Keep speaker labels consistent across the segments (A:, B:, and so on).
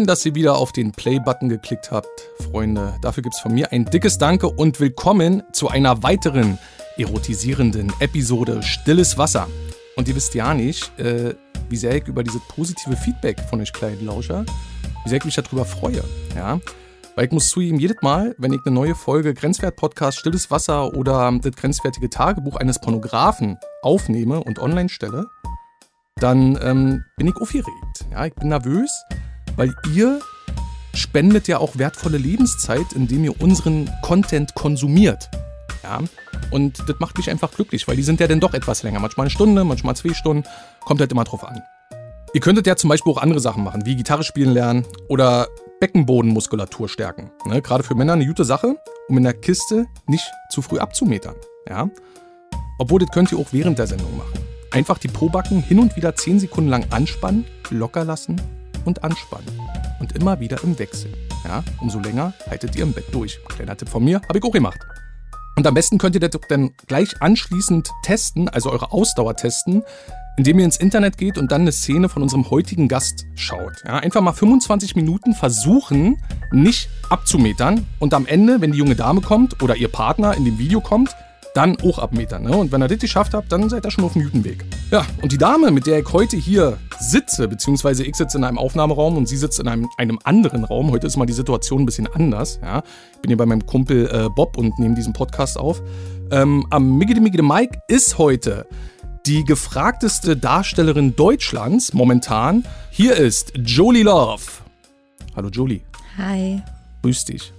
A: Schön, dass ihr wieder auf den Play-Button geklickt habt, Freunde. Dafür gibt es von mir ein dickes Danke und willkommen zu einer weiteren erotisierenden Episode Stilles Wasser. Und ihr wisst ja nicht, äh, wie sehr ich über dieses positive Feedback von euch kleinen Lauscher, wie sehr ich mich darüber freue. Ja? Weil ich muss zugeben, jedes Mal, wenn ich eine neue Folge Grenzwert-Podcast Stilles Wasser oder das grenzwertige Tagebuch eines Pornografen aufnehme und online stelle, dann ähm, bin ich aufgeregt. Ja, ich bin nervös, weil ihr spendet ja auch wertvolle Lebenszeit, indem ihr unseren Content konsumiert. Ja, und das macht mich einfach glücklich, weil die sind ja dann doch etwas länger. Manchmal eine Stunde, manchmal zwei Stunden. Kommt halt immer drauf an. Ihr könntet ja zum Beispiel auch andere Sachen machen, wie Gitarre spielen lernen oder Beckenbodenmuskulatur stärken. Ne, gerade für Männer eine gute Sache, um in der Kiste nicht zu früh abzumetern. Ja? Obwohl, das könnt ihr auch während der Sendung machen. Einfach die Pobacken hin und wieder 10 Sekunden lang anspannen, locker lassen und anspannen. Und immer wieder im Wechsel. Ja, umso länger haltet ihr im Bett durch. Kleiner Tipp von mir, habe ich auch gemacht. Und am besten könnt ihr das dann gleich anschließend testen, also eure Ausdauer testen, indem ihr ins Internet geht und dann eine Szene von unserem heutigen Gast schaut. Ja, einfach mal 25 Minuten versuchen, nicht abzumetern und am Ende, wenn die junge Dame kommt oder ihr Partner in dem Video kommt, dann hoch abmetern. Ne? Und wenn ihr das geschafft habt, dann seid ihr schon auf dem guten Weg. Ja, und die Dame, mit der ich heute hier sitze, beziehungsweise ich sitze in einem Aufnahmeraum und sie sitzt in einem, einem anderen Raum. Heute ist mal die Situation ein bisschen anders. Ja? Ich bin hier bei meinem Kumpel äh, Bob und nehme diesen Podcast auf. Ähm, am Miggity Miggity Mike ist heute die gefragteste Darstellerin Deutschlands momentan. Hier ist Jolie Love. Hallo Jolie.
B: Hi.
A: Grüß dich.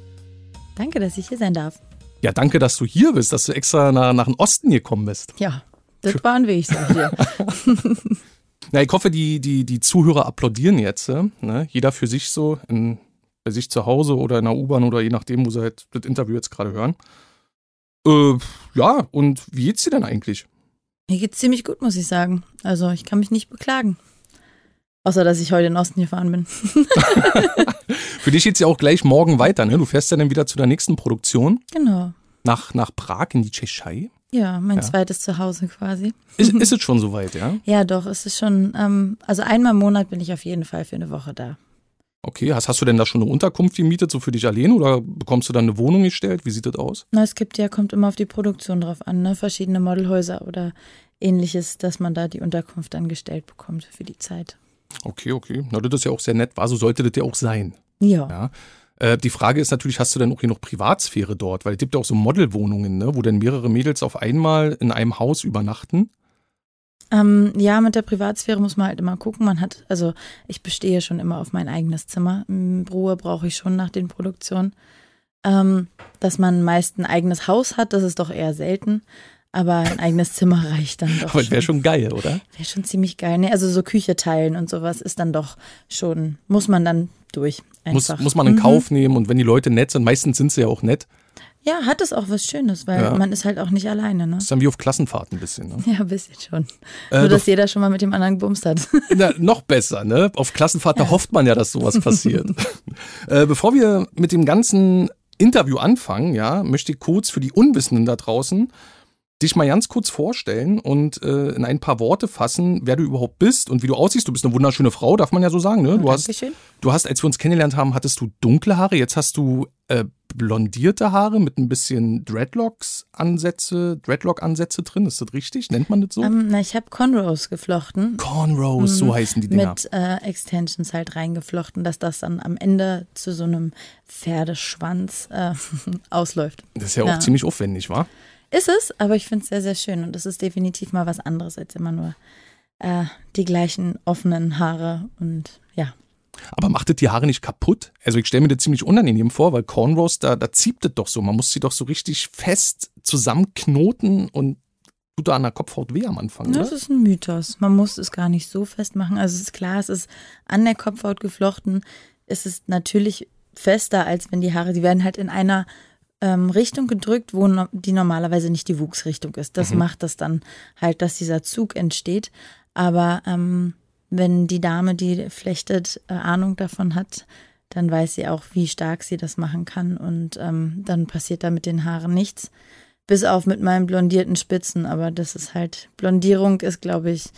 B: Danke, dass ich hier sein darf.
A: Ja, danke, dass du hier bist, dass du extra nach, nach dem Osten gekommen bist.
B: Ja, das war ein Weg, sag ich dir.
A: Na, ich hoffe, die, die, die Zuhörer applaudieren jetzt. Ne? Jeder für sich so, in, bei sich zu Hause oder in der U-Bahn oder je nachdem, wo sie halt das Interview jetzt gerade hören. Äh, ja, und wie geht's dir denn eigentlich?
B: Mir geht's ziemlich gut, muss ich sagen. Also, ich kann mich nicht beklagen. Außer, dass ich heute in den Osten gefahren bin.
A: Für dich geht's ja auch gleich morgen weiter, ne? Du fährst ja dann wieder zu der nächsten Produktion.
B: Genau.
A: Nach, nach Prag in die Tschechei.
B: Ja, mein ja. zweites Zuhause quasi.
A: Ist, ist es schon soweit, ja?
B: Ja, doch, es ist schon, ähm, also einmal im Monat bin ich auf jeden Fall für eine Woche da.
A: Okay, hast, hast du denn da schon eine Unterkunft gemietet, so für dich allein oder bekommst du dann eine Wohnung gestellt? Wie sieht das aus?
B: Na, es gibt ja, kommt immer auf die Produktion drauf an, ne? Verschiedene Modelhäuser oder ähnliches, dass man da die Unterkunft dann gestellt bekommt für die Zeit.
A: Okay, okay. Na, das ist ja auch sehr nett war. So sollte das ja auch sein.
B: Ja.
A: ja. Äh, die Frage ist natürlich, hast du denn auch hier noch Privatsphäre dort? Weil es gibt ja auch so Modelwohnungen, ne, wo dann mehrere Mädels auf einmal in einem Haus übernachten.
B: Ähm, ja, mit der Privatsphäre muss man halt immer gucken. Man hat, also ich bestehe schon immer auf mein eigenes Zimmer. Ruhe brauche ich schon nach den Produktionen. Ähm, dass man meist ein eigenes Haus hat, das ist doch eher selten. Aber ein eigenes Zimmer reicht dann doch.
A: Aber wäre schon geil, oder?
B: Wäre schon ziemlich geil. Nee, also so Küche teilen und sowas ist dann doch schon, muss man dann durch.
A: Muss, muss man in mhm. Kauf nehmen und wenn die Leute nett sind, meistens sind sie ja auch nett.
B: Ja, hat es auch was Schönes, weil ja. man ist halt auch nicht alleine. Ne?
A: Das ist dann wie auf Klassenfahrten ein bisschen. Ne?
B: Ja, ein bisschen schon. Äh, Nur, dass jeder schon mal mit dem anderen gebumst hat.
A: Na, noch besser, ne? Auf Klassenfahrt, ja. hofft man ja, dass sowas passiert. äh, bevor wir mit dem ganzen Interview anfangen, ja, möchte ich kurz für die Unwissenden da draußen dich mal ganz kurz vorstellen und äh, in ein paar Worte fassen, wer du überhaupt bist und wie du aussiehst. Du bist eine wunderschöne Frau, darf man ja so sagen. Ne? Du,
B: oh,
A: hast, du hast, als wir uns kennengelernt haben, hattest du dunkle Haare. Jetzt hast du äh, blondierte Haare mit ein bisschen Dreadlocks-Ansätze, Dreadlock-Ansätze drin. Ist das richtig? Nennt man das so?
B: Ähm, na, ich habe Cornrows geflochten.
A: Cornrows, mhm. so heißen die Dinger.
B: Mit äh, Extensions halt reingeflochten, dass das dann am Ende zu so einem Pferdeschwanz äh, ausläuft.
A: Das ist ja auch ja. ziemlich aufwendig, wa?
B: Ist es, aber ich finde es sehr, sehr schön und es ist definitiv mal was anderes als immer nur äh, die gleichen offenen Haare und ja.
A: Aber macht das die Haare nicht kaputt? Also ich stelle mir das ziemlich unangenehm vor, weil Cornrows, da, da zieht das doch so. Man muss sie doch so richtig fest zusammenknoten und tut da an der Kopfhaut weh am Anfang,
B: Das ist ein Mythos. Man muss es gar nicht so fest machen. Also es ist klar, es ist an der Kopfhaut geflochten. Es ist natürlich fester, als wenn die Haare, die werden halt in einer ähm, Richtung gedrückt, wo no die normalerweise nicht die Wuchsrichtung ist. Das mhm. macht das dann halt, dass dieser Zug entsteht. Aber ähm, wenn die Dame, die flechtet, äh, Ahnung davon hat, dann weiß sie auch, wie stark sie das machen kann. Und ähm, dann passiert da mit den Haaren nichts. Bis auf mit meinen blondierten Spitzen. Aber das ist halt, Blondierung ist, glaube ich,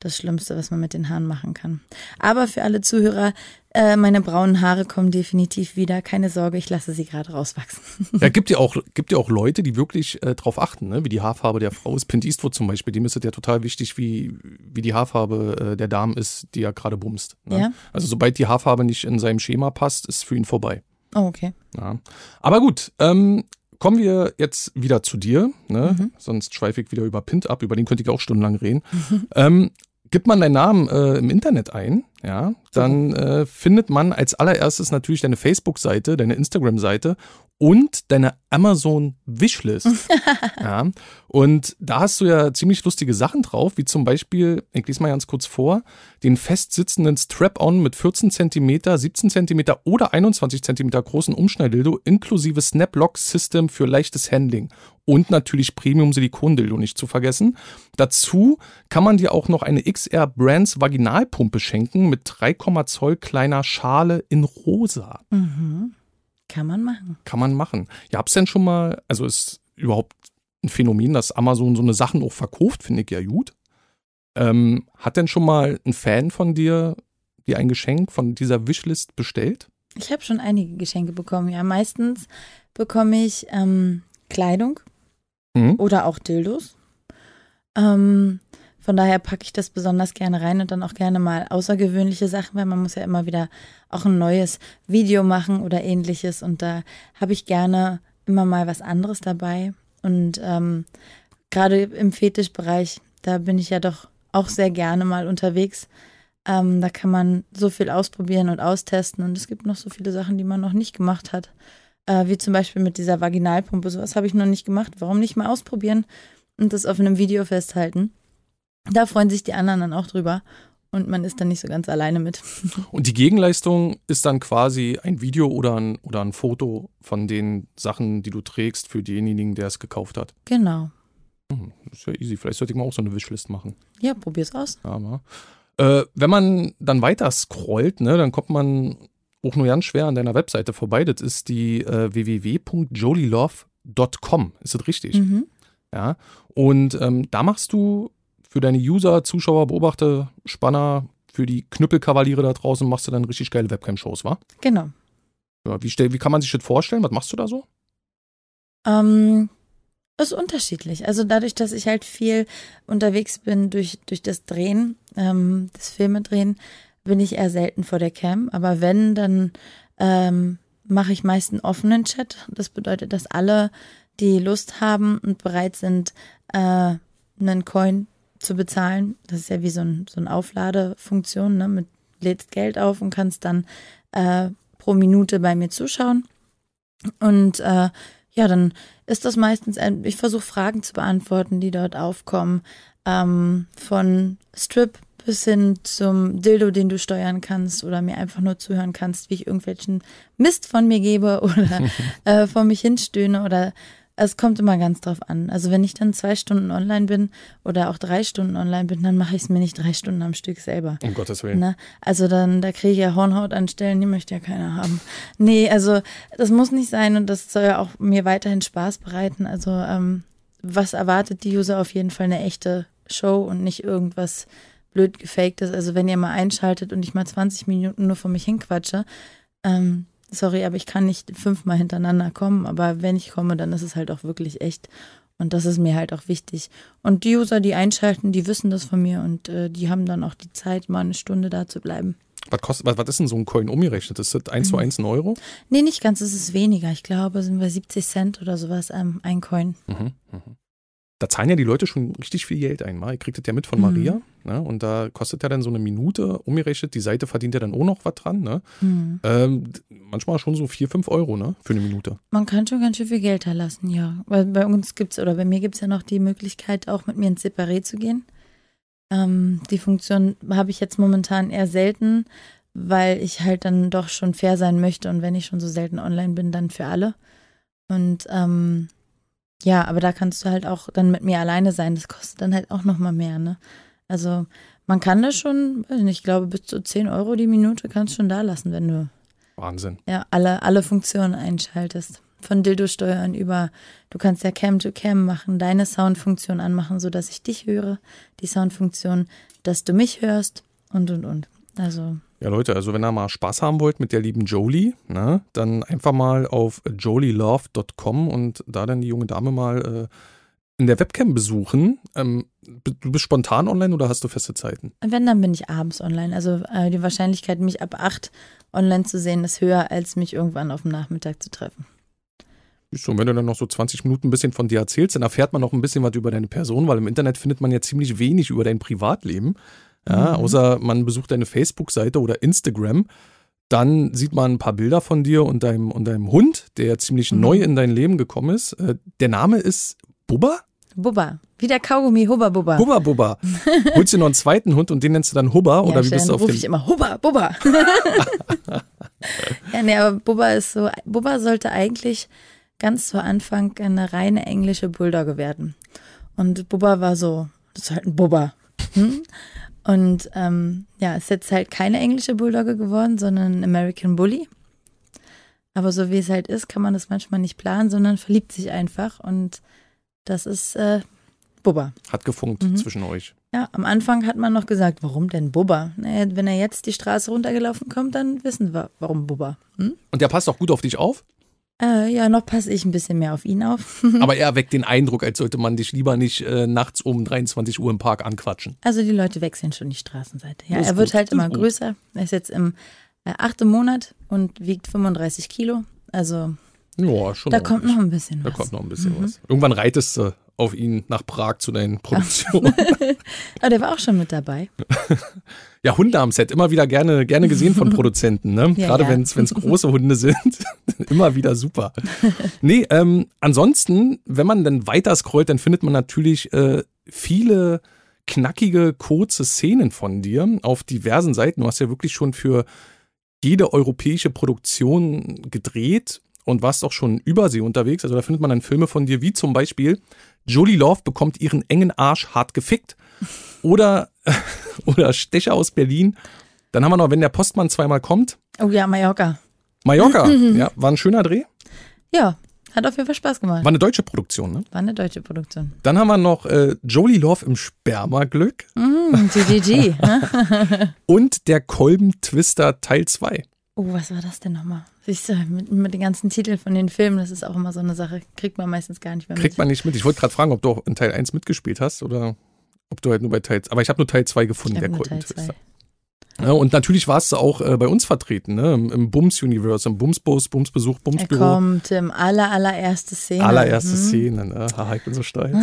B: das Schlimmste, was man mit den Haaren machen kann. Aber für alle Zuhörer, äh, meine braunen Haare kommen definitiv wieder. Keine Sorge, ich lasse sie gerade rauswachsen.
A: Ja, gibt ja auch, gibt ja auch Leute, die wirklich äh, drauf achten, ne? wie die Haarfarbe der Frau ist. Pint Eastwood zum Beispiel, dem ist es ja total wichtig, wie, wie die Haarfarbe äh, der Dame ist, die er gerade bumst. Ne? Ja. Also sobald die Haarfarbe nicht in seinem Schema passt, ist für ihn vorbei.
B: Oh, okay.
A: Ja. Aber gut, ähm, kommen wir jetzt wieder zu dir, ne? Mhm. sonst schweife ich wieder über Pint ab, über den könnte ich auch stundenlang reden. Mhm. Ähm, Gibt man deinen Namen äh, im Internet ein, ja, dann äh, findet man als allererstes natürlich deine Facebook-Seite, deine Instagram-Seite und deine Amazon Wishlist. ja. Und da hast du ja ziemlich lustige Sachen drauf, wie zum Beispiel, ich lese mal ganz kurz vor, den festsitzenden Strap-on mit 14 cm, 17 cm oder 21 cm großen Umschnalldildo inklusive Snap-Lock-System für leichtes Handling. Und natürlich Premium-Silikon-Dildo nicht zu vergessen. Dazu kann man dir auch noch eine XR Brands Vaginalpumpe schenken mit 3, Zoll kleiner Schale in rosa.
B: Mhm. Kann man machen.
A: Kann man machen. Ja, hab's denn schon mal, also ist überhaupt ein Phänomen, dass Amazon so eine Sachen auch verkauft, finde ich ja gut. Ähm, hat denn schon mal ein Fan von dir dir ein Geschenk von dieser Wishlist bestellt?
B: Ich habe schon einige Geschenke bekommen, ja. Meistens bekomme ich ähm, Kleidung mhm. oder auch Dildos. Ähm, von daher packe ich das besonders gerne rein und dann auch gerne mal außergewöhnliche Sachen, weil man muss ja immer wieder auch ein neues Video machen oder ähnliches. Und da habe ich gerne immer mal was anderes dabei. Und ähm, gerade im Fetischbereich, da bin ich ja doch auch sehr gerne mal unterwegs. Ähm, da kann man so viel ausprobieren und austesten. Und es gibt noch so viele Sachen, die man noch nicht gemacht hat. Äh, wie zum Beispiel mit dieser Vaginalpumpe. Sowas habe ich noch nicht gemacht. Warum nicht mal ausprobieren und das auf einem Video festhalten? Da freuen sich die anderen dann auch drüber und man ist dann nicht so ganz alleine mit.
A: Und die Gegenleistung ist dann quasi ein Video oder ein, oder ein Foto von den Sachen, die du trägst für denjenigen, der es gekauft hat.
B: Genau.
A: Hm, ist ja easy. Vielleicht sollte ich mal auch so eine Wishlist machen.
B: Ja, probier's aus.
A: Ja, äh, wenn man dann weiter scrollt, ne, dann kommt man auch nur ganz schwer an deiner Webseite vorbei. Das ist die äh, www.jolylove.com. Ist das richtig? Mhm. Ja. Und ähm, da machst du für deine User, Zuschauer, Beobachter, Spanner, für die Knüppelkavaliere da draußen machst du dann richtig geile Webcam-Shows, wa?
B: Genau.
A: Ja, wie, wie kann man sich das vorstellen? Was machst du da so?
B: Ähm, ist unterschiedlich. Also dadurch, dass ich halt viel unterwegs bin durch, durch das Drehen, ähm, das Filmedrehen, bin ich eher selten vor der Cam. Aber wenn, dann ähm, mache ich meist einen offenen Chat. Das bedeutet, dass alle, die Lust haben und bereit sind, äh, einen Coin zu bezahlen. Das ist ja wie so, ein, so eine Aufladefunktion, ne? Mit lädst Geld auf und kannst dann äh, pro Minute bei mir zuschauen. Und äh, ja, dann ist das meistens, ich versuche Fragen zu beantworten, die dort aufkommen. Ähm, von Strip bis hin zum Dildo, den du steuern kannst oder mir einfach nur zuhören kannst, wie ich irgendwelchen Mist von mir gebe oder äh, vor mich hinstöhne oder es kommt immer ganz drauf an. Also wenn ich dann zwei Stunden online bin oder auch drei Stunden online bin, dann mache ich es mir nicht drei Stunden am Stück selber.
A: Um Gottes Willen.
B: Ne? Also dann, da kriege ich ja Hornhaut an Stellen, die möchte ja keiner haben. Nee, also das muss nicht sein und das soll ja auch mir weiterhin Spaß bereiten. Also ähm, was erwartet die User auf jeden Fall eine echte Show und nicht irgendwas blöd gefaktes. Also wenn ihr mal einschaltet und ich mal 20 Minuten nur vor mich hinquatsche, ähm, sorry, aber ich kann nicht fünfmal hintereinander kommen, aber wenn ich komme, dann ist es halt auch wirklich echt. Und das ist mir halt auch wichtig. Und die User, die einschalten, die wissen das von mir und äh, die haben dann auch die Zeit, mal eine Stunde da zu bleiben.
A: Was, kostet, was, was ist denn so ein Coin umgerechnet? Ist das 1 zu 1 ein Euro?
B: Nee, nicht ganz, es ist weniger. Ich glaube, sind wir 70 Cent oder sowas ähm, ein Coin. Mhm,
A: mh da zahlen ja die Leute schon richtig viel Geld ein. Ihr kriegt das ja mit von Maria. Mhm. Ne? Und da kostet ja dann so eine Minute umgerechnet. Die Seite verdient ja dann auch noch was dran. Ne? Mhm. Ähm, manchmal schon so 4, 5 Euro ne? für eine Minute.
B: Man kann schon ganz schön viel Geld da lassen, ja. Weil bei uns gibt es, oder bei mir gibt es ja noch die Möglichkeit, auch mit mir ins Separé zu gehen. Ähm, die Funktion habe ich jetzt momentan eher selten, weil ich halt dann doch schon fair sein möchte. Und wenn ich schon so selten online bin, dann für alle. Und ähm, ja, aber da kannst du halt auch dann mit mir alleine sein. Das kostet dann halt auch nochmal mehr, ne? Also man kann das schon, ich glaube, bis zu 10 Euro die Minute kannst du schon da lassen, wenn du
A: Wahnsinn.
B: Ja, alle, alle Funktionen einschaltest. Von Dildo steuern über, du kannst ja Cam to Cam machen, deine Soundfunktion anmachen, sodass ich dich höre, die Soundfunktion dass du mich hörst und und und. Also.
A: Ja, Leute, also wenn ihr mal Spaß haben wollt mit der lieben Jolie, ne, dann einfach mal auf jolielove.com und da dann die junge Dame mal äh, in der Webcam besuchen. Ähm, du bist spontan online oder hast du feste Zeiten?
B: Wenn, dann bin ich abends online. Also äh, die Wahrscheinlichkeit, mich ab 8 online zu sehen, ist höher, als mich irgendwann auf dem Nachmittag zu treffen.
A: So, wenn du dann noch so 20 Minuten ein bisschen von dir erzählst, dann erfährt man noch ein bisschen was über deine Person, weil im Internet findet man ja ziemlich wenig über dein Privatleben. Ja, mhm. Außer man besucht deine Facebook-Seite oder Instagram. Dann sieht man ein paar Bilder von dir und deinem, und deinem Hund, der ziemlich mhm. neu in dein Leben gekommen ist. Äh, der Name ist Bubba?
B: Bubba. Wie der Kaugummi, Hubba Bubba.
A: Hubba Bubba. Holst du noch einen zweiten Hund und den nennst du dann Hubba? Ja, oder wie bist du auf
B: ruf ich immer Hubba Bubba. ja, nee, aber Bubba ist so, Bubba sollte eigentlich ganz zu Anfang eine reine englische Bulldogge werden. Und Bubba war so, das ist halt ein Bubba. Hm? Und ähm, ja, ist jetzt halt keine englische Bulldogge geworden, sondern ein American Bully. Aber so wie es halt ist, kann man das manchmal nicht planen, sondern verliebt sich einfach. Und das ist äh, Bubba.
A: Hat gefunkt mhm. zwischen euch.
B: Ja, am Anfang hat man noch gesagt, warum denn Bubba? Naja, wenn er jetzt die Straße runtergelaufen kommt, dann wissen wir, warum Bubba. Hm?
A: Und der passt auch gut auf dich auf?
B: Äh, ja, noch passe ich ein bisschen mehr auf ihn auf.
A: Aber er weckt den Eindruck, als sollte man dich lieber nicht äh, nachts um 23 Uhr im Park anquatschen.
B: Also die Leute wechseln schon die Straßenseite. Ja, er wird halt immer größer. Er ist jetzt im äh, achten Monat und wiegt 35 Kilo. Also
A: ja, schon
B: da kommt noch ein bisschen
A: was. Da kommt noch ein bisschen mhm. was. Irgendwann reitest du auf ihn nach Prag zu deinen Produktionen.
B: Aber der war auch schon mit dabei.
A: ja, Hunde am Set, immer wieder gerne, gerne gesehen von Produzenten, ne? Ja, Gerade ja. wenn es große Hunde sind, immer wieder super. Nee, ähm, ansonsten, wenn man dann weiter scrollt, dann findet man natürlich äh, viele knackige, kurze Szenen von dir auf diversen Seiten. Du hast ja wirklich schon für jede europäische Produktion gedreht und warst auch schon übersee unterwegs. Also da findet man dann Filme von dir, wie zum Beispiel Jolie Love bekommt ihren engen Arsch hart gefickt. Oder, oder Stecher aus Berlin. Dann haben wir noch, wenn der Postmann zweimal kommt.
B: Oh ja, Mallorca.
A: Mallorca, ja, war ein schöner Dreh.
B: Ja, hat auf jeden Fall Spaß gemacht.
A: War eine deutsche Produktion, ne?
B: War eine deutsche Produktion.
A: Dann haben wir noch äh, Jolie Love im Spermaglück.
B: Mm, GGG.
A: Und der Kolben-Twister Teil 2.
B: Oh, was war das denn nochmal? Siehst du, mit, mit, den ganzen Titeln von den Filmen, das ist auch immer so eine Sache. Kriegt man meistens gar nicht mehr
A: mit. Kriegt man nicht mit. Ich wollte gerade fragen, ob du auch in Teil 1 mitgespielt hast oder ob du halt nur bei Teil 2. Aber ich habe nur Teil 2 gefunden, der Colton Twister. Ja, und natürlich warst du auch äh, bei uns vertreten, ne? Im, im Bums-Universe, im Bums-Bus, Bums-Besuch, Bums-Büro.
B: Er kommt im aller, allererste Szene.
A: Allererste hm. Szene, ne? Haha, ich bin so stolz.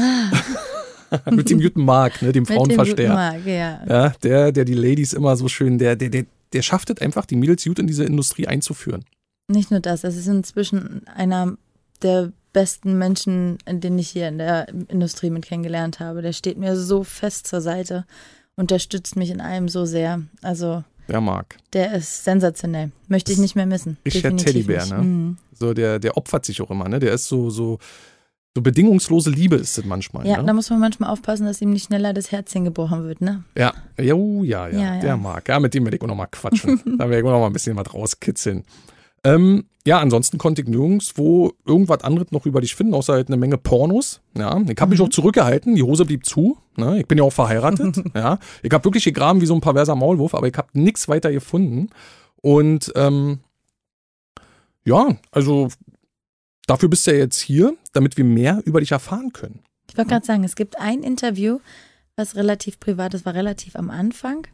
A: Mit dem guten Mark, ne? dem Frauenverstärker. Mark, ja. ja. Der, der die Ladies immer so schön, der, der, der, der schafft es einfach, die Mädels gut in diese Industrie einzuführen.
B: Nicht nur das, es ist inzwischen einer der besten Menschen, den ich hier in der Industrie mit kennengelernt habe. Der steht mir so fest zur Seite, unterstützt mich in allem so sehr. Also
A: der mag.
B: Der ist sensationell. Möchte ich nicht mehr missen.
A: Richard Teddybär, ne? Mhm. So, der, der opfert sich auch immer, ne? Der ist so, so, so bedingungslose Liebe ist es manchmal.
B: Ja,
A: ne?
B: da muss man manchmal aufpassen, dass ihm nicht schneller das Herzchen gebrochen wird, ne?
A: Ja, ja, oh, ja, ja, ja, der mag. Ja, mit dem werde ich auch nochmal quatschen. da werde ich auch nochmal ein bisschen was rauskitzeln. Ähm, ja, ansonsten konnte ich nirgendwo irgendwas anderes noch über dich finden, außer halt eine Menge Pornos. Ja, ich habe mich mhm. auch zurückgehalten, die Hose blieb zu. Ne? Ich bin ja auch verheiratet. ja, ich habe wirklich gegraben wie so ein perverser Maulwurf, aber ich habe nichts weiter gefunden. Und ähm, ja, also dafür bist du ja jetzt hier, damit wir mehr über dich erfahren können.
B: Ich wollte gerade sagen, es gibt ein Interview, was relativ privat ist, war relativ am Anfang.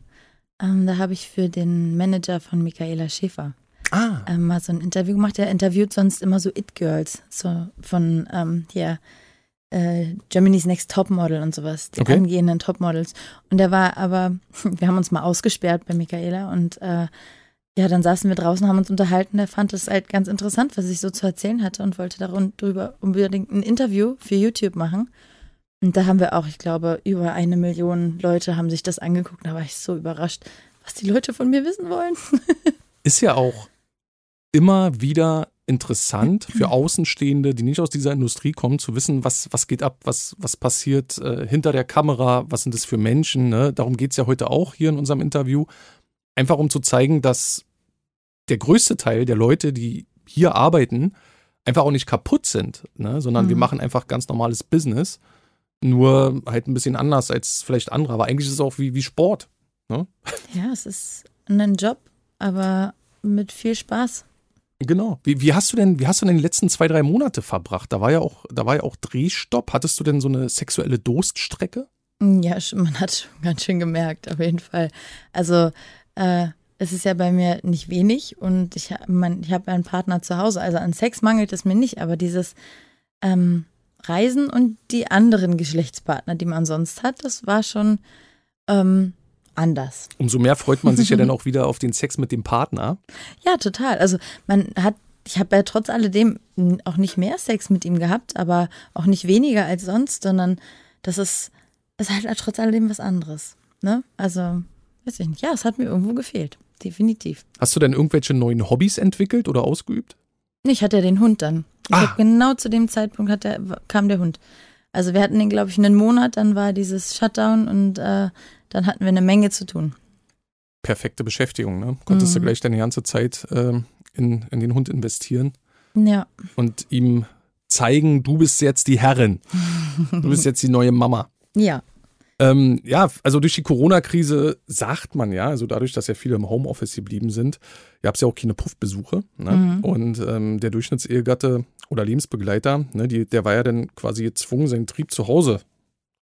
B: Ähm, da habe ich für den Manager von Michaela Schäfer ah. ähm, mal so ein Interview gemacht. Der interviewt sonst immer so It-Girls, so von ähm, hier äh, Germany's Next Topmodel und sowas, die okay. angehenden Topmodels. Und der war aber, wir haben uns mal ausgesperrt bei Michaela und äh, ja, dann saßen wir draußen, haben uns unterhalten. Der fand es halt ganz interessant, was ich so zu erzählen hatte und wollte darüber unbedingt ein Interview für YouTube machen. Und da haben wir auch, ich glaube, über eine Million Leute haben sich das angeguckt. Da war ich so überrascht, was die Leute von mir wissen wollen.
A: Ist ja auch immer wieder interessant für Außenstehende, die nicht aus dieser Industrie kommen, zu wissen, was, was geht ab, was, was passiert äh, hinter der Kamera, was sind das für Menschen. Ne? Darum geht es ja heute auch hier in unserem Interview. Einfach um zu zeigen, dass der größte Teil der Leute, die hier arbeiten, einfach auch nicht kaputt sind, ne? sondern mhm. wir machen einfach ganz normales Business. Nur halt ein bisschen anders als vielleicht andere. Aber eigentlich ist es auch wie, wie Sport. Ne?
B: Ja, es ist ein Job, aber mit viel Spaß.
A: Genau. Wie, wie, hast du denn, wie hast du denn die letzten zwei, drei Monate verbracht? Da war ja auch, da war ja auch Drehstopp. Hattest du denn so eine sexuelle Durststrecke?
B: Ja, man hat schon ganz schön gemerkt, auf jeden Fall. Also, äh, es ist ja bei mir nicht wenig und ich, mein, ich habe einen Partner zu Hause. Also an Sex mangelt es mir nicht, aber dieses ähm, Reisen und die anderen Geschlechtspartner, die man sonst hat, das war schon ähm, anders.
A: Umso mehr freut man sich ja dann auch wieder auf den Sex mit dem Partner.
B: Ja, total. Also man hat, ich habe ja trotz alledem auch nicht mehr Sex mit ihm gehabt, aber auch nicht weniger als sonst, sondern das ist, ist halt trotz alledem was anderes. Ne? Also, weiß ich nicht. Ja, es hat mir irgendwo gefehlt. Definitiv.
A: Hast du denn irgendwelche neuen Hobbys entwickelt oder ausgeübt?
B: Ich hatte ja den Hund dann.
A: Ah.
B: genau zu dem Zeitpunkt hat der, kam der Hund. Also wir hatten den, glaube ich, einen Monat, dann war dieses Shutdown und äh, dann hatten wir eine Menge zu tun.
A: Perfekte Beschäftigung, ne? Konntest du
B: Mhm.
A: gleich deine ganze Zeit ähm, in, in den Hund investieren
B: Ja,
A: und ihm zeigen, du bist jetzt die Herrin. Du bist jetzt die neue Mama.
B: ja.
A: Ähm, ja, also durch die Corona-Krise sagt man ja, also dadurch, dass ja viele im Homeoffice geblieben sind, gab es ja auch keine Puffbesuche. Ne?
B: Mhm.
A: Und ähm, der Durchschnittsehegatte oder Lebensbegleiter, ne, die, der war ja dann quasi gezwungen, seinen Trieb zu Hause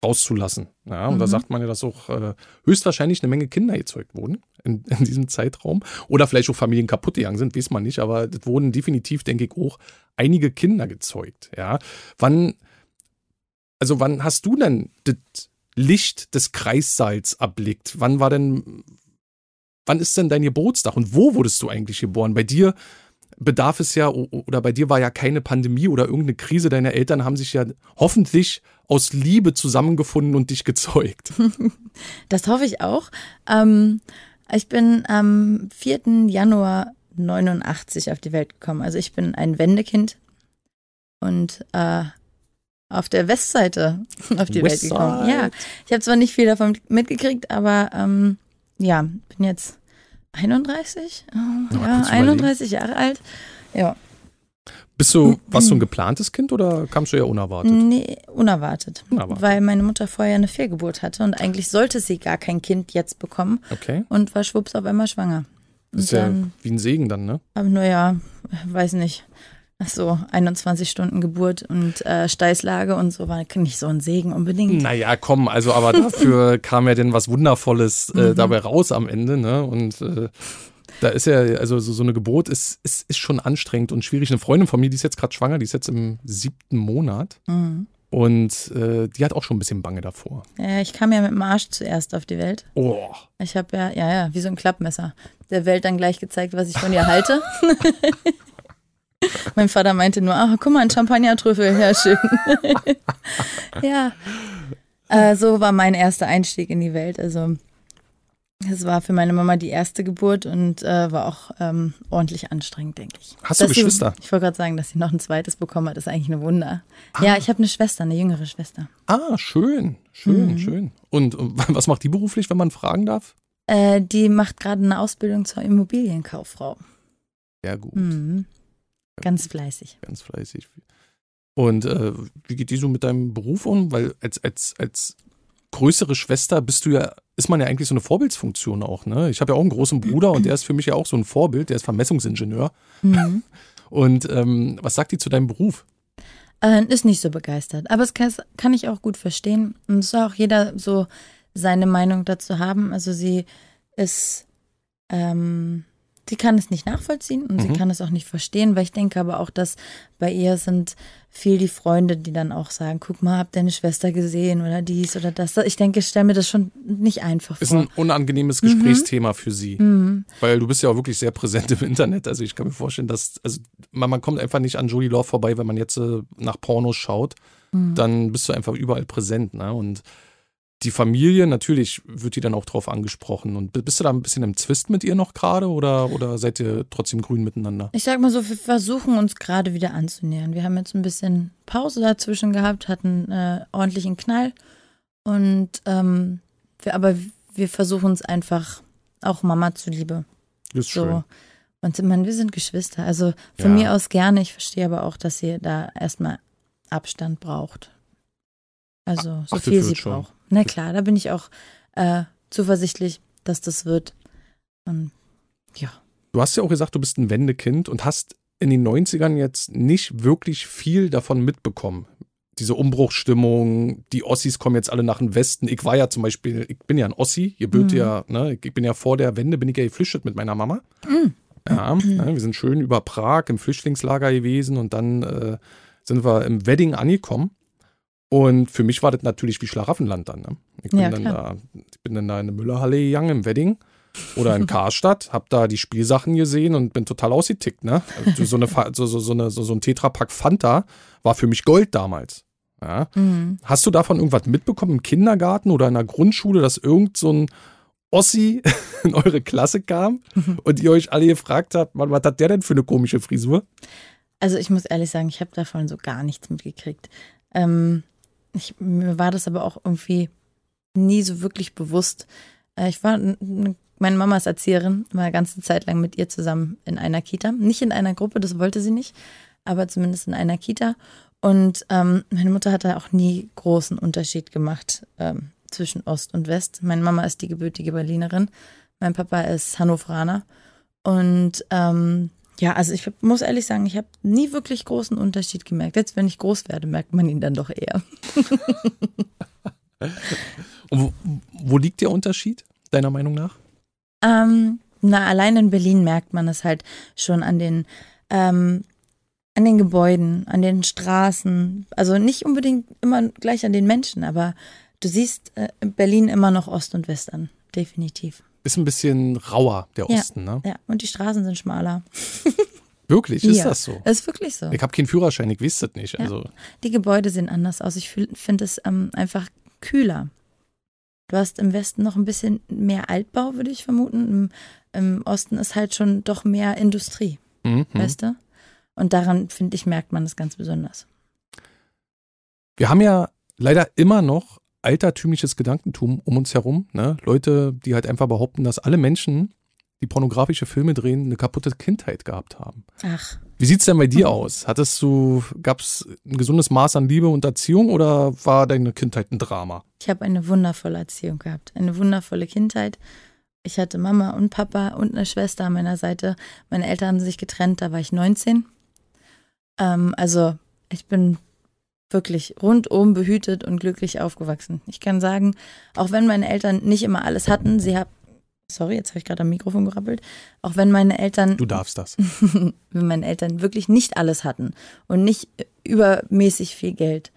A: rauszulassen. Ja, und da
B: Mhm.
A: sagt man ja, dass auch äh, höchstwahrscheinlich eine Menge Kinder gezeugt wurden in, in diesem Zeitraum. Oder vielleicht auch Familien kaputt gegangen sind, weiß man nicht, aber es wurden definitiv, denke ich, auch einige Kinder gezeugt. Ja. Wann, also wann hast du denn das Licht des Kreissaals erblickt? Wann war denn, wann ist denn dein Geburtstag und wo wurdest du eigentlich geboren? Bei dir bedarf es ja, oder bei dir war ja keine Pandemie oder irgendeine Krise. Deine Eltern haben sich ja hoffentlich aus Liebe zusammengefunden und dich gezeugt.
B: Das hoffe ich auch. Ähm, ich bin am 4. Januar 89 auf die Welt gekommen. Also ich bin ein Wendekind und äh, auf der Westseite auf die Welt
A: Westside.
B: gekommen. Ja, ich habe zwar nicht viel davon mitgekriegt, aber ähm, ja, bin jetzt 31, äh,
A: mal
B: ja,
A: kurz
B: 31 Jahre alt. Ja,
A: Bist du, warst du ein geplantes Kind oder kamst du ja unerwartet?
B: nee, unerwartet.
A: Unerwartet.
B: Weil meine Mutter vorher eine Fehlgeburt hatte und eigentlich sollte sie gar kein Kind jetzt bekommen
A: Okay.
B: und war schwupps auf einmal schwanger. Und
A: ist ja wie ein Segen dann, ne?
B: aber naja, weiß nicht. Ach so, 21 Stunden Geburt und äh, Steißlage und so war nicht so ein Segen unbedingt.
A: Naja, komm, also aber dafür kam ja denn was Wundervolles
B: Mhm.
A: äh, dabei raus am Ende, ne? Und äh, da ist ja, also so, so eine Geburt ist, ist, ist schon anstrengend und schwierig. Eine Freundin von mir, die ist jetzt gerade schwanger, die ist jetzt im siebten Monat
B: Mhm.
A: und äh, die hat auch schon ein bisschen Bange davor.
B: Ja, ich kam ja mit dem Arsch zuerst auf die Welt.
A: Oh,
B: Ich habe ja, ja, ja, wie so ein Klappmesser. Der Welt dann gleich gezeigt, was ich von ihr halte. mein Vater meinte nur, ach, guck mal, ein Champagnertrüffel, ja, schön. ja, äh, so war mein erster Einstieg in die Welt. Also, es war für meine Mama die erste Geburt und äh, war auch ähm, ordentlich anstrengend, denke ich.
A: Hast du
B: Dass
A: Geschwister?
B: Sie, ich wollte gerade sagen, dass sie noch ein zweites bekommen hat, ist eigentlich ein Wunder. Ja, ich habe eine Schwester, eine jüngere Schwester.
A: Ah, schön, schön,
B: Mhm.
A: schön. Und, und was macht die beruflich, wenn man fragen darf?
B: Äh, die macht gerade eine Ausbildung zur Immobilienkauffrau.
A: Ja, gut,
B: Mhm. Ganz fleißig.
A: ganz fleißig. Und äh, wie geht die so mit deinem Beruf um? Weil als, als, als größere Schwester bist du ja, ist man ja eigentlich so eine Vorbildsfunktion auch, ne? Ich habe ja auch einen großen Bruder und der ist für mich ja auch so ein Vorbild, der ist Vermessungsingenieur.
B: Mhm.
A: Und ähm, was sagt die zu deinem Beruf?
B: Äh, ist nicht so begeistert. Aber es kann, kann ich auch gut verstehen. Und es soll auch jeder so seine Meinung dazu haben. Also sie ist, ähm, sie kann es nicht nachvollziehen und sie
A: Mhm.
B: kann es auch nicht verstehen, weil ich denke aber auch, dass bei ihr sind viel die Freunde, die dann auch sagen, guck mal, hab deine Schwester gesehen oder dies oder das. Ich denke, ich stelle mir das schon nicht einfach
A: Ist
B: vor.
A: ein unangenehmes Gesprächsthema für sie.
B: Mhm.
A: Weil du bist ja auch wirklich sehr präsent im Internet. Also ich kann mir vorstellen, dass, also man, man kommt einfach nicht an Jolie Love vorbei, wenn man jetzt äh, nach Pornos schaut.
B: Mhm.
A: Dann bist du einfach überall präsent, ne? Und die Familie, natürlich wird die dann auch drauf angesprochen. Und bist du da ein bisschen im Zwist mit ihr noch gerade oder, oder seid ihr trotzdem grün miteinander?
B: Ich sag mal so, wir versuchen uns gerade wieder anzunähern. Wir haben jetzt ein bisschen Pause dazwischen gehabt, hatten äh, ordentlichen Knall. Und ähm, wir, aber wir versuchen es einfach auch Mama zuliebe.
A: Ist
B: So.
A: schön.
B: Und meine, wir sind Geschwister. Also von
A: Ja.
B: mir aus gerne. Ich verstehe aber auch, dass ihr da erstmal Abstand braucht. Also so
A: Ach,
B: viel sie
A: schon.
B: braucht. Na klar, da bin ich auch äh, zuversichtlich, dass das wird. Und ja.
A: Du hast ja auch gesagt, du bist ein Wendekind und hast in den 90ern jetzt nicht wirklich viel davon mitbekommen. Diese Umbruchsstimmung, die Ossis kommen jetzt alle nach dem Westen. Ich war ja zum Beispiel, ich bin ja ein Ossi, ihr
B: Mhm.
A: ja, ne, ich bin ja vor der Wende, bin ich ja geflüchtet mit meiner Mama.
B: Mhm.
A: Ja, ne, wir sind schön über Prag im Flüchtlingslager gewesen und dann äh, sind wir im Wedding angekommen. Und für mich war das natürlich wie Schlaraffenland dann. Ne? Ich, bin
B: Ja,
A: dann da, ich bin dann da in eine Müllerhalle gegangen im Wedding oder in Karstadt, hab da die Spielsachen gesehen und bin total ausgetickt. Ne? Also so, eine, so, so, so, eine, so, so ein Tetrapack Fanta war für mich Gold damals. Ja?
B: Mhm.
A: Hast du davon irgendwas mitbekommen im Kindergarten oder in der Grundschule, dass irgend so ein Ossi in eure Klasse kam und ihr euch alle gefragt habt, Mann, was hat der denn für eine komische Frisur?
B: Also ich muss ehrlich sagen, ich habe davon so gar nichts mitgekriegt. Ähm, ich, mir war das aber auch irgendwie nie so wirklich bewusst. Äh, ich war, meine Mama ist Erzieherin, war eine ganze Zeit lang mit ihr zusammen in einer Kita. Nicht in einer Gruppe, das wollte sie nicht, aber zumindest in einer Kita. Und ähm, meine Mutter hat da auch nie großen Unterschied gemacht ähm, zwischen Ost und West. Meine Mama ist die gebürtige Berlinerin, mein Papa ist Hannoveraner. Und ähm, ja, also ich muss ehrlich sagen, ich habe nie wirklich großen Unterschied gemerkt. Jetzt, wenn ich groß werde, merkt man ihn dann doch eher.
A: Und wo, wo liegt der Unterschied, deiner Meinung nach?
B: Ähm, na, allein in Berlin merkt man es halt schon an den, ähm, an den Gebäuden, an den Straßen. Also nicht unbedingt immer gleich an den Menschen, aber du siehst äh, in Berlin immer noch Ost und West an. Definitiv.
A: Ist ein bisschen rauer, der
B: Ja.
A: Osten, ne?
B: Ja, und die Straßen sind schmaler.
A: Wirklich, ist
B: Ja.
A: das so?
B: Ist wirklich so.
A: Ich habe keinen Führerschein, ich weiß das nicht.
B: Ja.
A: Also,
B: Die Gebäude sehen anders aus. Ich finde es ähm, einfach kühler. Du hast im Westen noch ein bisschen mehr Altbau, würde ich vermuten. Im, Im Osten ist halt schon doch mehr Industrie,
A: mhm.
B: weißt du? Und daran, finde ich, merkt man das ganz besonders.
A: Wir haben ja leider immer noch altertümliches Gedankentum um uns herum. Ne? Leute, die halt einfach behaupten, dass alle Menschen, die pornografische Filme drehen, eine kaputte Kindheit gehabt haben.
B: Ach,
A: Wie sieht's denn bei dir aus? Hattest du, gab's ein gesundes Maß an Liebe und Erziehung oder war deine Kindheit ein Drama?
B: ich habe eine wundervolle Erziehung gehabt. Eine wundervolle Kindheit. Ich hatte Mama und Papa und eine Schwester an meiner Seite. Meine Eltern haben sich getrennt, da war ich 19. Ähm, also ich bin wirklich rundum behütet und glücklich aufgewachsen. Ich kann sagen, auch wenn meine Eltern nicht immer alles hatten, sie haben, sorry, jetzt habe ich gerade am Mikrofon gerappelt, auch wenn meine Eltern
A: Du darfst das.
B: wenn meine Eltern wirklich nicht alles hatten und nicht übermäßig viel Geld,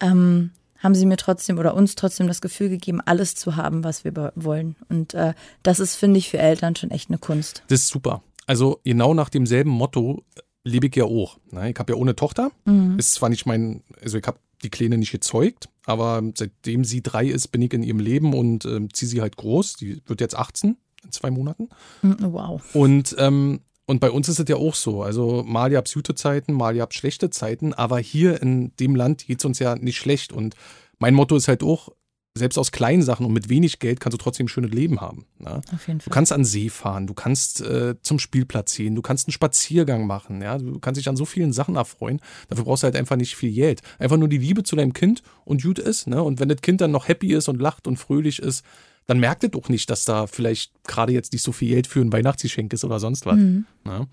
B: ähm, haben sie mir trotzdem oder uns trotzdem das Gefühl gegeben, alles zu haben, was wir wollen. Und äh, das ist, finde ich, für Eltern schon echt eine Kunst.
A: Das ist super. Also genau nach demselben Motto lebe ich ja auch. Ne? Ich habe ja ohne Tochter.
B: Mhm.
A: Ist zwar nicht mein, also ich habe die Kleine nicht gezeugt, aber seitdem sie drei ist, bin ich in ihrem Leben und ähm, ziehe sie halt groß. Die wird jetzt 18 in zwei Monaten.
B: Mhm, Wow.
A: Und, ähm, und bei uns ist es ja auch so. Also mal ihr habt gute Zeiten, mal ihr habt schlechte Zeiten, aber hier in dem Land geht es uns ja nicht schlecht. Und mein Motto ist halt auch, selbst aus kleinen Sachen und mit wenig Geld kannst du trotzdem ein schönes Leben haben. Ne?
B: Auf jeden
A: Du
B: Fall.
A: kannst an See fahren, du kannst äh, zum Spielplatz gehen, du kannst einen Spaziergang machen, ja, du kannst dich an so vielen Sachen erfreuen. Dafür brauchst du halt einfach nicht viel Geld. Einfach nur die Liebe zu deinem Kind und gut ist, ne? Und wenn das Kind dann noch happy ist und lacht und fröhlich ist, dann merkt es doch nicht, dass da vielleicht gerade jetzt nicht so viel Geld für ein Weihnachtsgeschenk ist oder sonst was.
B: Mhm.
A: Ne?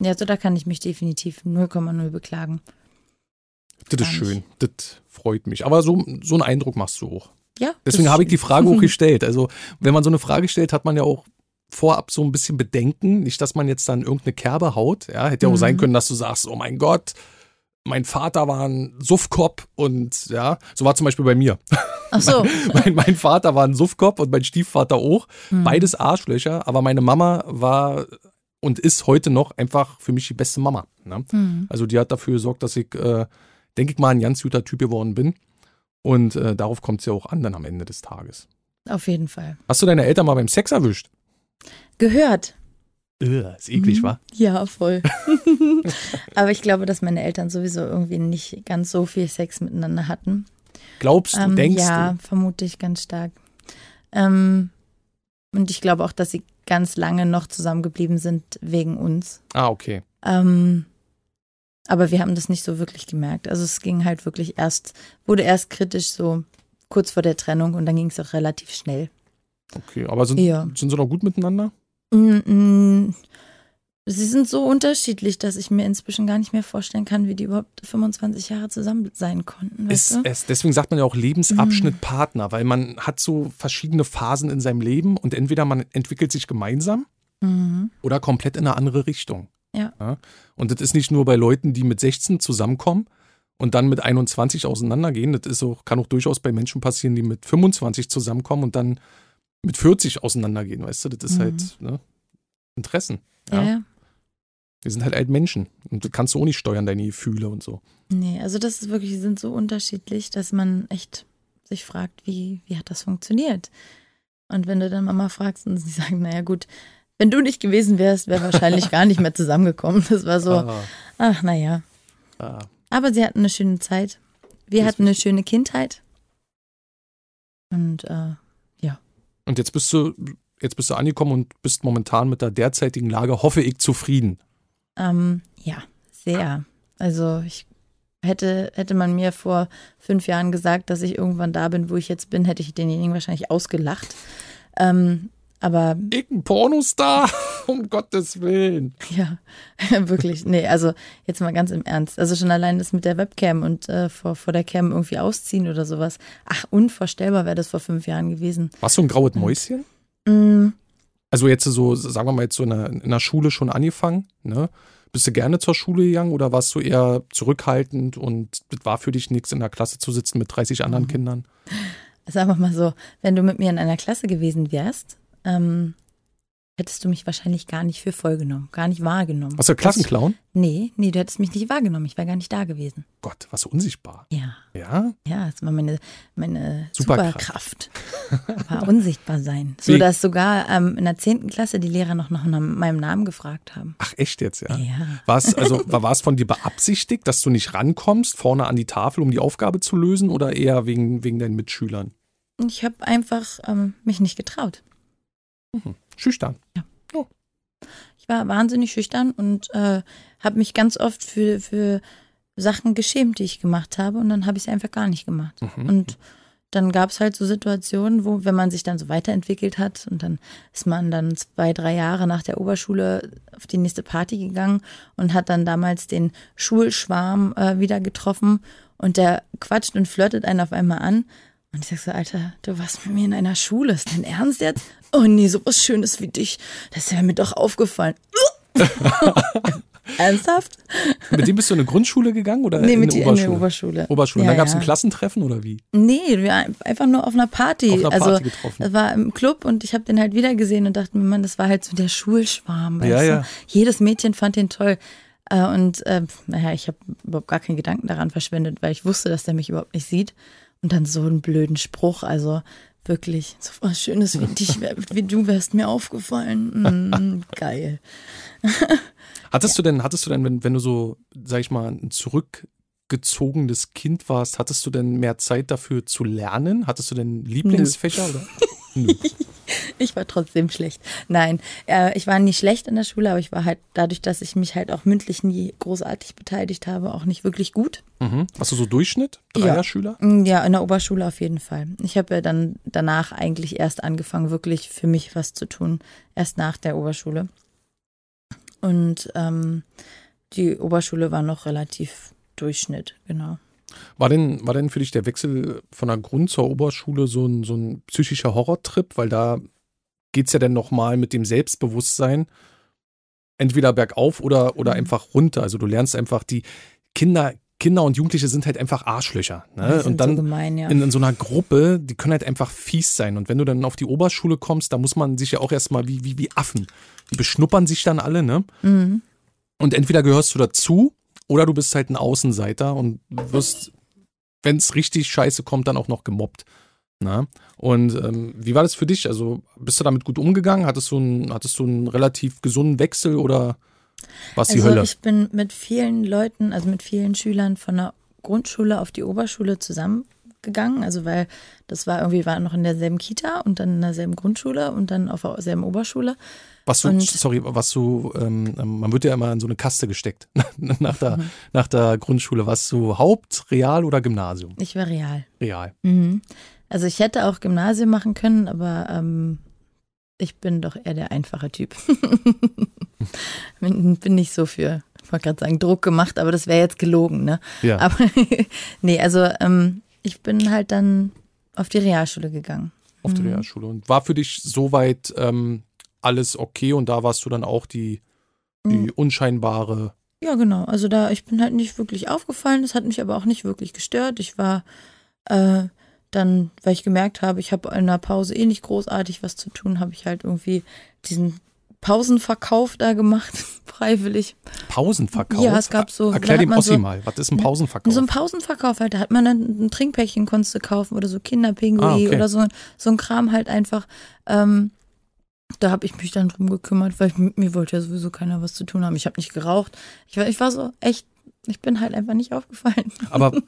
B: Ja, so da kann ich mich definitiv 0,0 beklagen.
A: Das ist schön, das freut mich. Aber so, so einen Eindruck machst du auch.
B: Ja.
A: Deswegen habe ich die Frage auch gestellt. Also, wenn man so eine Frage stellt, hat man ja auch vorab so ein bisschen Bedenken. Nicht, dass man jetzt dann irgendeine Kerbe haut. Ja, hätte ja auch
B: Mhm.
A: sein können, dass du sagst, oh mein Gott, mein Vater war ein Suffkopf und ja, so war zum Beispiel bei mir.
B: Ach so.
A: mein, mein Vater war ein Suffkopf und mein Stiefvater auch.
B: Mhm.
A: Beides Arschlöcher, aber meine Mama war und ist heute noch einfach für mich die beste Mama. Ne?
B: Mhm.
A: Also die hat dafür gesorgt, dass ich, äh, denke ich mal, ein ganz guter Typ geworden bin. Und äh, darauf kommt es ja auch an dann am Ende des Tages.
B: Auf jeden Fall.
A: Hast du deine Eltern mal beim Sex erwischt?
B: Gehört.
A: Äh, ist eklig,
B: Mhm.
A: wa?
B: Ja, voll. Aber ich glaube, dass meine Eltern sowieso irgendwie nicht ganz so viel Sex miteinander hatten.
A: Glaubst du,
B: Ähm,
A: denkst
B: ja,
A: du?
B: vermute ich ganz stark. Ähm, und ich glaube auch, dass sie ganz lange noch zusammengeblieben sind wegen uns.
A: Ah, okay.
B: Ähm, Aber wir haben das nicht so wirklich gemerkt. Also es ging halt wirklich erst, wurde erst kritisch so kurz vor der Trennung und dann ging es auch relativ schnell.
A: Okay, aber sind,
B: Ja.
A: sind sie noch gut miteinander?
B: Mm, mm, Sie sind so unterschiedlich, dass ich mir inzwischen gar nicht mehr vorstellen kann, wie die überhaupt 25 Jahre zusammen sein konnten.
A: Ist
B: du?
A: es, deswegen sagt man ja auch Lebensabschnitt Partner, weil man hat so verschiedene Phasen in seinem Leben und entweder man entwickelt sich gemeinsam
B: Mhm.
A: oder komplett in eine andere Richtung.
B: Ja.
A: Und das ist nicht nur bei Leuten, die mit 16 zusammenkommen und dann mit 21 auseinandergehen. Das ist auch, kann auch durchaus bei Menschen passieren, die mit 25 zusammenkommen und dann mit 40 auseinandergehen, weißt du? Das ist
B: Mhm.
A: halt ne? Interessen.
B: Ja, ja.
A: Wir sind halt alt Menschen und das kannst du auch nicht steuern, deine Gefühle und so.
B: Nee, also das ist wirklich, die sind so unterschiedlich, dass man echt sich fragt, wie, wie hat das funktioniert? Und wenn du dann Mama fragst und sie sagen, naja gut, wenn du nicht gewesen wärst, wäre wahrscheinlich gar nicht mehr zusammengekommen. Das war so,
A: Ah,
B: ach naja.
A: ah.
B: Aber sie hatten eine schöne Zeit. Wir
A: Das
B: hatten eine schöne Kindheit. Und äh,
A: Und jetzt bist du, jetzt bist du angekommen und bist momentan mit der derzeitigen Lage, hoffe ich, zufrieden.
B: ähm, ja, sehr. Also ich hätte, hätte man mir vor fünf Jahren gesagt, dass ich irgendwann da bin, wo ich jetzt bin, hätte ich denjenigen wahrscheinlich ausgelacht. Ähm, aber
A: Ich ein Pornostar, um Gottes Willen.
B: Ja, wirklich. Nee, also jetzt mal ganz im Ernst. Also schon allein das mit der Webcam und äh, vor, vor der Cam irgendwie ausziehen oder sowas. Ach, unvorstellbar wäre das vor fünf Jahren gewesen.
A: Warst du ein graues Mäuschen?
B: Mm,
A: Also jetzt so, sagen wir mal, jetzt so in der, in der Schule schon angefangen, ne? Bist du gerne zur Schule gegangen oder warst du eher zurückhaltend und das war für dich nichts, in der Klasse zu sitzen mit 30 anderen
B: Mhm.
A: Kindern?
B: Sag mal so, wenn du mit mir in einer Klasse gewesen wärst, ähm, hättest du mich wahrscheinlich gar nicht für voll genommen, gar nicht wahrgenommen.
A: Warst du Klassenclown?
B: Nee, nee, du hättest mich nicht wahrgenommen. Ich wäre gar nicht da gewesen.
A: Gott, warst du unsichtbar.
B: Ja,
A: Ja?
B: ja, das war meine, meine
A: Superkraft.
B: Superkraft. War unsichtbar sein. So dass sogar ähm, in der 10. Klasse die Lehrer noch nach meinem Namen gefragt haben.
A: Ach, echt jetzt, ja?
B: Ja.
A: War es also, war war es von dir beabsichtigt, dass du nicht rankommst, vorne an die Tafel, um die Aufgabe zu lösen, oder eher wegen, wegen deinen Mitschülern?
B: Ich habe einfach ähm, mich nicht getraut.
A: Schüchtern.
B: Ich war wahnsinnig schüchtern und äh, habe mich ganz oft für, für Sachen geschämt, die ich gemacht habe. Und dann habe ich sie einfach gar nicht gemacht.
A: Mhm.
B: Und dann gab es halt so Situationen, wo, wenn man sich dann so weiterentwickelt hat und dann ist man dann zwei, drei Jahre nach der Oberschule auf die nächste Party gegangen und hat dann damals den Schulschwarm äh, wieder getroffen und der quatscht und flirtet einen auf einmal an. Und ich sag so, Alter, du warst mit mir in einer Schule, ist dein Ernst jetzt? Oh nee, sowas Schönes wie dich, das wäre mir doch aufgefallen. Ernsthaft?
A: Mit dem bist du in eine Grundschule gegangen oder
B: Nee,
A: in
B: mit
A: eine
B: die, in
A: Oberschule?
B: der Oberschule.
A: Oberschule.
B: Ja,
A: da gab es
B: ja.
A: ein Klassentreffen oder wie?
B: Nee, wir waren einfach nur auf einer Party.
A: Auf einer
B: also
A: Party getroffen.
B: das war im Club und ich habe den halt wieder gesehen und dachte mir, Mann, das war halt so der Schulschwarm.
A: Ja, ja.
B: Jedes Mädchen fand den toll. Äh, Und äh, naja, ich habe überhaupt gar keinen Gedanken daran verschwendet, weil ich wusste, dass der mich überhaupt nicht sieht. Und dann so einen blöden Spruch, also wirklich so was Schönes wie dich, wie du wärst mir aufgefallen. Mm, geil.
A: Hattest du denn, hattest du denn, wenn, wenn du so, sag ich mal, ein zurückgezogenes Kind warst, hattest du denn mehr Zeit dafür zu lernen? Hattest du denn Lieblingsfächer oder? Nö.
B: Ich war trotzdem schlecht. Nein, äh, ich war nie schlecht in der Schule, aber ich war halt dadurch, dass ich mich halt auch mündlich nie großartig beteiligt habe, auch nicht wirklich gut.
A: Mhm. Warst du so Durchschnitt?
B: Ja.
A: Dreier-Schüler?
B: Mm, Ja, in der Oberschule auf jeden Fall. Ich habe ja dann danach eigentlich erst angefangen, wirklich für mich was zu tun. Erst nach der Oberschule. Und ähm, die Oberschule war noch relativ Durchschnitt, genau.
A: War denn, war denn für dich der Wechsel von der Grund zur Oberschule so ein, so ein psychischer Horrortrip? Weil da geht es ja dann nochmal mit dem Selbstbewusstsein entweder bergauf oder, oder
B: Mhm.
A: einfach runter. Also du lernst einfach, die Kinder, Kinder und Jugendliche sind halt einfach Arschlöcher. Ne? Und dann
B: so gemein, ja.
A: in, in so einer Gruppe, die können halt einfach fies sein. Und wenn du dann auf die Oberschule kommst, da muss man sich ja auch erstmal wie, wie, wie Affen. Die beschnuppern sich dann alle, ne?
B: Mhm.
A: Und entweder gehörst du dazu oder du bist halt ein Außenseiter und wirst, wenn es richtig scheiße kommt, dann auch noch gemobbt. Na? Und ähm, wie war das für dich? Also bist du damit gut umgegangen? Hattest du, einen, hattest du einen relativ gesunden Wechsel oder war es die
B: Also
A: Hölle?
B: ich bin mit vielen Leuten, also mit vielen Schülern von der Grundschule auf die Oberschule gegangen, also weil das war irgendwie, war noch in derselben Kita und dann in derselben Grundschule und dann auf derselben Oberschule.
A: Was du,
B: Und-
A: sorry, was du, ähm, man wird ja immer in so eine Kaste gesteckt nach der,
B: Mhm.
A: nach der Grundschule. Was du Haupt-, Real- oder Gymnasium?
B: Ich war real.
A: Real.
B: Mhm. Also ich hätte auch Gymnasium machen können, aber ähm, ich bin doch eher der einfache Typ. bin, bin nicht so für, ich wollte gerade sagen, Druck gemacht, aber das wäre jetzt gelogen, ne?
A: Ja.
B: Aber nee, also ähm, ich bin halt dann auf die Realschule gegangen.
A: auf der
B: Mhm.
A: Realschule. Und war für dich soweit ähm, alles okay und da warst du dann auch die, die
B: Mhm.
A: unscheinbare.
B: Ja, genau. Also da, ich bin halt nicht wirklich aufgefallen. Das hat mich aber auch nicht wirklich gestört. Ich war äh, dann, weil ich gemerkt habe, ich habe in der Pause eh nicht großartig was zu tun, habe ich halt irgendwie diesen Pausenverkauf da gemacht, freiwillig.
A: Pausenverkauf.
B: Ja, es gab so-
A: Erklär dem Ossi
B: so-
A: mal, was ist ein Pausenverkauf?
B: So ein Pausenverkauf halt, da hat man dann ein Trinkpäckchen konntest du kaufen oder so Kinderpingui
A: Ah, okay.
B: oder so, so ein Kram halt einfach. Ähm, da habe ich mich dann drum gekümmert, weil ich, mir wollte ja sowieso keiner was zu tun haben. Ich habe nicht geraucht. Ich war, ich war so echt, ich bin halt einfach nicht aufgefallen.
A: Aber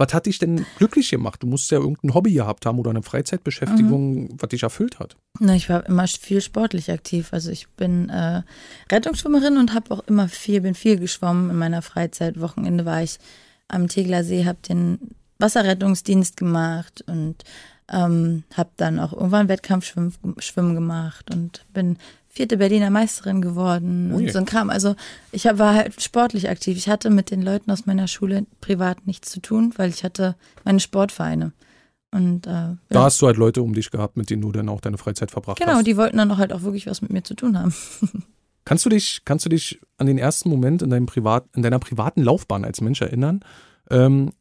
A: was hat dich denn glücklich gemacht? Du musst ja irgendein Hobby gehabt haben oder eine Freizeitbeschäftigung,
B: Mhm.
A: was dich erfüllt hat.
B: Na, ich war immer viel sportlich aktiv. Also ich bin äh, Rettungsschwimmerin und habe auch immer viel, bin viel geschwommen in meiner Freizeit. Wochenende war ich am Tegler See, habe den Wasserrettungsdienst gemacht und ähm, habe dann auch irgendwann Wettkampfschwimmen Schwimmen gemacht und bin vierte Berliner Meisterin geworden
A: Ui.
B: und so ein Kram. Also ich war halt sportlich aktiv. Ich hatte mit den Leuten aus meiner Schule privat nichts zu tun, weil ich hatte meine Sportvereine. Und äh,
A: Da hast du halt Leute um dich gehabt, mit denen du dann auch deine Freizeit verbracht
B: genau,
A: hast.
B: die wollten dann auch halt auch wirklich was mit mir zu tun haben.
A: Kannst du dich, kannst du dich an den ersten Moment in, deinem Privat, in deiner privaten Laufbahn als Mensch erinnern, ähm,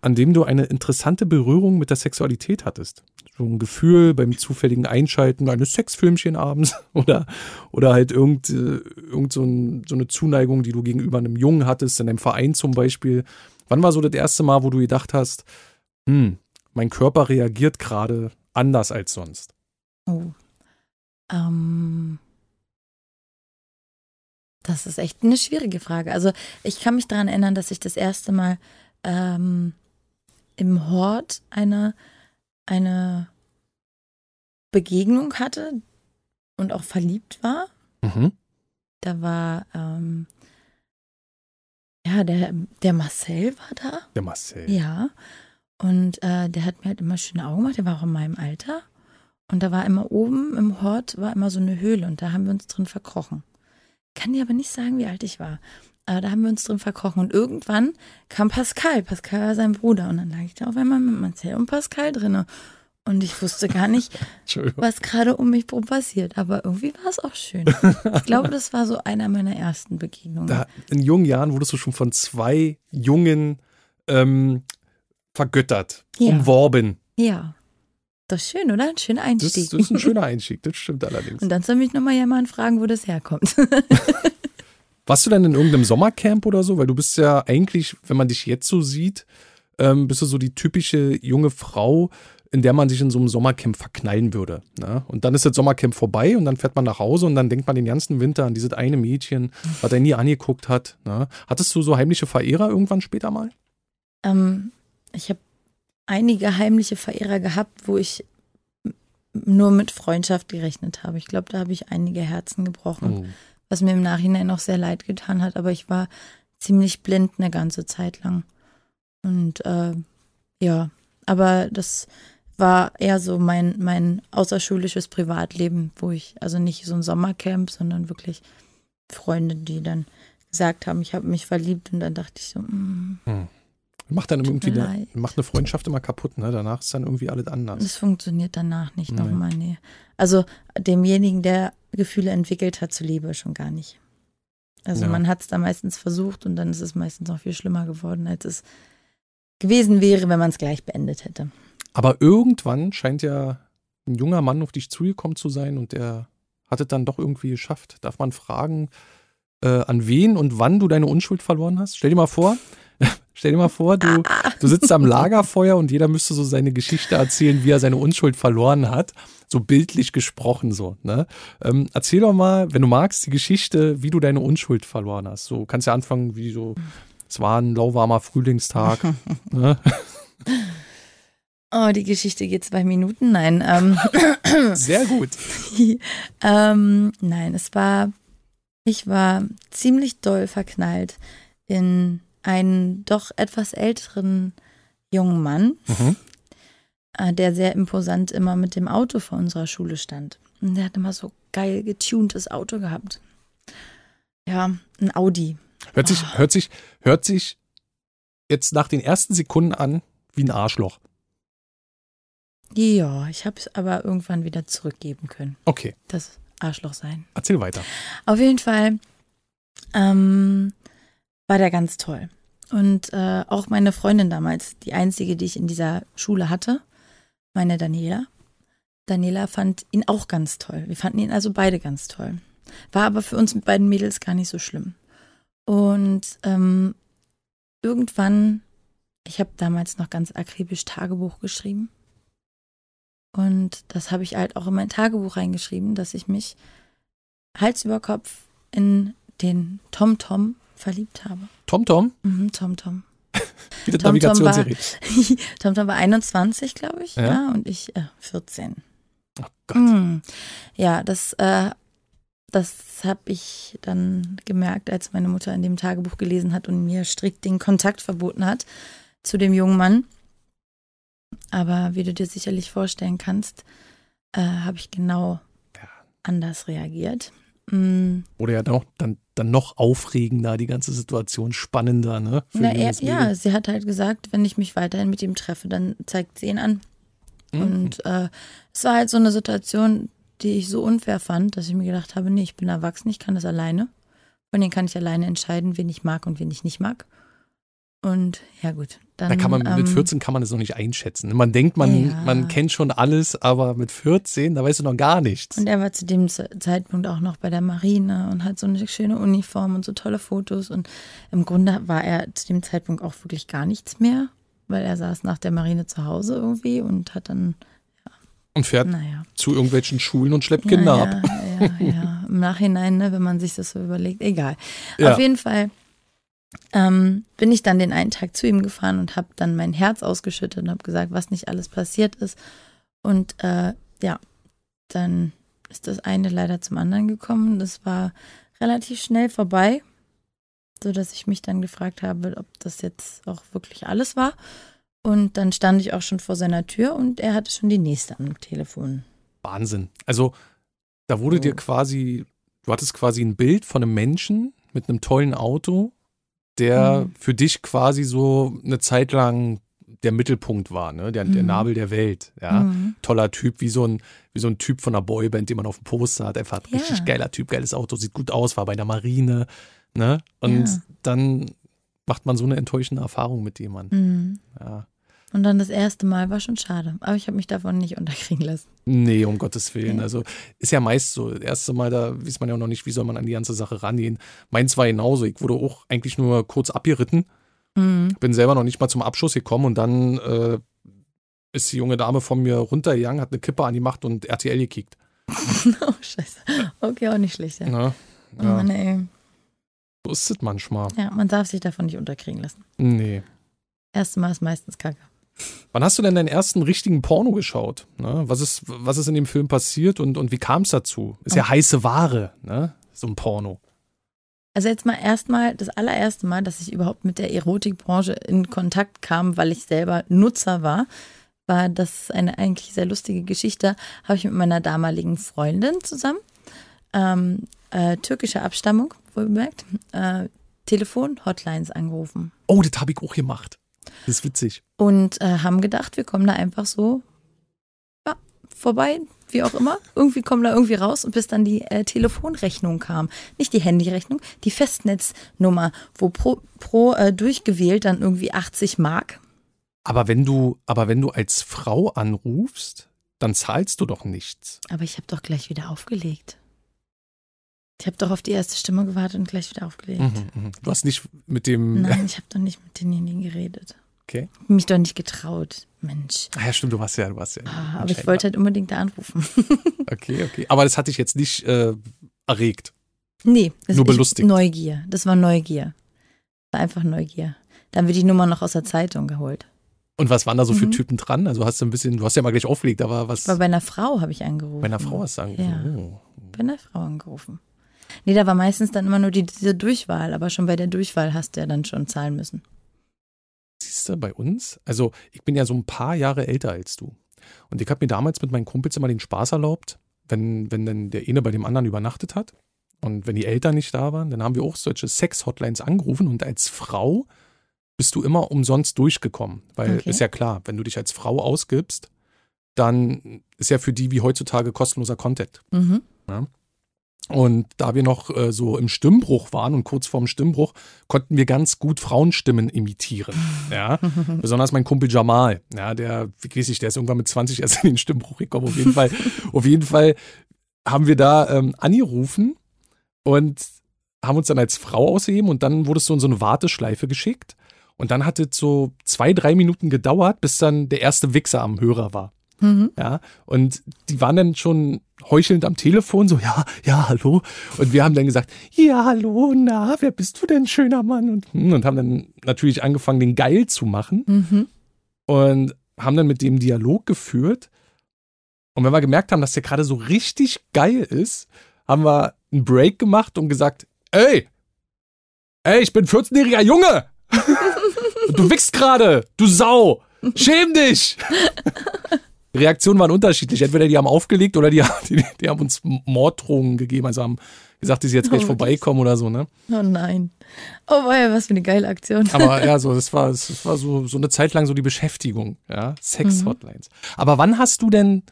A: an dem du eine interessante Berührung mit der Sexualität hattest? So ein Gefühl beim zufälligen Einschalten eines Sexfilmchen abends oder, oder halt irgend, äh, irgend so, ein, so eine Zuneigung, die du gegenüber einem Jungen hattest, in einem Verein zum Beispiel. Wann war so das erste Mal, wo du gedacht hast, hm, mein Körper reagiert gerade anders als sonst?
B: Oh. Ähm, das ist echt eine schwierige Frage. Also ich kann mich daran erinnern, dass ich das erste Mal ähm, im Hort eine, eine Begegnung hatte und auch verliebt war.
A: Mhm.
B: Da war, ähm, ja, der, der Marcel war da.
A: Der Marcel.
B: Ja. Und äh, der hat mir halt immer schöne Augen gemacht. Der war auch in meinem Alter. Und da war immer oben im Hort war immer so eine Höhle und da haben wir uns drin verkrochen. Kann dir aber nicht sagen, wie alt ich war. Aber da haben wir uns drin verkrochen. Und irgendwann kam Pascal. Pascal war sein Bruder. Und dann lag ich da auf einmal mit Marcel und Pascal drinne. Und ich wusste gar nicht, was gerade um mich rum passiert. Aber irgendwie war es auch schön. Ich glaube, das war so einer meiner ersten Begegnungen.
A: Da, in jungen Jahren wurdest du schon von zwei Jungen ähm, vergöttert,
B: Ja.
A: umworben.
B: Ja. Das ist schön, oder? Ein schöner
A: Das,
B: Einstieg.
A: ist- das ist ein schöner Einstieg, das stimmt allerdings.
B: Und dann soll mich nochmal jemand fragen, wo das herkommt.
A: Warst du denn in irgendeinem Sommercamp oder so? Weil du bist ja eigentlich, wenn man dich jetzt so sieht, ähm, bist du so die typische junge Frau, in der man sich in so einem Sommercamp verknallen würde. Ne? Und dann ist das Sommercamp vorbei und dann fährt man nach Hause und dann denkt man den ganzen Winter an dieses eine Mädchen, was er nie angeguckt hat. Ne? Hattest du so heimliche Verehrer irgendwann später mal?
B: ähm, ich habe einige heimliche Verehrer gehabt, wo ich nur mit Freundschaft gerechnet habe. Ich glaube, da habe ich einige Herzen gebrochen,
A: Oh.
B: Was mir im Nachhinein auch sehr leid getan hat. Aber ich war ziemlich blind eine ganze Zeit lang. Und äh, ja, aber das war eher so mein, mein außerschulisches Privatleben, wo ich, also nicht so ein Sommercamp, sondern wirklich Freunde, die dann gesagt haben, ich habe mich verliebt und dann dachte ich so, mm,
A: Macht dann irgendwie eine, macht eine Freundschaft immer kaputt, ne? Danach ist dann irgendwie alles anders.
B: das funktioniert danach nicht
A: Nee.
B: nochmal, nee. Also demjenigen, der Gefühle entwickelt hat, zuliebe schon gar nicht. Also
A: Ja.
B: man hat es da meistens versucht und dann ist es meistens noch viel schlimmer geworden, als es gewesen wäre, wenn man es gleich beendet hätte.
A: Aber irgendwann scheint ja ein junger Mann auf dich zugekommen zu sein und der hat es dann doch irgendwie geschafft. Darf man fragen, äh, an wen und wann du deine Unschuld verloren hast? Stell dir mal vor, stell dir mal vor, du, du sitzt am Lagerfeuer und jeder müsste so seine Geschichte erzählen, wie er seine Unschuld verloren hat. So bildlich gesprochen so. Ne? Ähm, erzähl doch mal, wenn du magst, die Geschichte, wie du deine Unschuld verloren hast. So kannst ja anfangen, wie so, es war ein lauwarmer Frühlingstag. ne?
B: Oh, die Geschichte geht zwei Minuten. Nein. Ähm,
A: Sehr gut.
B: ähm, nein, es war, ich war ziemlich doll verknallt in einen doch etwas älteren jungen Mann,
A: Mhm.
B: äh, der sehr imposant immer mit dem Auto vor unserer Schule stand. Und der hat immer so geil getuntes Auto gehabt. Ja, ein Audi.
A: Hört sich, hört sich, hört sich jetzt nach den ersten Sekunden an wie ein Arschloch.
B: Ja, ich habe es aber irgendwann wieder zurückgeben können.
A: Okay,
B: Das Arschloch sein.
A: erzähl weiter.
B: Auf jeden Fall ähm, war der ganz toll. Und äh, auch meine Freundin damals, die einzige, die ich in dieser Schule hatte, meine Daniela. Daniela fand ihn auch ganz toll. Wir fanden ihn also beide ganz toll. War aber für uns mit beiden Mädels gar nicht so schlimm. Und ähm, irgendwann, ich habe damals noch ganz akribisch Tagebuch geschrieben. Und das habe ich halt auch in mein Tagebuch reingeschrieben, dass ich mich Hals über Kopf in den Tom Tom verliebt habe.
A: TomTom,
B: Mhm, Tom Tom.
A: wie das
B: TomTom
A: Navigationsgerät.
B: Tom Tom war 21, glaube ich,
A: Ja.
B: ja. und ich äh, 14.
A: Oh Gott.
B: Mhm. Ja, das, äh, das habe ich dann gemerkt, als meine Mutter in dem Tagebuch gelesen hat und mir strikt den Kontakt verboten hat zu dem jungen Mann. Aber wie du dir sicherlich vorstellen kannst, äh, habe ich genau
A: Ja.
B: anders reagiert. Mm,
A: Oder ja noch, dann, dann noch aufregender, die ganze Situation spannender, ne?
B: Na, er, ja, sie hat halt gesagt, wenn ich mich weiterhin mit ihm treffe, dann zeigt sie ihn an.
A: Mhm.
B: Und äh, es war halt so eine Situation, die ich so unfair fand, dass ich mir gedacht habe, nee, ich bin erwachsen, ich kann das alleine. Von denen kann ich alleine entscheiden, wen ich mag und wen ich nicht mag. Und ja gut, dann
A: Da kann man,
B: ähm,
A: mit 14 kann man das noch nicht einschätzen. Man denkt, man,
B: Ja.
A: man kennt schon alles, aber mit 14, da weißt du noch gar nichts.
B: Und er war zu dem Ze- Zeitpunkt auch noch bei der Marine und hat so eine schöne Uniform und so tolle Fotos. Und im Grunde war er zu dem Zeitpunkt auch wirklich gar nichts mehr, weil er saß nach der Marine zu Hause irgendwie und hat dann,
A: Und fährt
B: naja.
A: zu irgendwelchen Schulen und schleppt Kinder
B: ja,
A: ab.
B: Ja, ja, ja. Im Nachhinein, ne, wenn man sich das so überlegt, egal.
A: Ja.
B: Auf jeden Fall ähm, bin ich dann den einen Tag zu ihm gefahren und habe dann mein Herz ausgeschüttet und habe gesagt, was nicht alles passiert ist. Und äh, ja, dann ist das eine leider zum anderen gekommen. Das war relativ schnell vorbei, so dass ich mich dann gefragt habe, ob das jetzt auch wirklich alles war. Und dann stand ich auch schon vor seiner Tür und er hatte schon die nächste am Telefon.
A: Wahnsinn. Also, da wurde
B: Oh.
A: dir quasi, du hattest quasi ein Bild von einem Menschen mit einem tollen Auto, der
B: Mhm.
A: für dich quasi so eine Zeit lang der Mittelpunkt war, ne? der, der
B: Mhm.
A: Nabel der Welt. Ja?
B: Mhm.
A: Toller Typ, wie so, ein, wie so ein Typ von einer Boyband, den man auf dem Poster hat. Einfach ein
B: Ja.
A: richtig geiler Typ, geiles Auto, sieht gut aus, war bei der Marine. Ne? Und
B: Ja.
A: dann macht man so eine enttäuschende Erfahrung mit jemandem.
B: Mhm.
A: Ja.
B: Und dann das erste Mal war schon schade. Aber ich habe mich davon nicht unterkriegen lassen.
A: Nee, um Gottes Willen. Also ist ja meist so. Das erste Mal, da weiß man ja auch noch nicht, wie soll man an die ganze Sache rangehen. Meins war genauso. Ich wurde auch eigentlich nur kurz abgeritten.
B: Mhm.
A: Bin selber noch nicht mal zum Abschuss gekommen und dann äh, ist die junge Dame von mir runtergegangen, hat eine Kippe angemacht und RTL gekickt.
B: oh, scheiße. Okay, auch nicht schlecht, ja.
A: Ne?
B: Oh
A: Ja,
B: Mann, ey.
A: so ist es manchmal.
B: Ja, man darf sich davon nicht unterkriegen lassen.
A: Nee.
B: Erste Mal ist meistens kacke.
A: Wann hast du denn deinen ersten richtigen Porno geschaut? Ne? Was, ist, was ist in dem Film passiert und, und wie kam es dazu? Ist ja heiße Ware, ne? So ein Porno.
B: Also jetzt mal erstmal, das allererste Mal, dass ich überhaupt mit der Erotikbranche in Kontakt kam, weil ich selber Nutzer war, war das eine eigentlich sehr lustige Geschichte. Habe ich mit meiner damaligen Freundin zusammen, ähm, äh, türkischer Abstammung, wohlbemerkt, äh, Telefon-Hotlines angerufen.
A: Oh, das habe ich auch gemacht. Das ist witzig.
B: und äh, haben gedacht, wir kommen da einfach so ja, vorbei, wie auch immer. Irgendwie kommen da irgendwie raus und bis dann die äh, Telefonrechnung kam. Nicht die Handyrechnung, die Festnetznummer, wo pro, pro äh, durchgewählt dann irgendwie 80 Mark.
A: Aber wenn du, aber wenn du als Frau anrufst, dann zahlst du doch nichts.
B: Aber ich habe doch gleich wieder aufgelegt. Ich habe doch auf die erste Stimme gewartet und gleich wieder aufgelegt.
A: Mhm, mhm. Du hast nicht mit dem.
B: Nein, ich habe doch nicht mit denjenigen geredet.
A: Okay.
B: Mich doch nicht getraut, Mensch.
A: Ah ja, stimmt, du warst ja, du warst ja.
B: Ah, aber ich wollte halt unbedingt da anrufen.
A: Okay, okay. Aber das hat dich jetzt nicht äh, erregt.
B: Nee, das
A: Nur
B: ich-
A: belustigt.
B: Neugier. Das war Neugier. Das war einfach Neugier. Dann wird die Nummer noch aus der Zeitung geholt.
A: Und was waren da so für
B: Mhm.
A: Typen dran? Also hast du ein bisschen, du hast ja mal gleich aufgelegt, aber was
B: Aber bei einer Frau habe ich angerufen.
A: bei einer Frau hast du angerufen?
B: Ja.
A: Oh.
B: Bei einer Frau angerufen. Nee, da war meistens dann immer nur die, diese Durchwahl, aber schon bei der Durchwahl hast du ja dann schon zahlen müssen.
A: Siehst du, bei uns, also ich bin ja so ein paar Jahre älter als du. Und ich habe mir damals mit meinen Kumpels immer den Spaß erlaubt, wenn, wenn dann der eine bei dem anderen übernachtet hat und wenn die Eltern nicht da waren, dann haben wir auch solche Sex-Hotlines angerufen und als Frau bist du immer umsonst durchgekommen. Weil
B: Okay.
A: ist ja klar, wenn du dich als Frau ausgibst, dann ist ja für die wie heutzutage kostenloser Content.
B: Mhm.
A: Und da wir noch äh, so im Stimmbruch waren und kurz vorm Stimmbruch, konnten wir ganz gut Frauenstimmen imitieren. Ja, besonders mein Kumpel Jamal. Ja, der, wie weiß ich, der ist irgendwann mit 20 erst in den Stimmbruch gekommen. Auf jeden Fall, auf jeden Fall haben wir da ähm, angerufen und haben uns dann als Frau ausgegeben und dann wurdest du in so eine Warteschleife geschickt. Und dann hat es so zwei, drei Minuten gedauert, bis dann der erste Wichser am Hörer war.
B: Mhm.
A: Ja, und die waren dann schon heuchelnd am Telefon, so, ja, ja, hallo. Und wir haben dann gesagt, ja, hallo, na, wer bist du denn, schöner Mann? Und, hm, und haben dann natürlich angefangen, den geil zu machen
B: Mhm.
A: und haben dann mit dem Dialog geführt. Und wenn wir gemerkt haben, dass der gerade so richtig geil ist, haben wir einen Break gemacht und gesagt, ey, ey, ich bin 14-jähriger Junge. Du wichst gerade, du Sau. Schäm dich. Reaktionen waren unterschiedlich. Entweder die haben aufgelegt oder die, die, die haben uns Morddrohungen gegeben. Also haben gesagt, dass sie jetzt gleich
B: Oh,
A: vorbeikommen oder so, ne?
B: Oh nein. Oh boy, was für eine geile Aktion.
A: Aber ja, so, das war, das war so, so eine Zeit lang so die Beschäftigung, ja. Sex-Hotlines. Aber wann hast du denn,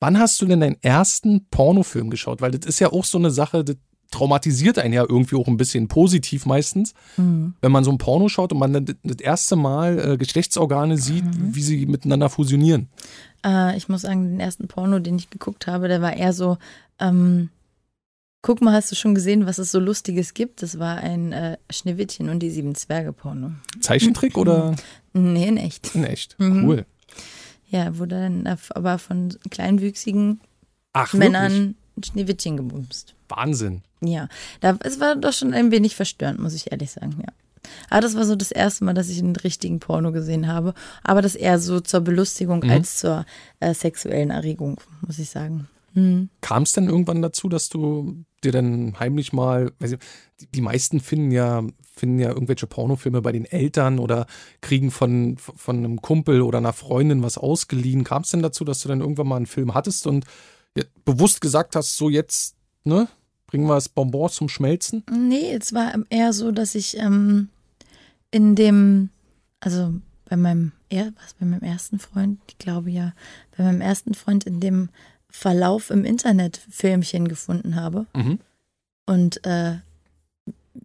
A: wann hast du denn deinen ersten Pornofilm geschaut? Weil das ist ja auch so eine Sache, das traumatisiert einen ja irgendwie auch ein bisschen positiv meistens,
B: Mhm.
A: wenn man so ein Porno schaut und man dann das- erste Mal äh, Geschlechtsorgane sieht, wie sie miteinander fusionieren.
B: Äh, ich muss sagen, den ersten Porno, den ich geguckt habe, der war eher so, ähm, guck mal, hast du schon gesehen, was es so Lustiges gibt? Das war ein äh, Schneewittchen und die sieben Zwerge Porno.
A: Zeichentrick oder
B: Nee, in echt.
A: in echt?
B: Mhm.
A: Cool.
B: Ja, wurde dann aber von kleinwüchsigen
A: Ach, wirklich?
B: Männern ein Schneewittchen gebumst.
A: Wahnsinn.
B: Ja, da, es war doch schon ein wenig verstörend, muss ich ehrlich sagen, ja. Aber das war so das erste Mal, dass ich einen richtigen Porno gesehen habe. Aber das eher so zur Belustigung
A: Mhm.
B: als zur äh, sexuellen Erregung, muss ich sagen. Hm.
A: Kam es denn irgendwann dazu, dass du dir dann heimlich mal, weiß ich, die, meisten finden ja, finden ja irgendwelche Pornofilme bei den Eltern oder kriegen von, von einem Kumpel oder einer Freundin was ausgeliehen. Kam es denn dazu, dass du dann irgendwann mal einen Film hattest und bewusst gesagt hast, so jetzt, ne, bringen wir das Bonbon zum Schmelzen?
B: Nee, es war eher so, dass ich ähm, in dem, also bei meinem, er, was, bei meinem ersten Freund, ich glaube ja, bei meinem ersten Freund in dem Verlauf im Internet Filmchen gefunden habe
A: Mhm.
B: und äh,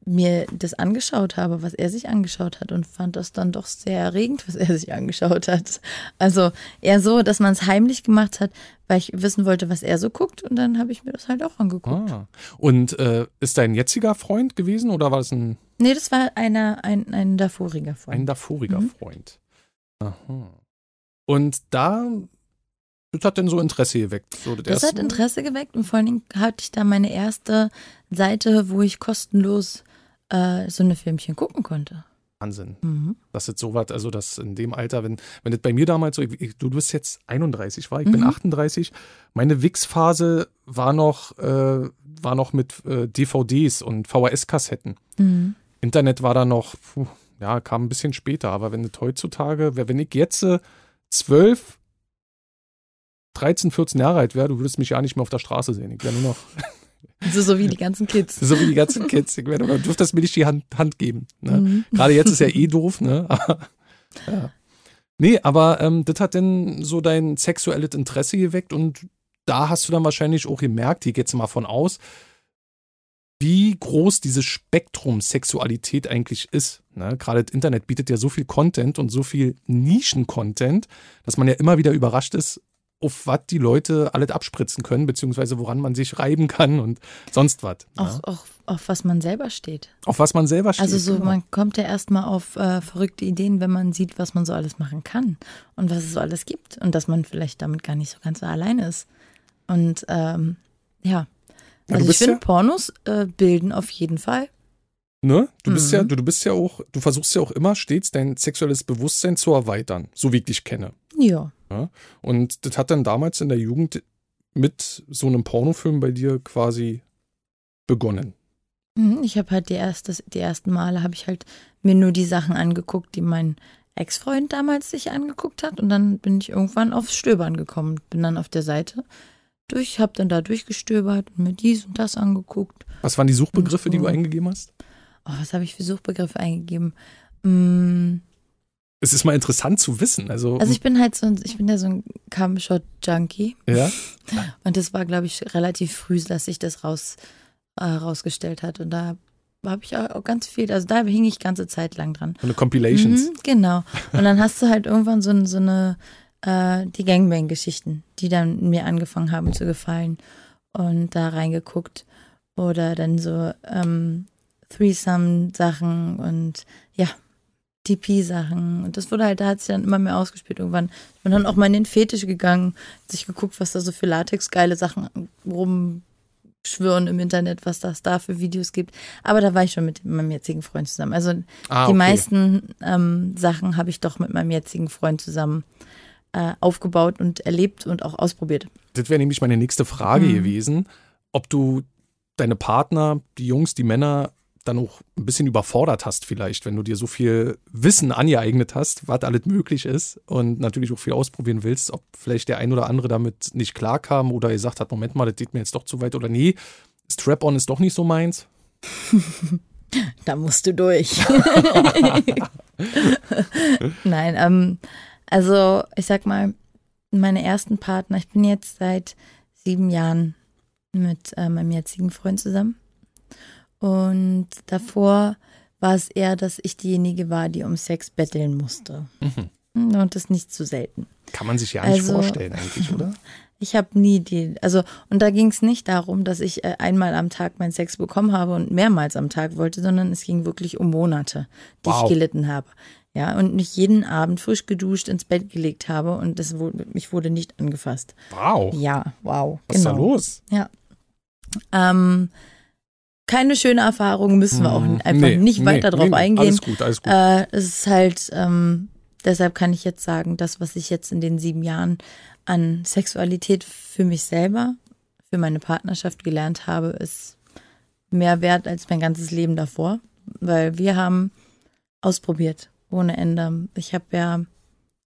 B: mir das angeschaut habe, was er sich angeschaut hat und fand das dann doch sehr erregend, was er sich angeschaut hat. Also eher so, dass man es heimlich gemacht hat, weil ich wissen wollte, was er so guckt und dann habe ich mir das halt auch angeguckt.
A: Ah. Und äh, ist dein jetziger Freund gewesen oder war das ein,
B: Nee, das war einer, ein, ein davoriger Freund.
A: ein davoriger
B: Mhm.
A: Freund? Aha. Und da, das hat dann so Interesse geweckt. So
B: Das
A: erste
B: hat? Interesse geweckt und vor allen Dingen hatte ich da meine erste Seite, wo ich kostenlos äh, so eine Filmchen gucken konnte.
A: Wahnsinn.
B: Mhm.
A: Das ist sowas, also das in dem Alter, wenn, wenn das bei mir damals so, ich, du bist jetzt 31, war, ich bin
B: Mhm.
A: 38. Meine Wix-Phase war noch, äh, war noch mit äh, DVDs und VHS-Kassetten.
B: Mhm.
A: Internet war da noch, puh, ja, kam ein bisschen später, aber wenn das heutzutage, wenn ich jetzt äh, 12, 13, 14 Jahre alt wäre, du würdest mich ja nicht mehr auf der Straße sehen. Ich wäre nur noch,
B: So, so wie die ganzen Kids.
A: so wie die ganzen Kids, ich wär, du dürftest mir nicht die Hand, Hand geben. Ne?
B: Mhm.
A: Gerade jetzt ist ja eh doof, ne? Aber, ja. Nee, aber ähm, das hat denn so dein sexuelles Interesse geweckt und da hast du dann wahrscheinlich auch gemerkt, ich gehe jetzt mal von aus, wie groß dieses Spektrum Sexualität eigentlich ist. Ne? Gerade das Internet bietet ja so viel Content und so viel Nischen-Content, dass man ja immer wieder überrascht ist, auf was die Leute alles abspritzen können, beziehungsweise woran man sich reiben kann und sonst was.
B: Auch,
A: Ne?
B: auch auf was man selber steht.
A: Auf was man selber steht.
B: Also so,
A: genau.
B: man kommt ja erstmal auf äh, verrückte Ideen, wenn man sieht, was man so alles machen kann und was es so alles gibt und dass man vielleicht damit gar nicht so ganz so allein ist. Und ähm, ja,
A: Ja,
B: also ich
A: bist
B: finde,
A: ja-
B: Pornos äh, bilden auf jeden Fall.
A: Ne? Du bist ja, du, du bist ja auch, du versuchst ja auch immer stets dein sexuelles Bewusstsein zu erweitern, so wie ich dich kenne.
B: Ja.
A: Ja? Und das hat dann damals in der Jugend mit so einem Pornofilm bei dir quasi begonnen.
B: Mhm, Ich habe halt die, erste, die ersten Male habe ich halt mir nur die Sachen angeguckt, die mein Ex-Freund damals sich angeguckt hat. Und dann bin ich irgendwann aufs Stöbern gekommen. Bin dann auf der Seite durch, habe dann da durchgestöbert und mir dies und das angeguckt.
A: Was waren die Suchbegriffe, die du
B: so.
A: eingegeben hast?
B: Oh, was habe ich für Suchbegriffe eingegeben? Mm,
A: Es ist mal interessant zu wissen. Also,
B: Also ich bin halt so ein, ich bin ja so ein Cumshot-Junkie.
A: ja,
B: Und das war, glaube ich, relativ früh, dass sich das raus, äh, rausgestellt hat. Und da habe ich auch ganz viel, also da hing ich ganze Zeit lang dran.
A: so eine Compilations.
B: Mhm, genau. Und dann hast du halt irgendwann so, so eine, äh, die Gangbang-Geschichten, die dann mir angefangen haben zu gefallen und da reingeguckt. Oder dann so ähm, Threesome-Sachen und ja, DP-Sachen. Und das wurde halt, da hat sich dann immer mehr ausgespielt. Irgendwann ich bin dann auch mal in den Fetisch gegangen, sich geguckt, was da so für Latex-geile Sachen rumschwirren im Internet, was das da für Videos gibt. Aber da war ich schon mit meinem jetzigen Freund zusammen. Also
A: Ah,
B: die
A: okay.
B: meisten ähm, Sachen habe ich doch mit meinem jetzigen Freund zusammen äh, aufgebaut und erlebt und auch ausprobiert.
A: Das wäre nämlich meine nächste Frage
B: Mhm.
A: gewesen, ob du deine Partner, die Jungs, die Männer, dann auch ein bisschen überfordert hast vielleicht, wenn du dir so viel Wissen angeeignet hast, was alles möglich ist und natürlich auch viel ausprobieren willst, ob vielleicht der ein oder andere damit nicht klarkam oder gesagt hat, Moment mal, das geht mir jetzt doch zu weit oder nee, Strap-on ist doch nicht so meins.
B: Da musst du durch. Nein, ähm, also ich sag mal, meine ersten Partner, ich bin jetzt seit sieben Jahren mit äh, meinem jetzigen Freund zusammen. Und davor war es eher, dass ich diejenige war, die um Sex betteln musste.
A: Mhm.
B: Und das nicht zu selten.
A: Kann man sich ja nicht
B: Also-
A: vorstellen eigentlich, oder?
B: Ich habe nie die, also und da ging es nicht darum, dass ich äh, einmal am Tag meinen Sex bekommen habe und mehrmals am Tag wollte, sondern es ging wirklich um Monate, die
A: Wow.
B: ich gelitten habe. Ja, und nicht jeden Abend frisch geduscht ins Bett gelegt habe und das wurde, mich wurde nicht angefasst.
A: Wow,
B: Ja, wow.
A: was ist da
B: genau.
A: los?
B: Ja. Ähm, keine schöne Erfahrung, müssen wir auch
A: Mhm.
B: einfach
A: Nee,
B: nicht
A: nee,
B: weiter drauf
A: nee, nee,
B: eingehen.
A: Alles gut, alles gut.
B: Äh, es ist halt, ähm, deshalb kann ich jetzt sagen, das, was ich jetzt in den sieben Jahren an Sexualität für mich selber, für meine Partnerschaft gelernt habe, ist mehr wert als mein ganzes Leben davor, weil wir haben ausprobiert ohne Ende. Ich habe ja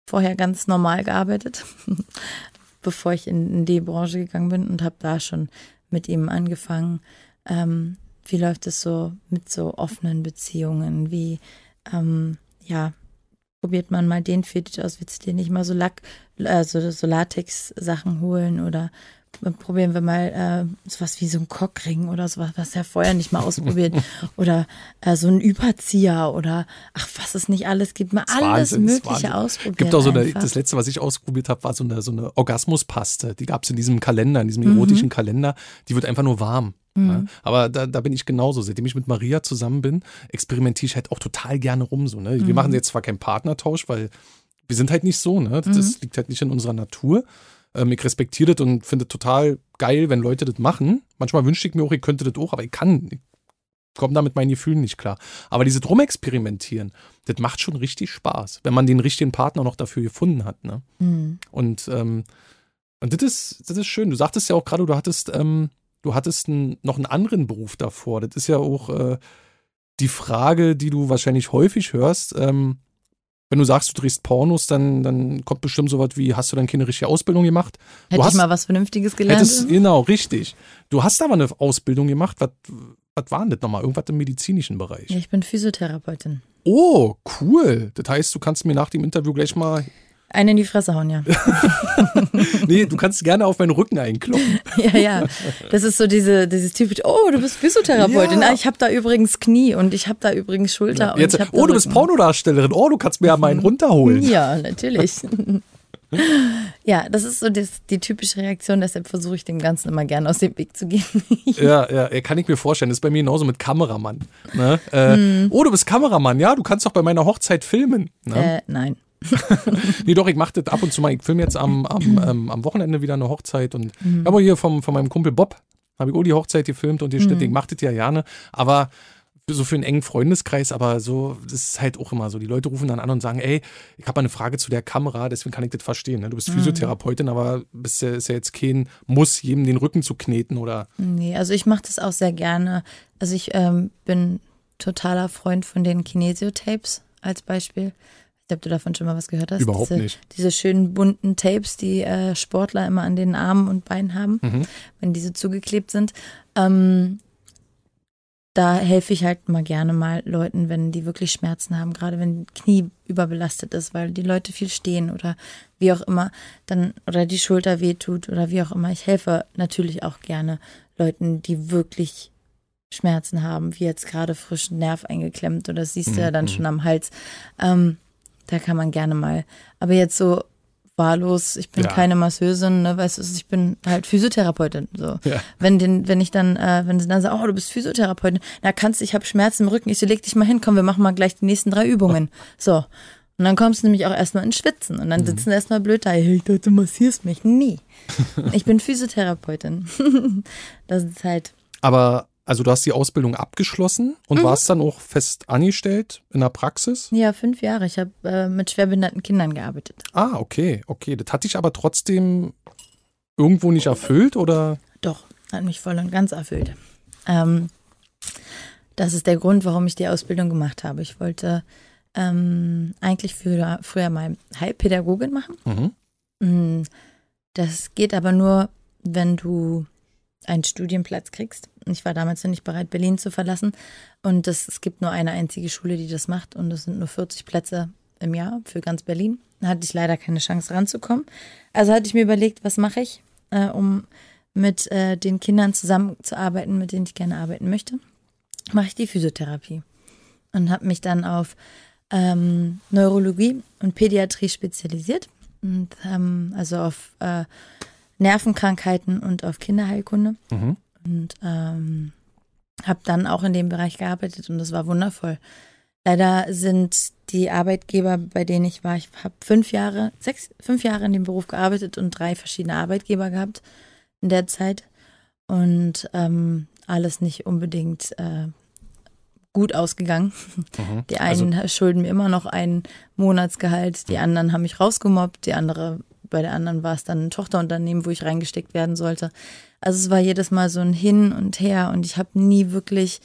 B: vorher ganz normal gearbeitet, bevor ich in, in die Branche gegangen bin und habe da schon mit ihm angefangen. Ähm, wie läuft es so mit so offenen Beziehungen? Wie, ähm, ja, probiert man mal den Fetisch aus? Willst du dir nicht mal so Lack, also so Latex-Sachen holen oder probieren wir mal äh, sowas wie so ein Cockring oder sowas, was er vorher nicht mal ausprobiert oder äh, so ein Überzieher oder ach, was es nicht alles gibt, mal alles
A: Wahnsinn,
B: Mögliche ausprobieren.
A: Gibt auch so eine,
B: einfach.
A: das letzte, was ich ausprobiert habe, war so eine, so eine Orgasmuspaste. Die gab es in diesem Kalender, in diesem
B: Mhm.
A: erotischen Kalender. Die wird einfach nur warm. Ja? Aber da, da bin ich genauso. Seitdem ich mit Maria zusammen bin, experimentiere ich halt auch total gerne rum. So, ne? Wir
B: Mhm.
A: machen jetzt zwar keinen Partnertausch, weil wir sind halt nicht so. Ne? Das
B: Mhm.
A: liegt halt nicht in unserer Natur. Ähm, ich respektiere das und finde total geil, wenn Leute das machen. Manchmal wünschte ich mir auch, ich könnte das auch, aber ich kann. Ich komme da mit meinen Gefühlen nicht klar. Aber dieses Rumexperimentieren, das macht schon richtig Spaß, wenn man den richtigen Partner noch dafür gefunden hat. Ne?
B: Hm.
A: Und, ähm, und das ist, das ist schön. Du sagtest ja auch gerade, du hattest, ähm, du hattest n- noch einen anderen Beruf davor. Das ist ja auch äh, die Frage, die du wahrscheinlich häufig hörst. Ähm, wenn du sagst, du drehst Pornos, dann, dann kommt bestimmt sowas wie, hast du dann keine richtige Ausbildung gemacht?
B: Hätte
A: hast-
B: ich mal was Vernünftiges gelernt?
A: Hättest, genau, richtig. Du hast aber eine Ausbildung gemacht. Was, was war denn das nochmal? Irgendwas im medizinischen Bereich.
B: ja, ich bin Physiotherapeutin.
A: Oh, cool. Das heißt, du kannst mir nach dem Interview gleich mal.
B: Eine in die Fresse hauen, ja.
A: Nee, du kannst gerne auf meinen Rücken einkloppen.
B: ja, ja. Das ist so diese, dieses typische, oh, du bist Physiotherapeutin.
A: Ja.
B: Ah, ich habe da übrigens Knie und ich habe da übrigens Schulter. und
A: Jetzt,
B: ich hab
A: oh, du bist. Pornodarstellerin. Oh, du kannst mir ja meinen runterholen.
B: Ja, natürlich. ja, das ist so das, die typische Reaktion, deshalb versuche ich dem Ganzen immer gerne aus dem Weg zu gehen.
A: Ja, ja, ja, kann ich mir vorstellen. Das ist bei mir genauso mit Kameramann. Ne? Äh,
B: Hm.
A: Oh, du bist Kameramann. Ja, du kannst doch bei meiner Hochzeit filmen. Ne?
B: äh, nein.
A: Nee, doch, ich mache das ab und zu mal. Ich filme jetzt am, am, ähm, am Wochenende wieder eine Hochzeit und
B: Mhm.
A: aber hier vom, von meinem Kumpel Bob habe ich auch die Hochzeit gefilmt und geschnitten. Ich mache das ja gerne. Aber so für einen engen Freundeskreis, aber so, das ist halt auch immer so. Die Leute rufen dann an und sagen, ey, ich habe mal eine Frage zu der Kamera, deswegen kann ich das verstehen. Ne? Du bist mhm. Physiotherapeutin, aber bist ja, ist ja jetzt kein Muss, jedem den Rücken zu kneten oder.
B: Nee, also ich mache das auch sehr gerne. Also ich ähm, bin totaler Freund von den Kinesiotapes als Beispiel. Ich ob du davon schon mal was gehört hast.
A: Überhaupt
B: diese,
A: nicht.
B: Diese schönen bunten Tapes, die äh, Sportler immer an den Armen und Beinen haben, mhm. wenn diese zugeklebt sind. Ähm, da helfe ich halt mal gerne mal Leuten, wenn die wirklich Schmerzen haben, gerade wenn Knie überbelastet ist, weil die Leute viel stehen oder wie auch immer, dann oder die Schulter wehtut oder wie auch immer. Ich helfe natürlich auch gerne Leuten, die wirklich Schmerzen haben, wie jetzt gerade frischen Nerv eingeklemmt oder das siehst du ja dann mhm. schon am Hals. Ähm, da kann man gerne mal. Aber jetzt so wahllos, ich bin ja. keine Masseusin, ne, weißt du, ich bin halt Physiotherapeutin. So. Ja. Wenn, den, wenn ich dann, äh, wenn sie dann sagen, oh, du bist Physiotherapeutin, na kannst du, ich habe Schmerzen im Rücken, ich so, leg dich mal hin, komm, wir machen mal gleich die nächsten drei Übungen. So. Und dann kommst du nämlich auch erstmal ins Schwitzen und dann mhm. sitzen erstmal blöd da, ich dachte, du massierst mich. Nie. ich bin Physiotherapeutin. das ist halt.
A: Aber also du hast die Ausbildung abgeschlossen und mhm. warst dann auch fest angestellt in der Praxis?
B: Ja, fünf Jahre. Ich habe äh, mit schwerbehinderten Kindern gearbeitet.
A: Ah, okay, okay. Das hat dich aber trotzdem irgendwo nicht erfüllt, oder?
B: Doch, hat mich voll und ganz erfüllt. Ähm, das ist der Grund, warum ich die Ausbildung gemacht habe. Ich wollte ähm, eigentlich früher, früher mal Heilpädagogin machen. Mhm. Mm, das geht aber nur, wenn du einen Studienplatz kriegst. Ich war damals noch nicht bereit, Berlin zu verlassen. Und das, es gibt nur eine einzige Schule, die das macht. Und das sind nur 40 Plätze im Jahr für ganz Berlin. Da hatte ich leider keine Chance ranzukommen. Also hatte ich mir überlegt, was mache ich, äh, um mit äh, den Kindern zusammenzuarbeiten, mit denen ich gerne arbeiten möchte. Mache ich die Physiotherapie. Und habe mich dann auf ähm, Neurologie und Pädiatrie spezialisiert. Und ähm, also auf äh, Nervenkrankheiten und auf Kinderheilkunde. Mhm. Und ähm, habe dann auch in dem Bereich gearbeitet und das war wundervoll. Leider sind die Arbeitgeber, bei denen ich war, ich habe fünf Jahre, sechs, fünf Jahre in dem Beruf gearbeitet und drei verschiedene Arbeitgeber gehabt in der Zeit. Und ähm, alles nicht unbedingt äh, gut ausgegangen. Mhm. Die einen also, schulden mir immer noch ein Monatsgehalt, die anderen haben mich rausgemobbt, die andere bei der anderen war es dann ein Tochterunternehmen, wo ich reingesteckt werden sollte. Also es war jedes Mal so ein Hin und Her und ich habe nie wirklich,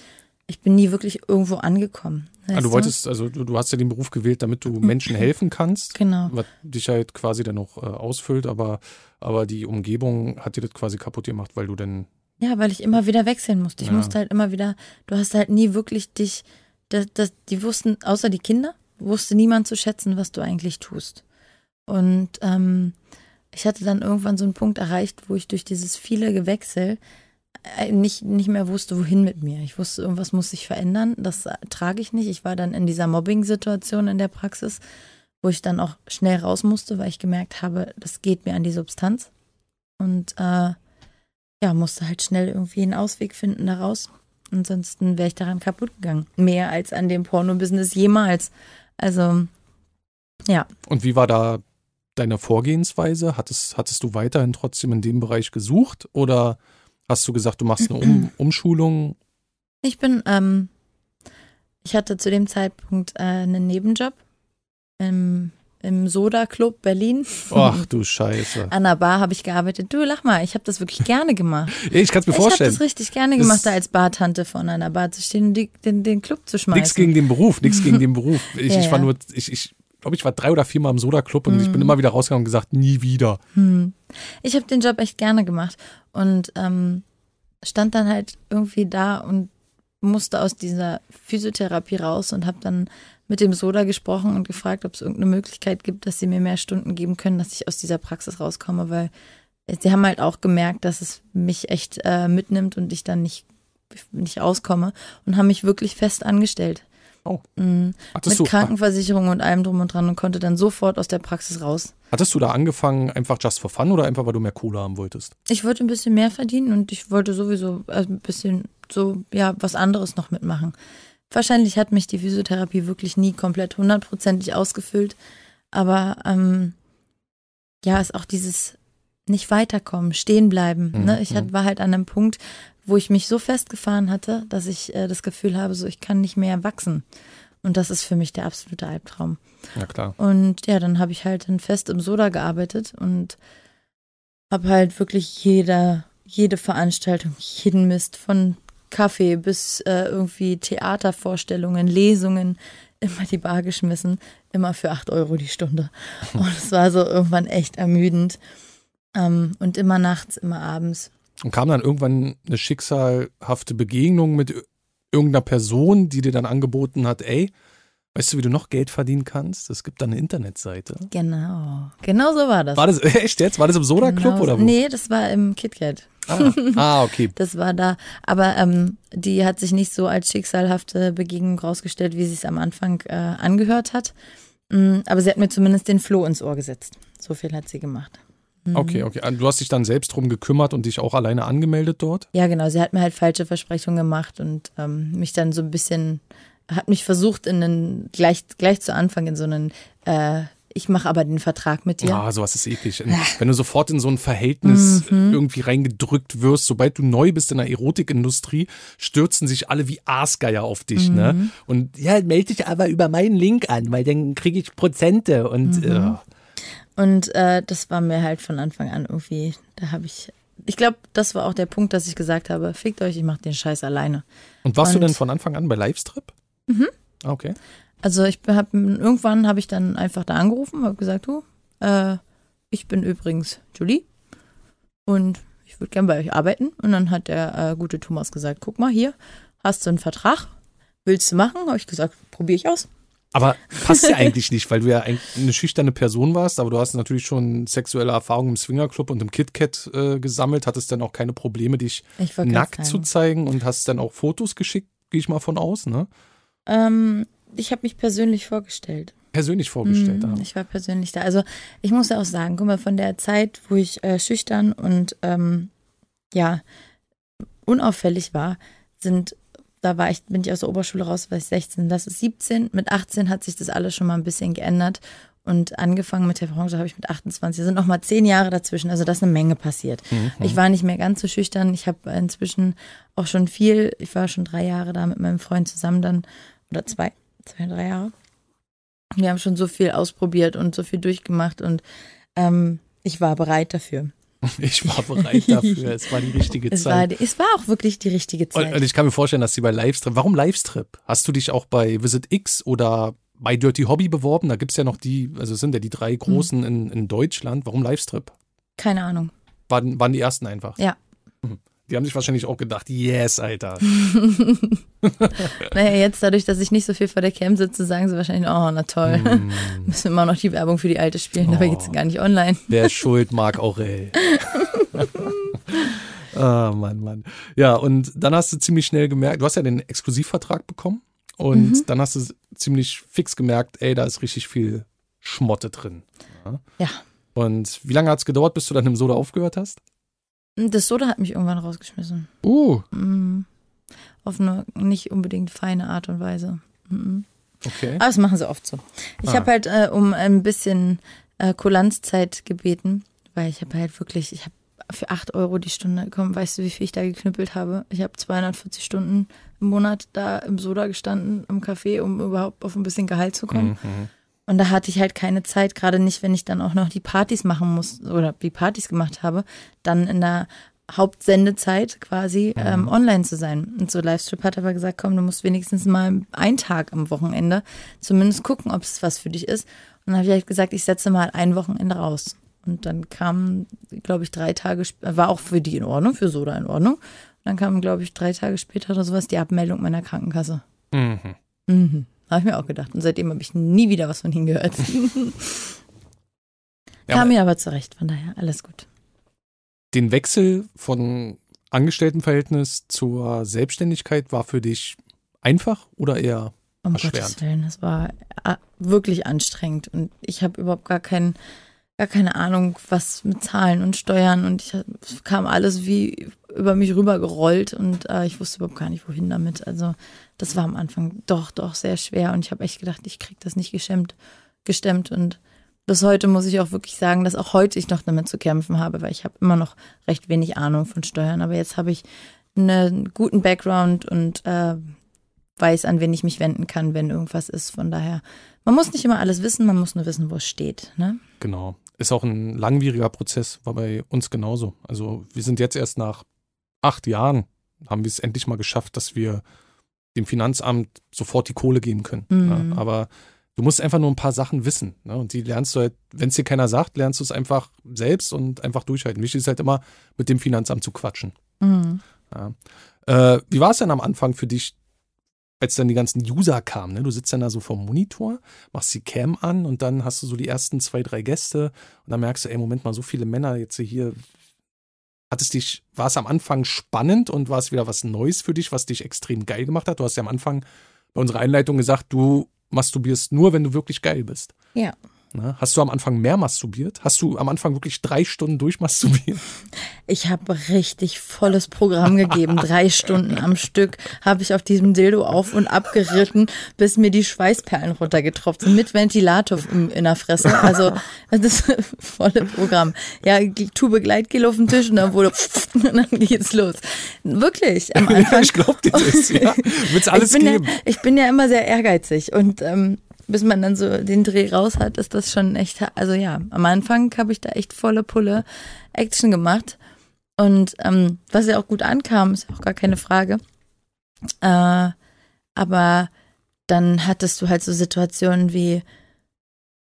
B: ich bin nie wirklich irgendwo angekommen.
A: Ah, du wolltest, also du, du, hast ja den Beruf gewählt, damit du Menschen helfen kannst.
B: Genau.
A: Was dich halt quasi dann noch äh, ausfüllt, aber, aber die Umgebung hat dir das quasi kaputt gemacht, weil du dann.
B: Ja, weil ich immer wieder wechseln musste. Ich ja. musste halt immer wieder, du hast halt nie wirklich dich, das, das, die wussten, außer die Kinder, wusste niemand zu schätzen, was du eigentlich tust. Und ähm, ich hatte dann irgendwann so einen Punkt erreicht, wo ich durch dieses viele Gewechsel äh, nicht, nicht mehr wusste, wohin mit mir. Ich wusste, irgendwas muss sich verändern. Das trage ich nicht. Ich war dann in dieser Mobbing-Situation in der Praxis, wo ich dann auch schnell raus musste, weil ich gemerkt habe, das geht mir an die Substanz. Und äh, ja, musste halt schnell irgendwie einen Ausweg finden daraus. Ansonsten wäre ich daran kaputt gegangen. Mehr als an dem Porno-Business jemals. Also, ja.
A: Und wie war da deine Vorgehensweise? Hattest, hattest du weiterhin trotzdem in dem Bereich gesucht oder hast du gesagt, du machst eine um Umschulung?
B: Ich bin, ähm, ich hatte zu dem Zeitpunkt äh, einen Nebenjob im, im Soda Club Berlin.
A: Ach du Scheiße.
B: An der Bar habe ich gearbeitet. Du lach mal, ich habe das wirklich gerne gemacht.
A: ich kann es mir vorstellen.
B: Ich habe das richtig gerne gemacht, das da als Bartante vor einer Bar zu stehen und die, den, den Club zu schmeißen.
A: Nichts gegen den Beruf, nichts gegen den Beruf. Ich, ja, ich war nur, ich, ich glaube, ich war drei oder viermal im Soda-Club und mhm. ich bin mhm. immer wieder rausgegangen und gesagt, nie wieder.
B: Mhm. Ich habe den Job echt gerne gemacht und ähm, stand dann halt irgendwie da und musste aus dieser Physiotherapie raus und habe dann mit dem Soda gesprochen und gefragt, ob es irgendeine Möglichkeit gibt, dass sie mir mehr Stunden geben können, dass ich aus dieser Praxis rauskomme, weil sie haben halt auch gemerkt, dass es mich echt äh, mitnimmt und ich dann nicht, nicht auskomme und haben mich wirklich fest angestellt.
A: Oh.
B: Mhm. Mit du, Krankenversicherung und allem drum und dran und konnte dann sofort aus der Praxis raus.
A: Hattest du da angefangen einfach just for fun oder einfach, weil du mehr Kohle haben wolltest?
B: Ich wollte ein bisschen mehr verdienen und ich wollte sowieso äh, ein bisschen so, ja, was anderes noch mitmachen. Wahrscheinlich hat mich die Physiotherapie wirklich nie komplett hundertprozentig ausgefüllt, aber ähm, ja, ist auch dieses nicht weiterkommen, stehen bleiben. Mhm. Ne? Ich mhm. war halt an einem Punkt, wo ich mich so festgefahren hatte, dass ich äh, das Gefühl habe, so ich kann nicht mehr wachsen. Und das ist für mich der absolute Albtraum.
A: Ja, klar.
B: Und ja, dann habe ich halt dann fest im Soda gearbeitet und habe halt wirklich jede, jede Veranstaltung, jeden Mist von Kaffee bis äh, irgendwie Theatervorstellungen, Lesungen, immer die Bar geschmissen, immer für 8 Euro die Stunde. Und es war so irgendwann echt ermüdend. Ähm, und immer nachts, immer abends.
A: Und kam dann irgendwann eine schicksalhafte Begegnung mit irgendeiner Person, die dir dann angeboten hat, ey, weißt du, wie du noch Geld verdienen kannst? Es gibt da eine Internetseite.
B: Genau. Genau so war das.
A: War das echt jetzt? War das im Soda Club
B: genau
A: oder wo?
B: Nee, das war im KitKat.
A: Ah, ah okay.
B: Das war da. Aber ähm, die hat sich nicht so als schicksalhafte Begegnung rausgestellt, wie sie es am Anfang äh, angehört hat. Mm, aber sie hat mir zumindest den Floh ins Ohr gesetzt. So viel hat sie gemacht. Mhm.
A: Okay, okay. Du hast dich dann selbst drum gekümmert und dich auch alleine angemeldet dort?
B: Ja, genau. Sie hat mir halt falsche Versprechungen gemacht und ähm, mich dann so ein bisschen, hat mich versucht, in einen, gleich, gleich zu Anfang in so einen, äh, ich mache aber den Vertrag mit dir.
A: Ah, sowas ist eklig. Wenn du sofort in so ein Verhältnis
B: Mhm.
A: irgendwie reingedrückt wirst, sobald du neu bist in der Erotikindustrie, stürzen sich alle wie Aasgeier auf dich,
B: Mhm.
A: ne? Und ja, melde dich aber über meinen Link an, weil dann kriege ich Prozente und
B: Mhm.
A: äh,
B: Und äh, das war mir halt von Anfang an irgendwie, da habe ich, ich glaube, das war auch der Punkt, dass ich gesagt habe, fickt euch, ich mache den Scheiß alleine.
A: Und warst du
B: Und-
A: denn von Anfang an bei Livestrip? Mhm. Okay.
B: Also ich habe irgendwann habe ich dann einfach da angerufen, habe gesagt, du, äh, ich bin übrigens Julie und ich würde gern bei euch arbeiten. Und dann hat der äh, gute Thomas gesagt, guck mal hier, hast du einen Vertrag, willst du machen? Habe ich gesagt, probiere ich aus.
A: Aber passt ja eigentlich nicht, weil du ja ein- eine schüchterne Person warst, aber du hast natürlich schon sexuelle Erfahrungen im Swingerclub und im KitKat äh, gesammelt, hattest dann auch keine Probleme, dich nackt zu zeigen und hast dann auch Fotos geschickt, gehe ich mal von aus, ne?
B: Ähm, ich habe mich persönlich vorgestellt.
A: Persönlich vorgestellt.
B: Mhm,
A: ah.
B: Ich war persönlich da. Also ich muss ja auch sagen, guck mal, von der Zeit, wo ich äh, schüchtern und ähm, ja, unauffällig war, sind, da war ich, bin ich aus der Oberschule raus, war ich 16, das ist 17. Mit 18 hat sich das alles schon mal ein bisschen geändert. Und angefangen mit der Branche habe ich mit 28. Da sind noch mal zehn Jahre dazwischen. Also da ist eine Menge passiert. Ich war nicht mehr ganz so schüchtern. Ich habe inzwischen auch schon viel. Ich war schon drei Jahre da mit meinem Freund zusammen dann oder zwei, zwei, drei Jahre. Wir haben schon so viel ausprobiert und so viel durchgemacht und ähm, ich war bereit dafür.
A: Ich war bereit dafür. Es war die richtige
B: Es war,
A: Zeit.
B: es war auch wirklich die richtige
A: Und,
B: Zeit.
A: und ich kann mir vorstellen, dass sie bei Livestrip. Warum Livestrip? Hast du dich auch bei Visit X oder bei Dirty Hobby beworben? Da gibt es ja noch die, also sind ja die drei großen
B: Mhm.
A: in, in Deutschland. Warum Livestrip?
B: Keine Ahnung.
A: Waren, waren die ersten einfach.
B: Ja.
A: Mhm. Die haben sich wahrscheinlich auch gedacht, yes, Alter.
B: Naja, jetzt dadurch, dass ich nicht so viel vor der Cam sitze, sagen sie wahrscheinlich, oh, na toll.
A: Mm,
B: Müssen wir immer noch die Werbung für die Alte spielen, dabei
A: Oh.
B: geht's gar nicht online.
A: wer schuld, Marc Aurel. Ah, Mann, Mann. Ja, und dann hast du ziemlich schnell gemerkt, du hast ja den Exklusivvertrag bekommen und
B: Mhm.
A: dann hast du ziemlich fix gemerkt, ey, da ist richtig viel Schmotte drin.
B: Ja.
A: Und wie lange hat es gedauert, bis du dann im Soda aufgehört hast?
B: Das Soda hat mich irgendwann rausgeschmissen.
A: Uh,
B: Mhm. Auf eine nicht unbedingt feine Art und Weise. Mhm.
A: okay.
B: Aber das machen sie oft so. Ich
A: Ah.
B: habe halt äh, um ein bisschen äh, Kulanzzeit gebeten, weil ich habe halt wirklich, ich habe für 8 Euro die Stunde bekommen. Weißt du, wie viel ich da geknüppelt habe? Ich habe 240 Stunden im Monat da im Soda gestanden, im Café, um überhaupt auf ein bisschen Gehalt zu kommen.
A: Mhm.
B: Und da hatte ich halt keine Zeit, gerade nicht, wenn ich dann auch noch die Partys machen muss oder die Partys gemacht habe, dann in der Hauptsendezeit quasi ähm, online zu sein. Und so Livestream hat aber gesagt, komm, du musst wenigstens mal einen Tag am Wochenende zumindest gucken, ob es was für dich ist. Und dann habe ich halt gesagt, ich setze mal ein Wochenende raus. Und dann kam, glaube ich, drei Tage, sp- war auch für die in Ordnung, für Soda in Ordnung. Und dann kam, glaube ich, drei Tage später oder sowas die Abmeldung meiner Krankenkasse.
A: Mhm.
B: Mhm. Habe ich mir auch gedacht. Und seitdem habe ich nie wieder was von ihnen gehört.
A: Ja,
B: Kam mir aber zurecht, von daher alles gut.
A: den Wechsel von Angestelltenverhältnis zur Selbstständigkeit war für dich einfach oder eher
B: Um. Gottes Willen, das war äh, wirklich anstrengend. Und ich habe überhaupt gar, kein, gar keine Ahnung, was mit Zahlen und Steuern. Und ich, es kam alles wie über mich rübergerollt und äh, ich wusste überhaupt gar nicht, wohin damit. Also das war am Anfang doch, doch sehr schwer. Und ich habe echt gedacht, ich krieg das nicht gestemmt, gestemmt. Und bis heute muss ich auch wirklich sagen, dass auch heute ich noch damit zu kämpfen habe, weil ich habe immer noch recht wenig Ahnung von Steuern. Aber jetzt habe ich einen guten Background und äh, weiß, an wen ich mich wenden kann, wenn irgendwas ist. Von daher, man muss nicht immer alles wissen, man muss nur wissen, wo es steht. Ne?
A: Genau. Ist auch ein langwieriger Prozess, war bei uns genauso. Also wir sind jetzt erst nach acht Jahren, haben wir es endlich mal geschafft, dass wir dem Finanzamt sofort die Kohle geben können.
B: Mhm.
A: Ja, aber du musst einfach nur ein paar Sachen wissen. Ne? Und die lernst du halt, wenn es dir keiner sagt, lernst du es einfach selbst und einfach durchhalten. Wichtig ist halt immer, mit dem Finanzamt zu quatschen.
B: Mhm.
A: Ja. Äh, wie war es denn am Anfang für dich, als dann die ganzen User kamen? Ne? Du sitzt dann da so vom Monitor, machst die Cam an und dann hast du so die ersten zwei, drei Gäste und dann merkst du, ey, Moment mal, so viele Männer jetzt hier. Hat es dich, war es am Anfang spannend und war es wieder was Neues für dich, was dich extrem geil gemacht hat? Du hast ja am Anfang bei unserer Einleitung gesagt, du masturbierst nur, wenn du wirklich geil bist.
B: Ja.
A: Ne? Hast du am Anfang mehr masturbiert? Hast du am Anfang wirklich drei Stunden durchmasturbiert?
B: Ich habe richtig volles Programm gegeben. Drei Stunden am Stück habe ich auf diesem Dildo auf und ab geritten, bis mir die Schweißperlen runtergetropft sind, mit Ventilator in, der Fresse. Also das volle Programm. Ja, Tube Gleitgel auf dem Tisch und dann wurde und dann geht's los. Wirklich, am Anfang.
A: ich glaube dir das, ja. Wird's alles
B: ich bin
A: geben.
B: Ja, ich bin ja immer sehr ehrgeizig und ähm, bis man dann so den Dreh raus hat, ist das schon echt, also ja, am Anfang habe ich da echt volle Pulle Action gemacht. Und ähm, was ja auch gut ankam, ist auch gar keine Frage. Äh, aber dann hattest du halt so Situationen wie,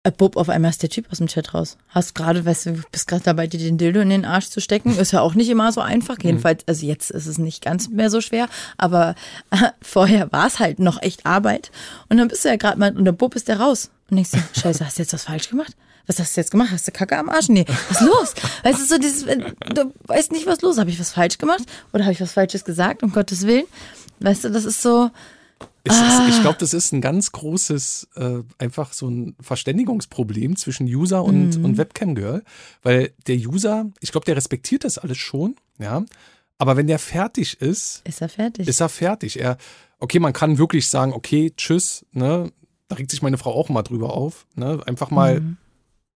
B: Bub, auf einmal ist der Typ aus dem Chat raus. Hast gerade, weißt du, bist gerade dabei, dir den Dildo in den Arsch zu stecken. Ist ja auch nicht immer so einfach. Jedenfalls, also jetzt ist es nicht ganz mehr so schwer, aber äh, vorher war es halt noch echt Arbeit. Und dann bist du ja gerade mal, und der Bub ist der raus. Und denkst dir, scheiße, hast du jetzt was falsch gemacht? Was hast du jetzt gemacht? Hast du Kacke am Arsch? Nee, was ist los? Weißt du, so dieses, du weißt nicht, was los. Habe ich was falsch gemacht? Oder habe ich was Falsches gesagt, um Gottes Willen? Weißt du, das ist so,
A: Es
B: Ah.
A: ich glaube, das ist ein ganz großes, äh, einfach so ein Verständigungsproblem zwischen User und,
B: Mhm.
A: und Webcam-Girl. Weil der User, ich glaube, der respektiert das alles schon, ja. Aber wenn der fertig ist,
B: ist er fertig.
A: ist er fertig. Er, okay, man kann wirklich sagen, okay, tschüss, ne? Da regt sich meine Frau auch mal drüber auf. Ne? Einfach mal
B: Mhm.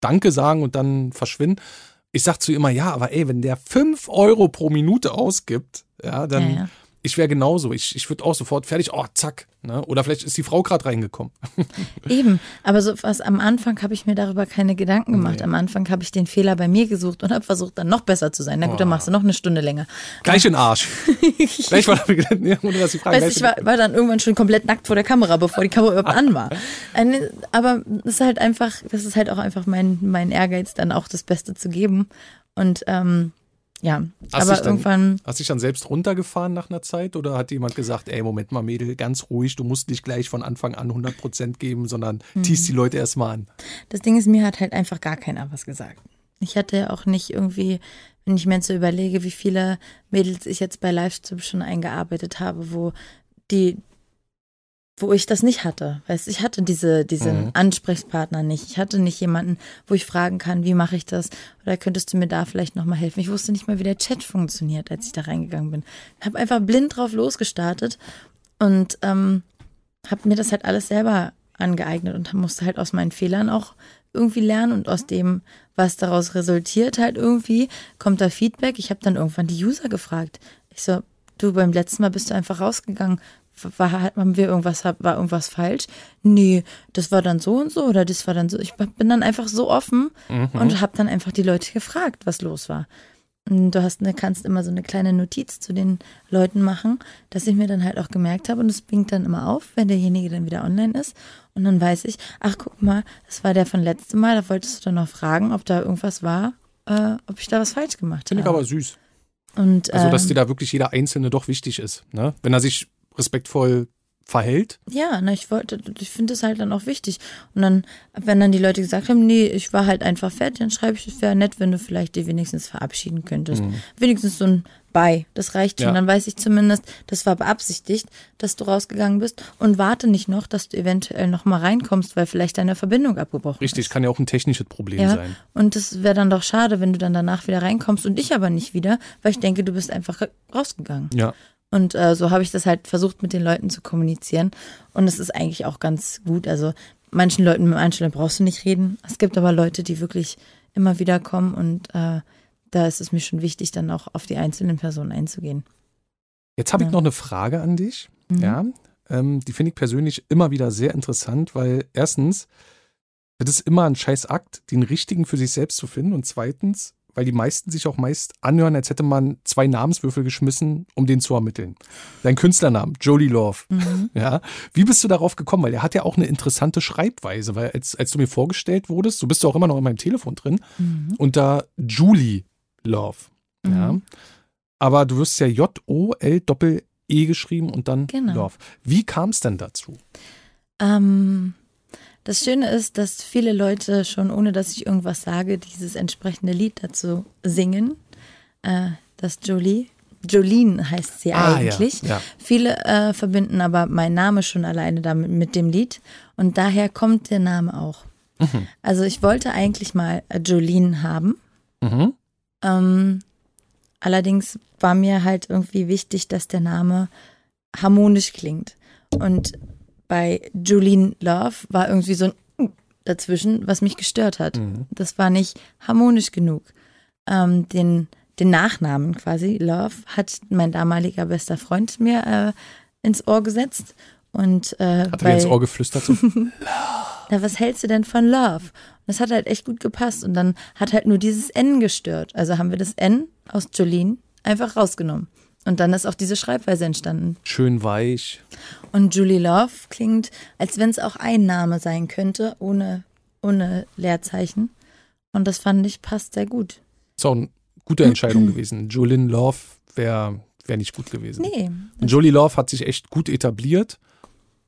A: Danke sagen und dann verschwinden. Ich sag zu ihr immer, ja, aber ey, wenn der 5 Euro pro Minute ausgibt, ja, dann,
B: Ja, ja.
A: Ich wäre genauso. Ich, ich würde auch sofort fertig, oh, zack. Ne? Oder vielleicht ist die Frau gerade reingekommen.
B: Eben, aber so was am Anfang habe ich mir darüber keine Gedanken gemacht.
A: Nee.
B: Am Anfang habe ich den Fehler bei mir gesucht und habe versucht, dann noch besser zu sein. Na gut, dann machst du noch eine Stunde länger.
A: Gleich in den Arsch. Gleich war ja, ohne dass sie fragen.
B: Weißt, du, ich war, war dann irgendwann schon komplett nackt vor der Kamera, bevor die Kamera überhaupt an war. Eine, aber das ist halt einfach, das ist halt auch einfach mein, mein Ehrgeiz, dann auch das Beste zu geben. Und ähm, ja,
A: Hast
B: aber
A: dann-
B: irgendwann,
A: Hast du dich dann selbst runtergefahren nach einer Zeit oder hat jemand gesagt, ey, Moment mal, Mädel, ganz ruhig, du musst nicht gleich von Anfang an 100% geben, sondern
B: Mhm.
A: teast die Leute erstmal an.
B: das Ding ist, mir hat halt einfach gar keiner was gesagt. Ich hatte ja auch nicht irgendwie, wenn ich mir jetzt so überlege, wie viele Mädels ich jetzt bei Livestream schon eingearbeitet habe, wo die, wo ich das nicht hatte. Weißt, ich hatte diese, diesen
A: Mhm.
B: Ansprechpartner nicht. Ich hatte nicht jemanden, wo ich fragen kann, wie mache ich das? Oder könntest du mir da vielleicht nochmal helfen? Ich wusste nicht mal, wie der Chat funktioniert, als ich da reingegangen bin. Habe einfach blind drauf losgestartet und ähm, habe mir das halt alles selber angeeignet und musste halt aus meinen Fehlern auch irgendwie lernen und aus dem, was daraus resultiert, halt irgendwie kommt da Feedback. Ich habe dann irgendwann die User gefragt. Ich so, du beim letzten Mal bist du einfach rausgegangen. War, haben wir irgendwas, war irgendwas falsch? Nee, das war dann so und so oder das war dann so. Ich bin dann einfach so offen und habe dann einfach die Leute gefragt, was los war. Und Du hast eine, kannst immer so eine kleine Notiz zu den Leuten machen, dass ich mir dann halt auch gemerkt habe und es blinkt dann immer auf, wenn derjenige dann wieder online ist. Und dann weiß ich, ach guck mal, das war der von letztem Mal, da wolltest du dann noch fragen, ob da irgendwas war, äh, ob ich da was falsch gemacht
A: Finde ich
B: habe.
A: aber süß.
B: Und,
A: Also, dass
B: ähm,
A: dir da wirklich jeder Einzelne doch wichtig ist. Ne? Wenn er sich respektvoll verhält.
B: Ja, na, ich wollte, ich finde es halt dann auch wichtig. Und dann, wenn dann die Leute gesagt haben, nee, ich war halt einfach fertig, dann schreibe ich, es wäre nett, wenn du vielleicht dir wenigstens verabschieden könntest. Wenigstens so ein Bye, das reicht schon.
A: Ja.
B: Dann weiß ich zumindest, das war beabsichtigt, dass du rausgegangen bist und warte nicht noch, dass du eventuell noch mal reinkommst, weil vielleicht deine Verbindung abgebrochen
A: Richtig,
B: ist.
A: kann ja auch ein technisches Problem
B: Ja,
A: sein.
B: und das wäre dann doch schade, wenn du dann danach wieder reinkommst und ich aber nicht wieder, weil ich denke, du bist einfach rausgegangen.
A: Ja.
B: Und äh, so habe ich das halt versucht, mit den Leuten zu kommunizieren. Und es ist eigentlich auch ganz gut. Also manchen Leuten, mit Leuten brauchst du nicht reden. Es gibt aber Leute, die wirklich immer wieder kommen und äh, da ist es mir schon wichtig, dann auch auf die einzelnen Personen einzugehen.
A: Jetzt habe ich
B: Ja.
A: noch eine Frage an dich.
B: Mhm.
A: Ja, ähm, die finde ich persönlich immer wieder sehr interessant, weil erstens, es ist immer ein scheiß Akt, den richtigen für sich selbst zu finden. Und zweitens, weil die meisten sich auch meist anhören, als hätte man zwei Namenswürfel geschmissen, um den zu ermitteln. Dein Künstlernamen, Jolie Love.
B: Mhm.
A: Ja, wie bist du darauf gekommen? Weil er hat ja auch eine interessante Schreibweise, weil als, als du mir vorgestellt wurdest, so bist du auch immer noch in meinem Telefon drin,
B: Mhm.
A: unter Julie Love. Ja.
B: Mhm.
A: Aber du wirst ja J-O-L-Doppel-E geschrieben und dann
B: Genau.
A: Love. Wie kam es denn dazu?
B: Ähm, das Schöne ist, dass viele Leute schon, ohne dass ich irgendwas sage, dieses entsprechende Lied dazu singen. Äh, das Jolie. Jolene heißt sie
A: Ah,
B: eigentlich.
A: ja, ja.
B: Viele äh, verbinden aber meinen Namen schon alleine damit mit dem Lied. Und daher kommt der Name auch.
A: Mhm.
B: Also ich wollte eigentlich mal äh, Jolene haben.
A: Mhm.
B: Ähm, allerdings war mir halt irgendwie wichtig, dass der Name harmonisch klingt. Und bei Jolene Love war irgendwie so ein dazwischen, was mich gestört hat.
A: Mhm.
B: Das war nicht harmonisch genug. Ähm, den, den Nachnamen quasi, Love, hat mein damaliger bester Freund mir äh, ins Ohr gesetzt. Und äh,
A: Hat er dir ins Ohr geflüstert? So,
B: na, was hältst du denn von Love? Und das hat halt echt gut gepasst. Und dann hat halt nur dieses N gestört. Also haben wir das N aus Jolene einfach rausgenommen. Und dann ist auch diese Schreibweise entstanden.
A: schön weich.
B: Und Julie Love klingt, als wenn es auch ein Name sein könnte, ohne, ohne Leerzeichen. Und das fand ich passt sehr gut.
A: Ist auch eine gute Entscheidung gewesen. Jolene Love wäre wär nicht gut gewesen.
B: Nee.
A: Und Jolie Love hat sich echt gut etabliert.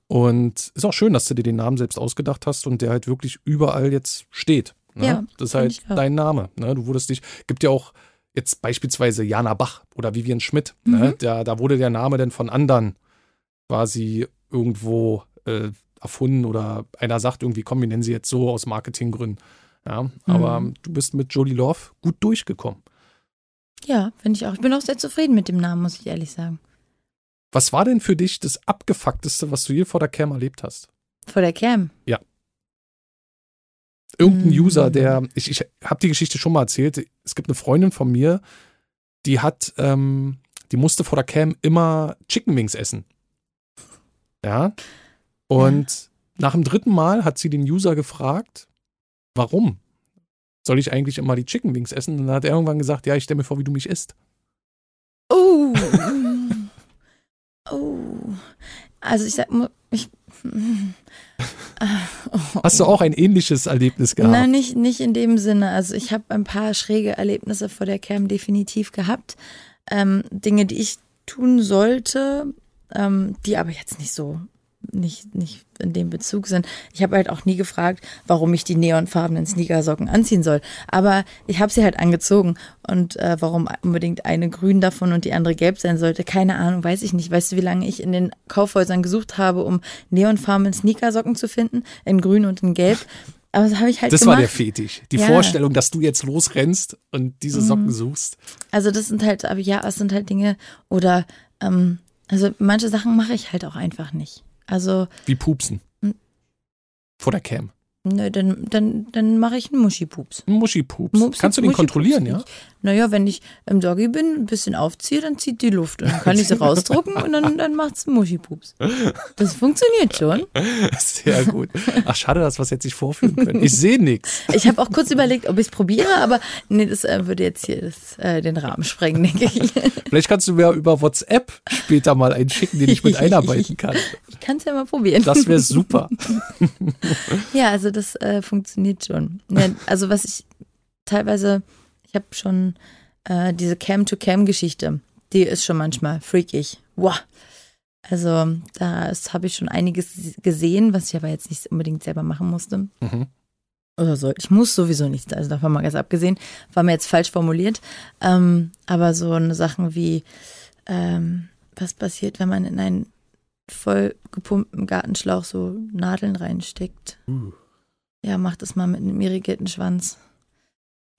A: Und ist auch schön, dass du dir den Namen selbst ausgedacht hast und der halt wirklich überall jetzt steht. Ne?
B: Ja,
A: das ist halt dein Name. Ne? Du wurdest dich, gibt ja auch jetzt beispielsweise Jana Bach oder Vivian Schmidt. Ne?
B: Mhm.
A: Da, da wurde der Name dann von anderen quasi irgendwo äh, erfunden oder einer sagt irgendwie, komm, wir nennen sie jetzt so aus Marketinggründen. Ja, aber
B: Mhm.
A: du bist mit Jolie Love gut durchgekommen.
B: Ja, finde ich auch. Ich bin auch sehr zufrieden mit dem Namen, muss ich ehrlich sagen.
A: Was war denn für dich das abgefuckteste, was du je vor der Cam erlebt hast?
B: Vor der Cam.
A: Irgendein
B: Mm.
A: User, der, ich, ich habe die Geschichte schon mal erzählt, es gibt eine Freundin von mir, die hat, ähm, die musste vor der Cam immer Chicken Wings essen. Ja. Und nach dem dritten Mal hat sie den User gefragt, warum soll ich eigentlich immer die Chicken Wings essen? Und dann hat er irgendwann gesagt, ja, ich stelle mir vor, wie du mich isst.
B: Oh. oh. Also ich sag mal,
A: Hast du auch ein ähnliches Erlebnis gehabt?
B: Nein, nicht, nicht in dem Sinne. Also ich habe ein paar schräge Erlebnisse vor der Cam definitiv gehabt. Ähm, Dinge, die ich tun sollte, ähm, die aber jetzt nicht so, nicht, nicht in dem Bezug sind. Ich habe halt auch nie gefragt, warum ich die neonfarbenen Sneakersocken anziehen soll. Aber ich habe sie halt angezogen. Und äh, warum unbedingt eine grün davon und die andere gelb sein sollte, keine Ahnung, weiß ich nicht. Weißt du, wie lange ich in den Kaufhäusern gesucht habe, um neonfarbenen Sneakersocken zu finden? In grün und in gelb. Aber das habe ich halt
A: das
B: gemacht.
A: war der Fetisch. Die
B: Ja.
A: Vorstellung, dass du jetzt losrennst und diese Socken suchst.
B: Also das sind halt, aber ja, es sind halt Dinge oder ähm, also manche Sachen mache ich halt auch einfach nicht. Also
A: Wie pupsen.
B: Hm.
A: Vor der Cam.
B: Ne, dann, dann, dann mache ich einen Muschipups.
A: Muschipups.
B: Mupsi-
A: Kannst du den kontrollieren, ja?
B: Naja, wenn ich im Doggy bin, ein bisschen aufziehe, dann zieht die Luft und dann kann ich sie rausdrucken und dann, dann macht's einen Muschipups. Das funktioniert schon.
A: Sehr gut. Ach, schade, dass wir es jetzt nicht vorführen können. Ich sehe nichts.
B: Ich habe auch kurz überlegt, ob ich es probiere, aber nee, das äh, würde jetzt hier das, äh, den Rahmen sprengen, denke ich.
A: Vielleicht kannst du mir über WhatsApp später mal einen schicken, den ich mit einarbeiten kann.
B: Ich kann es ja mal probieren.
A: Das wäre super.
B: Ja, also das äh, funktioniert schon. Ja, also was ich teilweise, ich habe schon äh, diese Cam-to-Cam-Geschichte, die ist schon manchmal freakig. Wow. Also da habe ich schon einiges gesehen, was ich aber jetzt nicht unbedingt selber machen musste.
A: Mhm.
B: Oder soll. Ich muss sowieso nichts, also davon mal ganz abgesehen, war mir jetzt falsch formuliert. Ähm, aber so eine Sachen wie, ähm, was passiert, wenn man in einen voll gepumpten Gartenschlauch so Nadeln reinsteckt?
A: Uh.
B: Ja, mach das mal mit einem irrigierten Schwanz.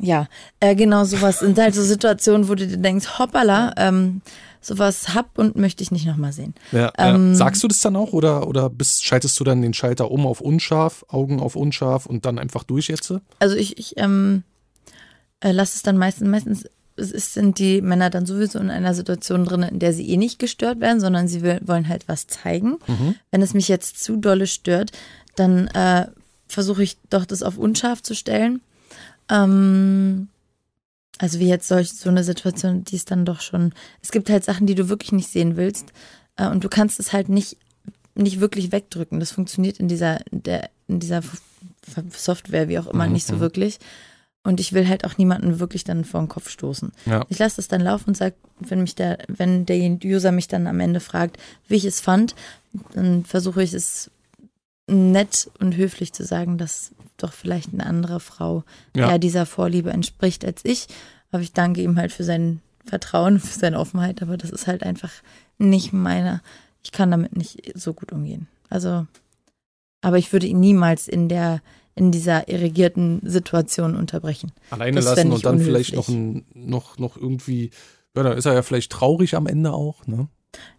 B: Ja, äh, genau sowas sind halt so Situationen, wo du dir denkst, hoppala, ähm, sowas hab und möchte ich nicht nochmal sehen.
A: Ja,
B: Ähm,
A: ja. Sagst du das dann auch oder, oder bist, schaltest du dann den Schalter um auf unscharf, Augen auf unscharf und dann einfach durch jetzt?
B: Also ich, ich ähm, äh, lasse es dann meistens, meistens es ist, sind die Männer dann sowieso in einer Situation drin, in der sie eh nicht gestört werden, sondern sie will, wollen halt was zeigen.
A: Mhm.
B: Wenn es mich jetzt zu dolle stört, dann äh, versuche ich doch das auf unscharf zu stellen. Ähm, also wie jetzt solch, so eine Situation, die ist dann doch schon, es gibt halt Sachen, die du wirklich nicht sehen willst äh, und du kannst es halt nicht, nicht wirklich wegdrücken. Das funktioniert in dieser, der, in dieser Software, wie auch immer,
A: Mhm,
B: nicht so
A: mhm.
B: wirklich. Und ich will halt auch niemanden wirklich dann vor den Kopf stoßen.
A: Ja.
B: Ich lasse das dann laufen und sage, wenn mich der, wenn der User mich dann am Ende fragt, wie ich es fand, dann versuche ich es nett und höflich zu sagen, dass doch vielleicht eine andere Frau
A: Ja.
B: eher dieser Vorliebe entspricht als ich. Aber ich danke ihm halt für sein Vertrauen, für seine Offenheit, aber das ist halt einfach nicht meine, ich kann damit nicht so gut umgehen. Also, aber ich würde ihn niemals in der, in dieser irrigierten Situation unterbrechen.
A: Alleine
B: Das
A: lassen und dann vielleicht noch,
B: unhöflich.
A: ein, noch, noch irgendwie, ja, da ist er ja vielleicht traurig am Ende auch, ne?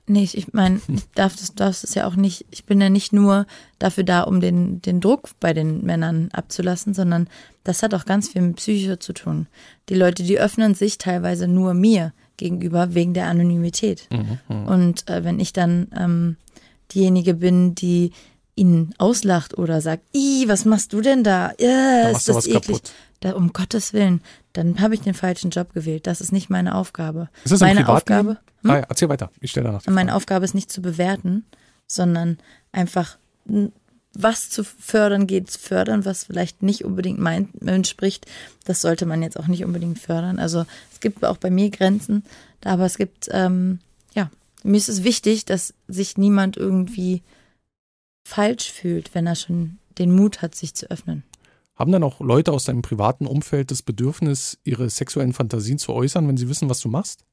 B: Nee, ich, meine, ich darf das, darf das ja auch nicht, ich bin ja nicht nur dafür da, um den, den Druck bei den Männern abzulassen, sondern das hat auch ganz viel mit Psyche zu tun. Die Leute, die öffnen sich teilweise nur mir gegenüber wegen der Anonymität.
A: Mhm,
B: Und äh, wenn ich dann ähm, diejenige bin, die ihn auslacht oder sagt, Ih, was machst du denn da?
A: Da
B: ist
A: machst du
B: das
A: was
B: eklig.
A: kaputt.
B: Da, um Gottes Willen, dann habe ich den falschen Job gewählt. Das ist nicht meine Aufgabe.
A: Ist das
B: meine? Aufgabe, hm?
A: Ah, ja, erzähl weiter. Ich stelle danach die
B: meine
A: Frage.
B: Aufgabe ist nicht zu bewerten, sondern einfach was zu fördern geht, zu fördern, was vielleicht nicht unbedingt mein entspricht, das sollte man jetzt auch nicht unbedingt fördern. Also es gibt auch bei mir Grenzen, aber es gibt, ähm, ja, mir ist es wichtig, dass sich niemand irgendwie falsch fühlt, wenn er schon den Mut hat, sich zu öffnen.
A: Haben dann auch Leute aus deinem privaten Umfeld das Bedürfnis, ihre sexuellen Fantasien zu äußern, wenn sie wissen, was du machst?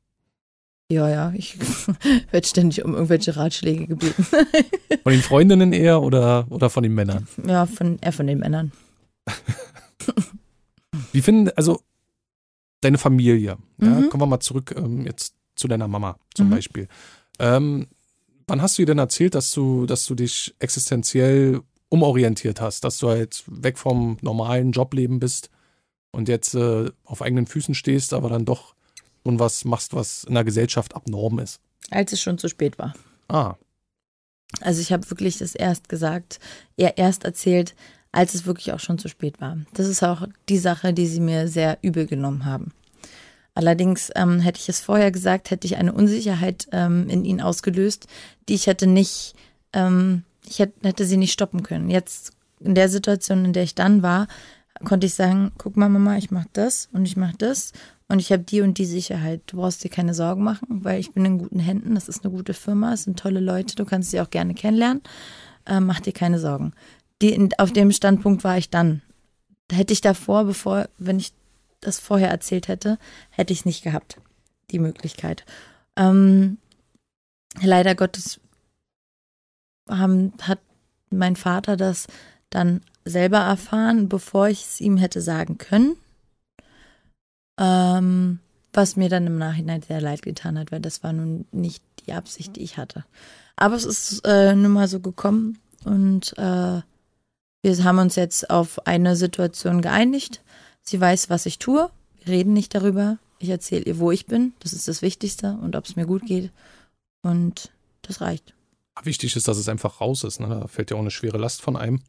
B: Ja, ja, ich werde ständig um irgendwelche Ratschläge gebeten.
A: Von den Freundinnen eher oder, oder von den Männern?
B: ja, von, eher von den Männern.
A: Wie finden, also deine Familie, ja,
B: Mhm.
A: kommen wir mal zurück ähm, jetzt zu deiner Mama zum
B: Mhm.
A: Beispiel. Ähm, wann hast du ihr denn erzählt, dass du, dass du dich existenziell umorientiert hast, dass du halt weg vom normalen Jobleben bist und jetzt äh, auf eigenen Füßen stehst, aber dann doch und was machst, was in der Gesellschaft abnorm ist?
B: Als es schon zu spät war.
A: Ah,
B: Also ich habe wirklich das erst gesagt, eher erst erzählt, als es wirklich auch schon zu spät war. Das ist auch die Sache, die sie mir sehr übel genommen haben. Allerdings ähm, hätte ich es vorher gesagt, hätte ich eine Unsicherheit ähm, in ihnen ausgelöst, die ich hätte nicht, ähm, ich hätte, hätte sie nicht stoppen können. Jetzt in der Situation, in der ich dann war, konnte ich sagen, guck mal Mama, ich mache das und ich mache das und ich habe die und die Sicherheit. Du brauchst dir keine Sorgen machen, weil ich bin in guten Händen. Das ist eine gute Firma, es sind tolle Leute, du kannst sie auch gerne kennenlernen. Äh, mach dir keine Sorgen. Die, auf dem Standpunkt war ich dann. Hätte ich davor, bevor, wenn ich das vorher erzählt hätte, hätte ich es nicht gehabt, die Möglichkeit. Ähm, leider Gottes haben, hat mein Vater das dann selber erfahren, bevor ich es ihm hätte sagen können. Ähm, was mir dann im Nachhinein sehr leid getan hat, weil das war nun nicht die Absicht, die ich hatte. Aber es ist äh, nun mal so gekommen und äh, wir haben uns jetzt auf eine Situation geeinigt. Sie weiß, was ich tue. Wir reden nicht darüber. Ich erzähle ihr, wo ich bin. Das ist das Wichtigste und ob es mir gut geht. Und das reicht.
A: wichtig ist, dass es einfach raus ist. Ne? Da fällt ja auch eine schwere Last von einem,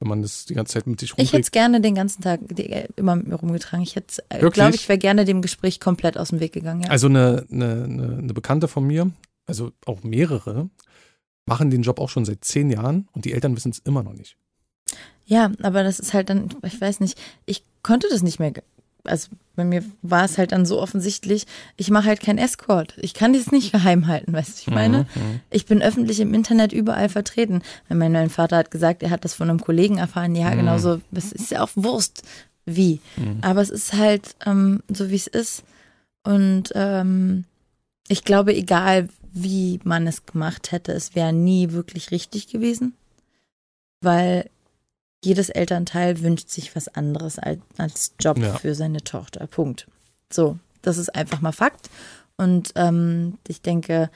A: wenn man das die ganze Zeit mit sich
B: Ich hätte es
A: rumträgt.
B: gerne den ganzen Tag äh, immer mit mir rumgetragen. Ich hätte, äh, glaube ich, wäre gerne dem Gespräch komplett aus dem Weg gegangen. Ja.
A: Also eine, eine, eine Bekannte von mir, also auch mehrere, machen den Job auch schon seit zehn Jahren und die Eltern wissen es immer noch nicht.
B: Ja, aber das ist halt dann, ich weiß nicht, ich konnte das nicht mehr. Also bei mir war es halt dann so offensichtlich, ich mache halt kein Escort. Ich kann das nicht geheim halten, weißt du, ich meine?
A: Mhm.
B: Ich bin öffentlich im Internet überall vertreten. Mein, mein Vater hat gesagt, er hat das von einem Kollegen erfahren. Ja,
A: Mhm.
B: genau so. Es ist ja auch Wurst, wie. Aber es ist halt ähm, so, wie es ist. Und ähm, ich glaube, egal wie man es gemacht hätte, es wäre nie wirklich richtig gewesen. Weil jedes Elternteil wünscht sich was anderes als, als Job
A: Ja.
B: für seine Tochter. Punkt. So, das ist einfach mal Fakt. Und ähm, ich denke,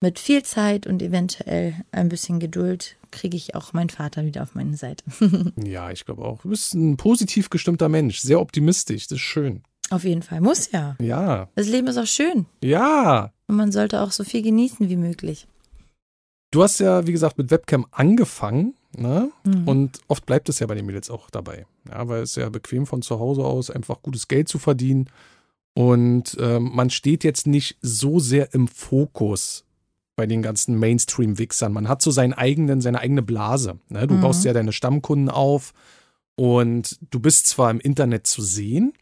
B: mit viel Zeit und eventuell ein bisschen Geduld kriege ich auch meinen Vater wieder auf meine Seite.
A: Ja, ich glaube auch. Du bist ein positiv gestimmter Mensch, sehr optimistisch, das ist schön.
B: Auf jeden Fall. Muss ja.
A: Ja.
B: Das Leben ist auch schön.
A: Ja.
B: Und man sollte auch so viel genießen wie möglich.
A: Du hast ja, wie gesagt, mit Webcam angefangen. Ne?
B: Mhm.
A: Und oft bleibt es ja bei den Mädels auch dabei. Ja, weil es ja bequem von zu Hause aus einfach gutes Geld zu verdienen. Und ähm, man steht jetzt nicht so sehr im Fokus bei den ganzen Mainstream-Wichsern. Man hat so seinen eigenen, seine eigene Blase. Ne? Du
B: Mhm.
A: baust ja deine Stammkunden auf und du bist zwar im Internet zu sehen,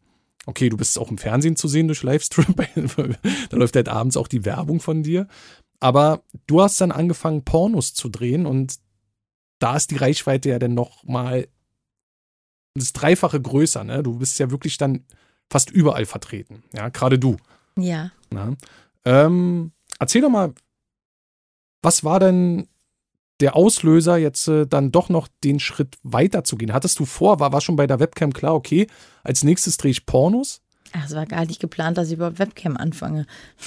A: okay, du bist auch im Fernsehen zu sehen durch Livestream, da läuft halt abends auch die Werbung von dir, aber du hast dann angefangen, Pornos zu drehen und da ist die Reichweite ja dann noch mal das Dreifache größer. Ne? Du bist ja wirklich dann fast überall vertreten. Ja, gerade du.
B: Ja.
A: Ähm, erzähl doch mal, was war denn der Auslöser, jetzt äh, dann doch noch den Schritt weiterzugehen? Hattest du vor, war, war schon bei der Webcam klar, okay, als nächstes drehe ich Pornos?
B: Es war gar nicht geplant, dass ich überhaupt Webcam anfange.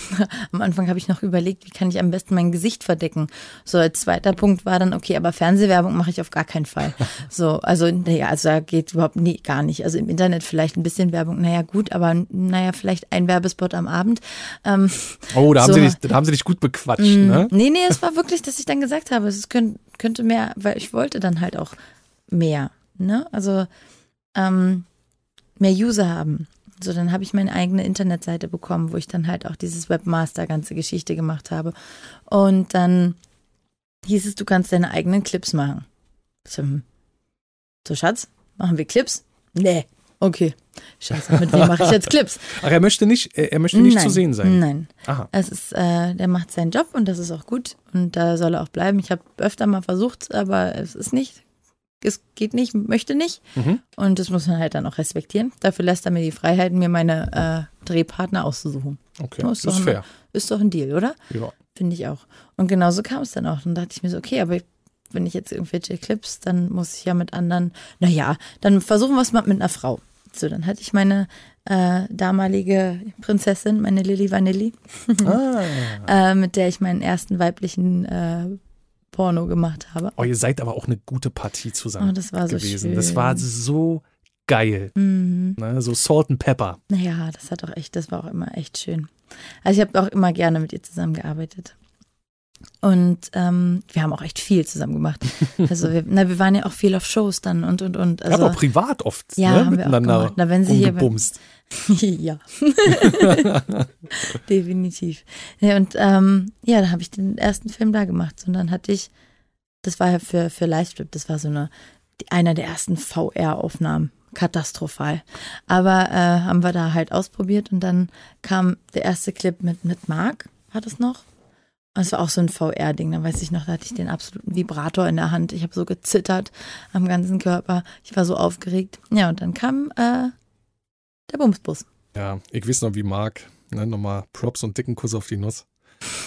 B: Am Anfang habe ich noch überlegt, wie kann ich am besten mein Gesicht verdecken. So, als zweiter Punkt war dann, okay, aber Fernsehwerbung mache ich auf gar keinen Fall. So, also, naja, also da geht überhaupt nie, gar nicht. Also im Internet vielleicht ein bisschen Werbung, naja, gut, aber naja, vielleicht ein Werbespot am Abend. Ähm,
A: Oh, da haben,
B: So.
A: sie dich, da haben sie dich gut bequatscht,
B: Mm,
A: ne?
B: Nee, nee, es war wirklich, dass ich dann gesagt habe, es könnt, könnte mehr, weil ich wollte dann halt auch mehr, ne? Also ähm, mehr User haben. So, dann habe ich meine eigene Internetseite bekommen, wo ich dann halt auch dieses Webmaster ganze Geschichte gemacht habe. Und dann hieß es, du kannst deine eigenen Clips machen. So, hm. so Schatz, machen wir Clips? Nee. Okay. Scheiße, mit wem mache ich jetzt Clips?
A: Ach, er möchte nicht, er, er möchte nicht
B: Nein.
A: zu sehen sein.
B: Nein.
A: Aha.
B: Es ist, äh, der macht seinen Job und das ist auch gut und da soll er auch bleiben. Ich habe öfter mal versucht, aber es ist nicht, es geht nicht, möchte nicht
A: Mhm.
B: und das muss man halt dann auch respektieren. Dafür lässt er mir die Freiheit, mir meine äh, Drehpartner auszusuchen.
A: Okay,
B: Ja,
A: das
B: ist
A: ist
B: doch
A: fair.
B: Ist doch ein Deal, oder?
A: Ja.
B: Finde ich auch. Und genauso kam es dann auch. Dann dachte ich mir so, okay, aber wenn ich jetzt irgendwelche Clips, dann muss ich ja mit anderen, naja, dann versuchen wir es mal mit einer Frau. So, dann hatte ich meine äh, damalige Prinzessin, meine Lilly Vanilli,
A: Ah.
B: äh, mit der ich meinen ersten weiblichen äh, Porno gemacht habe.
A: Oh, ihr seid aber auch eine gute Partie zusammen
B: Oh, das war so
A: gewesen.
B: schön.
A: Das war so geil.
B: Mhm.
A: Ne? So Salt and Pepper.
B: Naja, das hat auch echt, das war auch immer echt schön. Also ich habe auch immer gerne mit ihr zusammengearbeitet. Und ähm, wir haben auch echt viel zusammen gemacht. Also wir, na, wir waren ja auch viel auf Shows dann und und und.
A: Also, ja,
B: Also,
A: aber auch privat oft
B: Ja,
A: ne?
B: haben wir auch
A: miteinander
B: gemacht. Na, wenn sie hier-
A: rumgebumst.
B: ja. Definitiv. Ja, und ähm, ja, da habe ich den ersten Film da gemacht. Und dann hatte ich, das war ja für, für Livestream, das war so eine, einer der ersten VR-Aufnahmen. Katastrophal. Aber äh, haben wir da halt ausprobiert und dann kam der erste Clip mit, mit Marc, war das noch? Und es war auch so ein VR-Ding, da weiß ich noch, da hatte ich den absoluten Vibrator in der Hand. Ich habe so gezittert am ganzen Körper. Ich war so aufgeregt. Ja, und dann kam äh, der Bumsbus.
A: Ja, ich weiß noch, wie Marc, ne, nochmal Props und dicken Kuss auf die Nuss,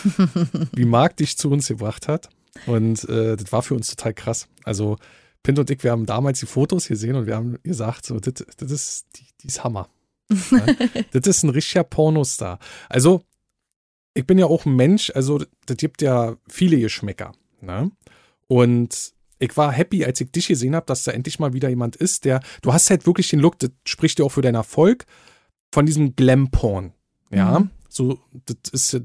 A: wie Marc dich zu uns gebracht hat. Und äh, das war für uns total krass. Also Pint und ich, wir haben damals die Fotos gesehen und wir haben gesagt, so, das, ist, ist Hammer. Ja? das ist ein richtiger Pornostar. Also, ich bin ja auch ein Mensch, also das gibt ja viele Geschmäcker. Ne? Und ich war happy, als ich dich gesehen habe, dass da endlich mal wieder jemand ist, der, du hast halt wirklich den Look, das spricht ja auch für deinen Erfolg, von diesem Glam-Porn. Ja,
B: Mhm.
A: so, das ist,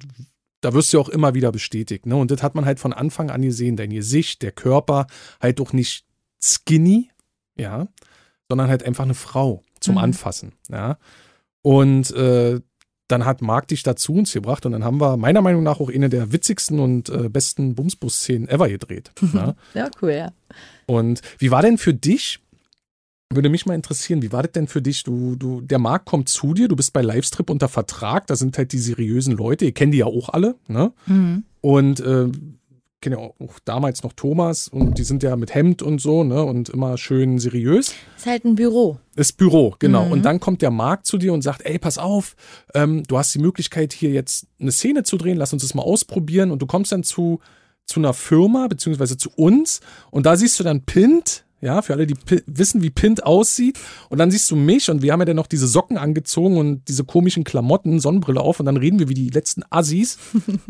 A: da wirst du ja auch immer wieder bestätigt. Ne? Und das hat man halt von Anfang an gesehen, dein Gesicht, der Körper, halt auch nicht skinny, ja, sondern halt einfach eine Frau zum
B: Mhm.
A: Anfassen, ja. Und äh, dann hat Marc dich dazu uns gebracht und dann haben wir meiner Meinung nach auch eine der witzigsten und äh, besten Bumsbus-Szenen ever gedreht. ja?
B: Ja, cool, ja.
A: Und wie war denn für dich, würde mich mal interessieren, wie war das denn für dich? Du, du, der Marc kommt zu dir, du bist bei Livestrip unter Vertrag, da sind halt die seriösen Leute, ihr kennt die ja auch alle, ne?
B: Mhm.
A: Und äh, kenne ja auch damals noch Thomas und die sind ja mit Hemd und so, ne? Und immer schön seriös.
B: Ist halt ein Büro.
A: Das Büro, genau.
B: Mhm.
A: Und dann kommt der Marc zu dir und sagt, ey, pass auf, ähm, du hast die Möglichkeit, hier jetzt eine Szene zu drehen, lass uns das mal ausprobieren. Und du kommst dann zu, zu einer Firma, beziehungsweise zu uns. Und da siehst du dann Pint, ja, für alle, die Pi- wissen, wie Pint aussieht. Und dann siehst du mich und wir haben ja dann noch diese Socken angezogen und diese komischen Klamotten, Sonnenbrille auf. Und dann reden wir wie die letzten Assis.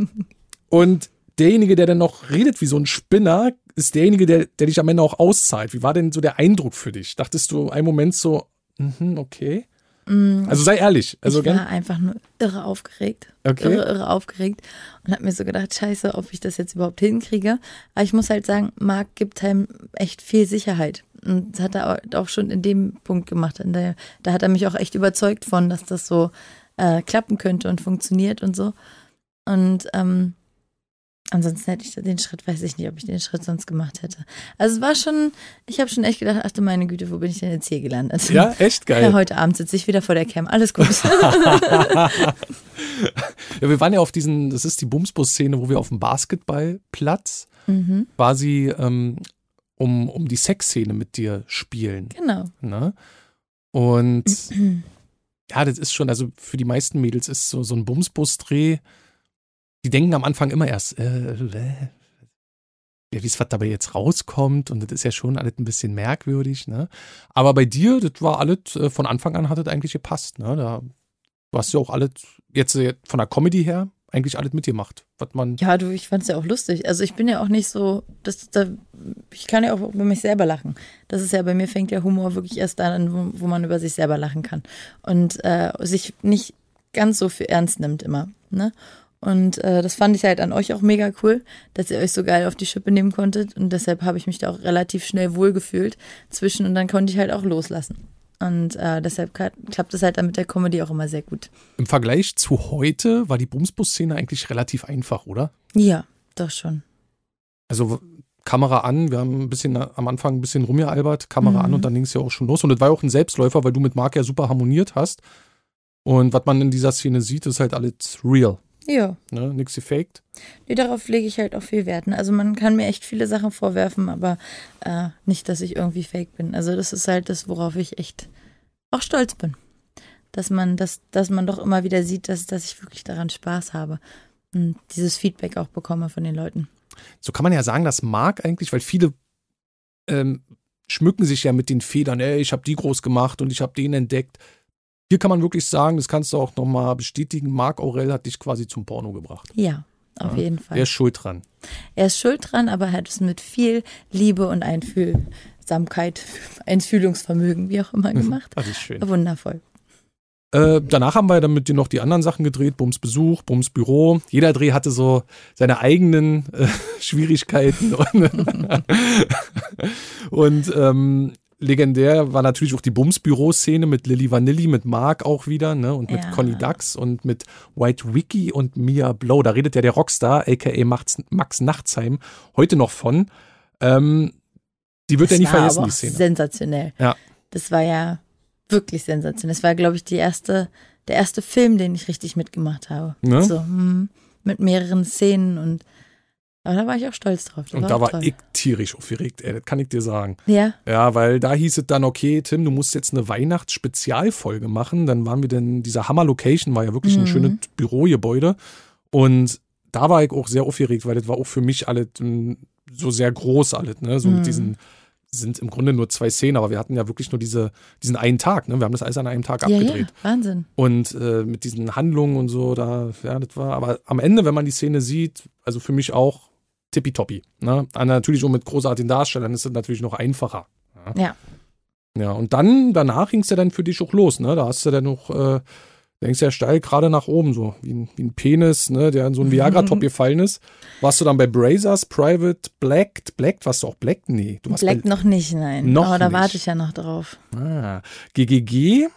A: und derjenige, der dann noch redet wie so ein Spinner, ist derjenige, der, der dich am Ende auch auszahlt. Wie war denn so der Eindruck für dich? Dachtest du einen Moment so, mhm, okay? Also sei ehrlich. Also
B: ich war einfach nur irre aufgeregt.
A: Okay.
B: Irre, irre aufgeregt. Und habe mir so gedacht, scheiße, ob ich das jetzt überhaupt hinkriege. Aber ich muss halt sagen, Marc gibt einem echt viel Sicherheit. Und das hat er auch schon in dem Punkt gemacht. Der, da hat er mich auch echt überzeugt von, dass das so äh, klappen könnte und funktioniert und so. Und ähm, ansonsten hätte ich den Schritt, weiß ich nicht, ob ich den Schritt sonst gemacht hätte. Also es war schon, ich habe schon echt gedacht, ach du meine Güte, wo bin ich denn jetzt hier gelandet?
A: Ja, echt geil.
B: Ja, heute Abend sitze ich wieder vor der Cam, alles gut.
A: ja, wir waren ja auf diesen, das ist die Bumsbus-Szene, wo wir auf dem Basketballplatz
B: mhm,
A: quasi ähm, um, um die Sexszene mit dir spielen.
B: genau.
A: Ne? Und ja, das ist schon, also für die meisten Mädels ist so, so ein Bumsbus-Dreh, die denken am Anfang immer erst, äh, äh, ja, wie es was dabei jetzt rauskommt und das ist ja schon alles ein bisschen merkwürdig, ne? Aber bei dir, das war alles, äh, von Anfang an hat das eigentlich gepasst, ne? Da, du hast ja auch alles, jetzt äh, von der Comedy her, eigentlich alles mitgemacht, was man,
B: Ja, du, ich fand es ja auch lustig. Also ich bin ja auch nicht so, das, da, ich kann ja auch über mich selber lachen. Das ist ja, bei mir fängt der Humor wirklich erst dann an, wo, wo man über sich selber lachen kann. Und äh, sich nicht ganz so für ernst nimmt immer. Ne? Und äh, das fand ich halt an euch auch mega cool, dass ihr euch so geil auf die Schippe nehmen konntet. Und deshalb habe ich mich da auch relativ schnell wohlgefühlt zwischen und dann konnte ich halt auch loslassen. Und äh, deshalb klappt es halt dann mit der Comedy auch immer sehr gut.
A: im Vergleich zu heute war die Bumsbus-Szene eigentlich relativ einfach, oder?
B: Ja, doch schon.
A: Also Kamera an, wir haben ein bisschen am Anfang ein bisschen rumgealbert, Kamera
B: Mhm.
A: an und dann ging es ja auch schon los. Und das war ja auch ein Selbstläufer, weil du mit Marc ja super harmoniert hast. Und was man in dieser Szene sieht, ist halt alles real.
B: Ja.
A: Ne? Nichts gefaked.
B: Nee, darauf lege ich halt auch viel Wert. ne? Also man kann mir echt viele Sachen vorwerfen, aber äh, nicht, dass ich irgendwie fake bin. Also das ist halt das, worauf ich echt auch stolz bin. Dass man, dass, dass man doch immer wieder sieht, dass, dass ich wirklich daran Spaß habe. Und dieses Feedback auch bekomme von den Leuten.
A: So kann man ja sagen, dass Marc eigentlich, weil viele ähm, schmücken sich ja mit den Federn, ey, ich habe die groß gemacht und ich habe den entdeckt. Hier kann man wirklich sagen, das kannst du auch nochmal bestätigen, Marc Aurel hat dich quasi zum Porno gebracht.
B: Ja, auf
A: Ja.
B: jeden Fall.
A: Wer ist schuld dran?
B: Er ist schuld dran, aber er hat es mit viel Liebe und Einfühlsamkeit, Einfühlungsvermögen, wie auch immer gemacht.
A: Das ist schön.
B: Wundervoll.
A: Äh, danach haben wir dann mit dir noch die anderen Sachen gedreht, Bums Besuch, Bums Büro. Jeder Dreh hatte so seine eigenen äh, Schwierigkeiten. Und, und ähm, legendär war natürlich auch die Bums Büro-Szene mit Lilly Vanilli, mit Marc auch wieder, ne? Und mit
B: Ja.
A: Conny Dax und mit White Wiki und Mia Blow. Da redet ja der Rockstar, aka Max, Max Nachtsheim, heute noch von. Ähm, die wird
B: Das
A: er nie vergessen, die Szene.
B: Sensationell.
A: Ja.
B: Das war ja wirklich sensationell. Das war, glaube ich, die erste, der erste Film, den ich richtig mitgemacht habe.
A: Ne?
B: So, hm, mit mehreren Szenen und aber da war ich auch stolz drauf. Das
A: Und
B: auch
A: da war
B: toll.
A: ich tierisch aufgeregt, ey, das kann ich dir sagen.
B: Ja,
A: Ja, weil da hieß es dann, okay, Tim, du musst jetzt eine Weihnachtsspezialfolge machen. Dann waren wir denn, dieser Hammer-Location war ja wirklich ein
B: Mhm.
A: schönes Bürogebäude. Und da war ich auch sehr aufgeregt, weil das war auch für mich alles mm, so sehr groß alles, ne? So
B: Mhm.
A: mit diesen, sind im Grunde nur zwei Szenen, aber wir hatten ja wirklich nur diese, diesen einen Tag, ne? Wir haben das alles an einem Tag
B: ja,
A: abgedreht.
B: ja, Wahnsinn.
A: Und äh, mit diesen Handlungen und so, da, ja, das war, aber am Ende, wenn man die Szene sieht, also für mich auch tippitoppi. Ne? Ah, Natürlich auch mit großartigen Darstellern ist es natürlich noch einfacher.
B: Ja.
A: Ja, und dann, danach ging es ja dann für dich auch los, ne? Da hast du dann noch, äh, denkst ja steil gerade nach oben, so wie ein, wie ein Penis, ne, der in so einen Viagra-Top gefallen ist. Warst du dann bei Brazers, Private, Blacked, Blacked, warst du auch Blacked? Nee, du warst
B: Black
A: bei,
B: noch nicht, nein.
A: Noch
B: aber da
A: nicht.
B: warte ich ja noch drauf.
A: ah, GGG.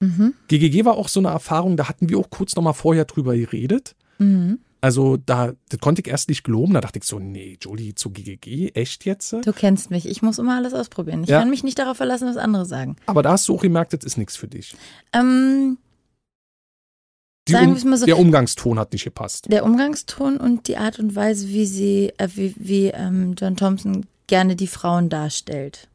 B: Mhm.
A: GGG war auch so eine Erfahrung, da hatten wir auch kurz nochmal vorher drüber geredet.
B: Mhm.
A: Also da, das konnte ich erst nicht glauben. Da dachte ich so, nee, Jolie zu GGG, echt jetzt?
B: Du kennst mich. Ich muss immer alles ausprobieren. Ich
A: Ja.
B: kann mich nicht darauf verlassen, was andere sagen.
A: Aber da hast du auch gemerkt, das ist nichts für dich.
B: Ähm,
A: um,
B: so.
A: Der Umgangston hat nicht gepasst.
B: der Umgangston und die Art und Weise, wie sie, äh, wie, wie ähm, John Thompson gerne die Frauen darstellt.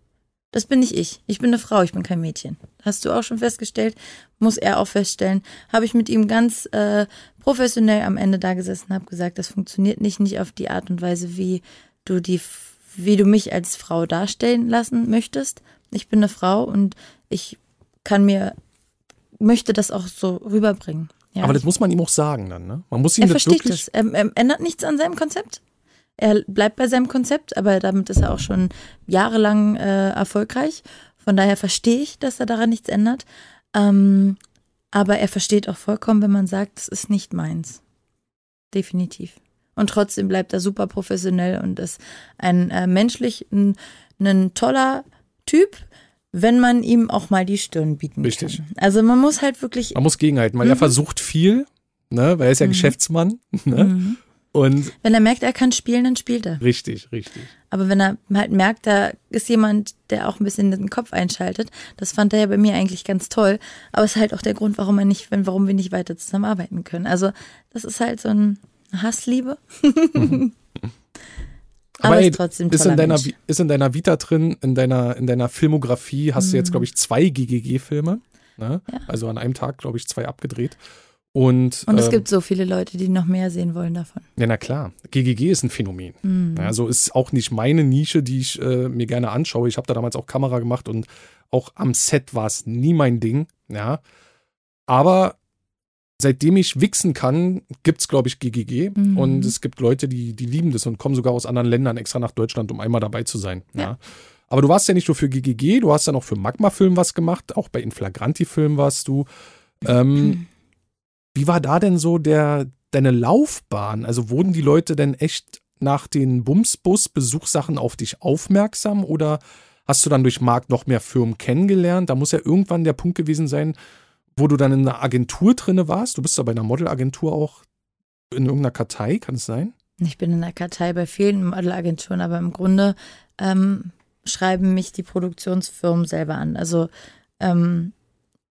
B: Das bin nicht ich. Ich bin eine Frau, ich bin kein Mädchen. Hast du auch schon festgestellt, muss er auch feststellen. Habe ich mit ihm ganz äh, professionell am Ende da gesessen, habe gesagt, das funktioniert nicht, nicht auf die Art und Weise, wie du die, wie du mich als Frau darstellen lassen möchtest. Ich bin eine Frau und ich kann mir, möchte das auch so rüberbringen. Ja,
A: Aber das muss man ihm auch sagen dann, ne? Man muss ihm
B: er
A: das
B: versteht
A: wirklich.
B: es. Er, er ändert nichts an seinem Konzept. Er bleibt bei seinem Konzept, aber damit ist er auch schon jahrelang äh, erfolgreich. Von daher verstehe ich, dass er daran nichts ändert. Ähm, aber er versteht auch vollkommen, wenn man sagt, das ist nicht meins. Definitiv. Und trotzdem bleibt er super professionell und ist ein äh, menschlich ein, ein toller Typ, wenn man ihm auch mal die Stirn bieten
A: Richtig.
B: kann. Also man muss halt wirklich.
A: Man muss gegenhalten, weil er
B: Mhm.
A: versucht viel, ne, weil er ist ja
B: Mhm.
A: Geschäftsmann. Ne?
B: Mhm.
A: Und
B: Wenn er merkt, er kann spielen, dann spielt er.
A: richtig, richtig.
B: Aber wenn er halt merkt, da ist jemand, der auch ein bisschen den Kopf einschaltet, das fand er ja bei mir eigentlich ganz toll. Aber es ist halt auch der Grund, warum er nicht, warum wir nicht weiter zusammenarbeiten können. Also das ist halt so ein Hassliebe. Aber
A: ey,
B: ist trotzdem
A: ist in deiner ist in deiner Vita drin, in deiner in deiner Filmografie hast du jetzt
B: Mhm.
A: glaube ich zwei GGG Filme, ne?
B: Ja.
A: Also an einem Tag glaube ich zwei abgedreht. Und,
B: Und es
A: ähm,
B: gibt so viele Leute, die noch mehr sehen wollen davon.
A: ja na klar, GGG ist ein Phänomen.
B: Mhm.
A: Also ist auch nicht meine Nische, die ich äh, mir gerne anschaue. Ich habe da damals auch Kamera gemacht und auch am Set war es nie mein Ding, ja. Aber seitdem ich wichsen kann, gibt's glaube ich GGG
B: Mhm.
A: und es gibt Leute, die die lieben das und kommen sogar aus anderen Ländern extra nach Deutschland, um einmal dabei zu sein, ja.
B: Ja.
A: Aber du warst ja nicht nur für GGG, du hast ja noch für Magma-Film was gemacht, auch bei Inflagranti-Film warst du. Ähm, wie war da denn so der, deine Laufbahn? Also wurden die Leute denn echt nach den Bumsbus-Besuchssachen auf dich aufmerksam oder hast du dann durch Marc noch mehr Firmen kennengelernt? Da muss ja irgendwann der Punkt gewesen sein, wo du dann in einer Agentur drinne warst. Du bist da bei einer Modelagentur auch in irgendeiner Kartei, kann es sein?
B: Ich bin in der Kartei bei vielen Modelagenturen, aber im Grunde ähm, schreiben mich die Produktionsfirmen selber an. Also ähm,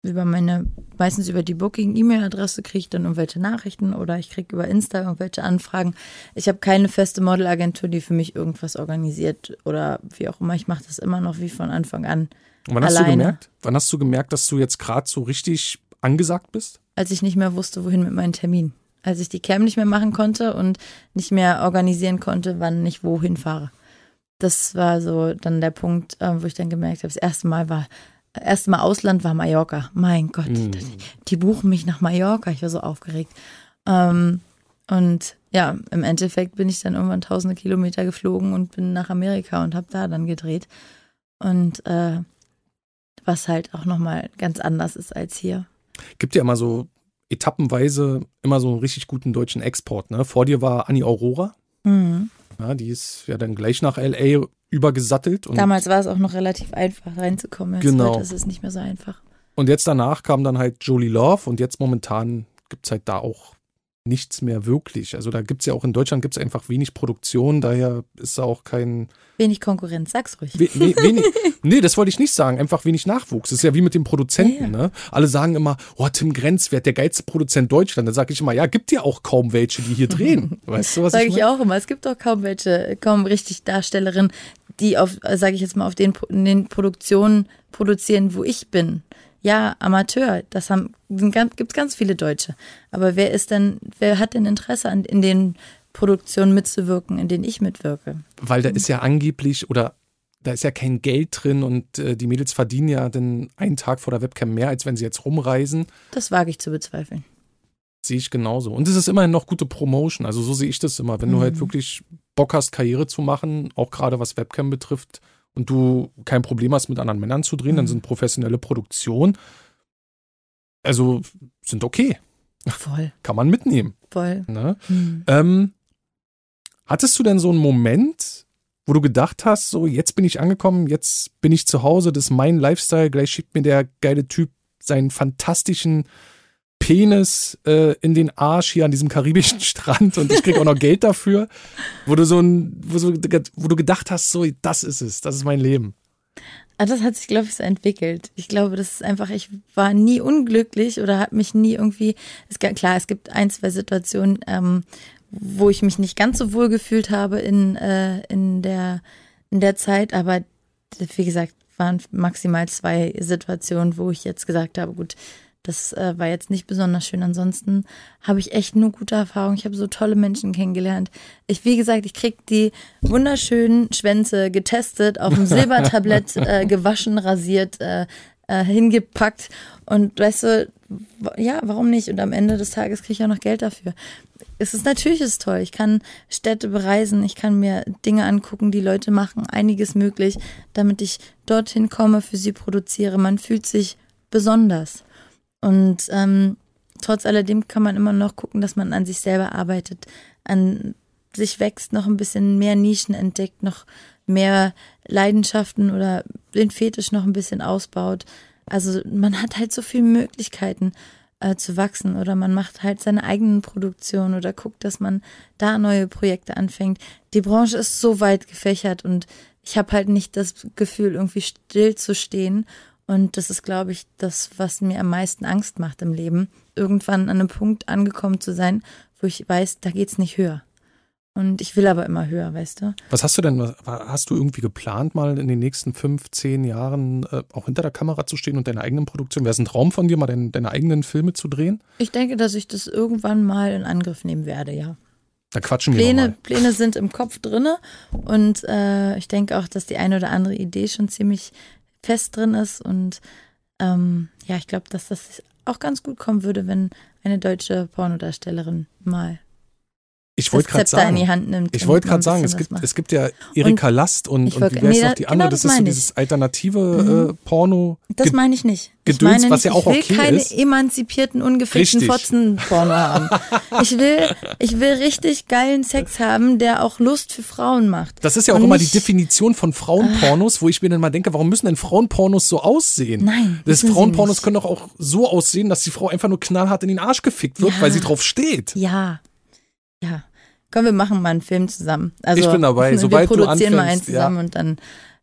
B: über meine, meistens über die Booking-E-Mail-Adresse kriege ich dann irgendwelche Nachrichten oder ich kriege über Insta irgendwelche Anfragen. Ich habe keine feste Modelagentur, die für mich irgendwas organisiert oder wie auch immer. Ich mache das immer noch wie von Anfang an.
A: Und wann hast du
B: Alleine.
A: gemerkt? Wann hast du gemerkt, dass du jetzt gerade so richtig angesagt bist?
B: als ich nicht mehr wusste, wohin mit meinen Terminen. Als ich die Cam nicht mehr machen konnte und nicht mehr organisieren konnte, wann ich wohin fahre. Das war so dann der Punkt, äh, wo ich dann gemerkt habe, das erste Mal war, erste Mal Ausland war Mallorca. Mein Gott,
A: Mhm.
B: die, die buchen mich nach Mallorca. Ich war so aufgeregt. Ähm, und ja, im Endeffekt bin ich dann irgendwann tausende Kilometer geflogen und bin nach Amerika und habe da dann gedreht. Und äh, was halt auch nochmal ganz anders ist als hier.
A: Gibt ja immer so etappenweise immer so einen richtig guten deutschen Export. Ne? Vor dir war Annie Aurora.
B: Mhm.
A: Ja, die ist ja dann gleich nach LA übergesattelt. Und,
B: Damals war es auch noch relativ einfach reinzukommen. Jetzt
A: Genau.
B: heute ist es nicht mehr so einfach.
A: und jetzt danach kam dann halt Jolie Love und jetzt momentan gibt es halt da auch nichts mehr wirklich. Also da gibt es ja auch in Deutschland gibt es einfach wenig Produktion, daher ist da auch kein
B: Wenig Konkurrenz, sag's ruhig.
A: We we wenig, nee, das wollte ich nicht sagen. Einfach wenig Nachwuchs. Das ist ja wie mit den Produzenten.
B: Ja,
A: Ne? Alle sagen immer, oh, Tim Grenzwert, der geilste Produzent Deutschland. Dann sage ich immer, ja, gibt ja auch kaum welche, die hier drehen. Weißt du, was
B: Sage
A: ich
B: ich
A: meine?
B: auch immer. Es gibt doch kaum welche, kaum richtig Darstellerinnen, die auf, sage ich jetzt mal, auf den, in den Produktionen produzieren, wo ich bin. Ja, Amateur, das haben, ganz, gibt's ganz viele Deutsche. Aber wer ist denn, wer hat denn Interesse an, in den Produktionen mitzuwirken, in denen ich mitwirke?
A: Weil da ist ja angeblich oder da ist ja kein Geld drin und äh, die Mädels verdienen ja dann einen Tag vor der Webcam mehr, als wenn sie jetzt rumreisen.
B: Das wage ich zu bezweifeln.
A: Sehe ich genauso. Und es ist immerhin noch gute Promotion. Also so sehe ich das immer. Wenn du
B: Mhm.
A: halt wirklich Bock hast, Karriere zu machen, auch gerade was Webcam betrifft, und du kein Problem hast, mit anderen Männern zu drehen, dann
B: Mhm.
A: sind professionelle Produktionen, also sind okay.
B: Voll,
A: Kann man mitnehmen.
B: voll.
A: Ne?
B: Hm.
A: Ähm, hattest du denn so einen Moment, wo du gedacht hast, so jetzt bin ich angekommen, jetzt bin ich zu Hause, das ist mein Lifestyle, gleich schickt mir der geile Typ seinen fantastischen Penis äh, in den Arsch hier an diesem karibischen Strand und ich krieg auch noch Geld dafür, wo du so ein, wo, so, wo du gedacht hast, so das ist es, das ist mein Leben.
B: Ah, das hat sich, glaube ich, so entwickelt. Ich glaube, das ist einfach, ich war nie unglücklich oder habe mich nie irgendwie, es, klar, es gibt ein, zwei Situationen, ähm, wo ich mich nicht ganz so wohl gefühlt habe in, äh, in, der, in der Zeit, aber wie gesagt, waren maximal zwei Situationen, wo ich jetzt gesagt habe, gut, das äh, war jetzt nicht besonders schön. Ansonsten habe ich echt nur gute Erfahrungen. Ich habe so tolle Menschen kennengelernt. Ich, wie gesagt, ich krieg die wunderschönen Schwänze getestet, auf dem Silbertablett äh, gewaschen, rasiert, äh, äh, hingepackt. Und weißt du, ja, warum nicht? Und am Ende des Tages kriege ich auch noch Geld dafür. Es ist natürlich ist toll. Ich kann Städte bereisen, ich kann mir Dinge angucken, die Leute machen, einiges möglich, damit ich dorthin komme, für sie produziere. Man fühlt sich besonders. Und ähm, trotz alledem kann man immer noch gucken, dass man an sich selber arbeitet, an sich wächst, noch ein bisschen mehr Nischen entdeckt, noch mehr Leidenschaften oder den Fetisch noch ein bisschen ausbaut. Also man hat halt so viele Möglichkeiten äh, zu wachsen oder man macht halt seine eigenen Produktionen oder guckt, dass man da neue Projekte anfängt. Die Branche ist so weit gefächert und ich habe halt nicht das Gefühl, irgendwie still zu stehen. Und das ist, glaube ich, das, was mir am meisten Angst macht im Leben. Irgendwann an einem Punkt angekommen zu sein, wo ich weiß, da geht's nicht höher. Und ich will aber immer höher, weißt du?
A: Was hast du denn, hast du irgendwie geplant, mal in den nächsten fünf, zehn Jahren äh, auch hinter der Kamera zu stehen und deine eigenen Produktionen? Wäre es ein Traum von dir, mal dein, deine eigenen Filme zu drehen?
B: Ich denke, dass ich das irgendwann mal in Angriff nehmen werde, ja.
A: Da quatschen
B: wir
A: Pläne, mal.
B: Pläne sind im Kopf drinne und äh, ich denke auch, dass die eine oder andere Idee schon ziemlich fest drin ist und ähm, ja, ich glaube, dass das auch ganz gut kommen würde, wenn eine deutsche Pornodarstellerin mal
A: ich wollte gerade sagen,
B: nimmt.
A: Ich wollte gerade sagen, es gibt, es gibt ja Erika und Last und, und wie nee, noch die andere? Genau das, das ist so dieses alternative mhm. äh, Porno.
B: Das meine ich nicht.
A: Ich Gedöns, meine was ja auch okay
B: ist. Ich will keine emanzipierten, ungefickten Fotzen-Porno haben. Ich will, ich will richtig geilen Sex haben, der auch Lust für Frauen macht.
A: Das ist ja auch immer die Definition von Frauenpornos, wo ich mir dann mal denke, warum müssen denn Frauenpornos so aussehen?
B: Nein.
A: Das Frauenpornos können doch auch so aussehen, dass die Frau einfach nur knallhart in den Arsch gefickt wird, ja. weil sie drauf steht.
B: Ja. Ja. Komm, wir machen mal einen Film zusammen. Also,
A: ich bin dabei. Sobald
B: wir produzieren
A: du
B: anfängst, mal einen zusammen ja. und dann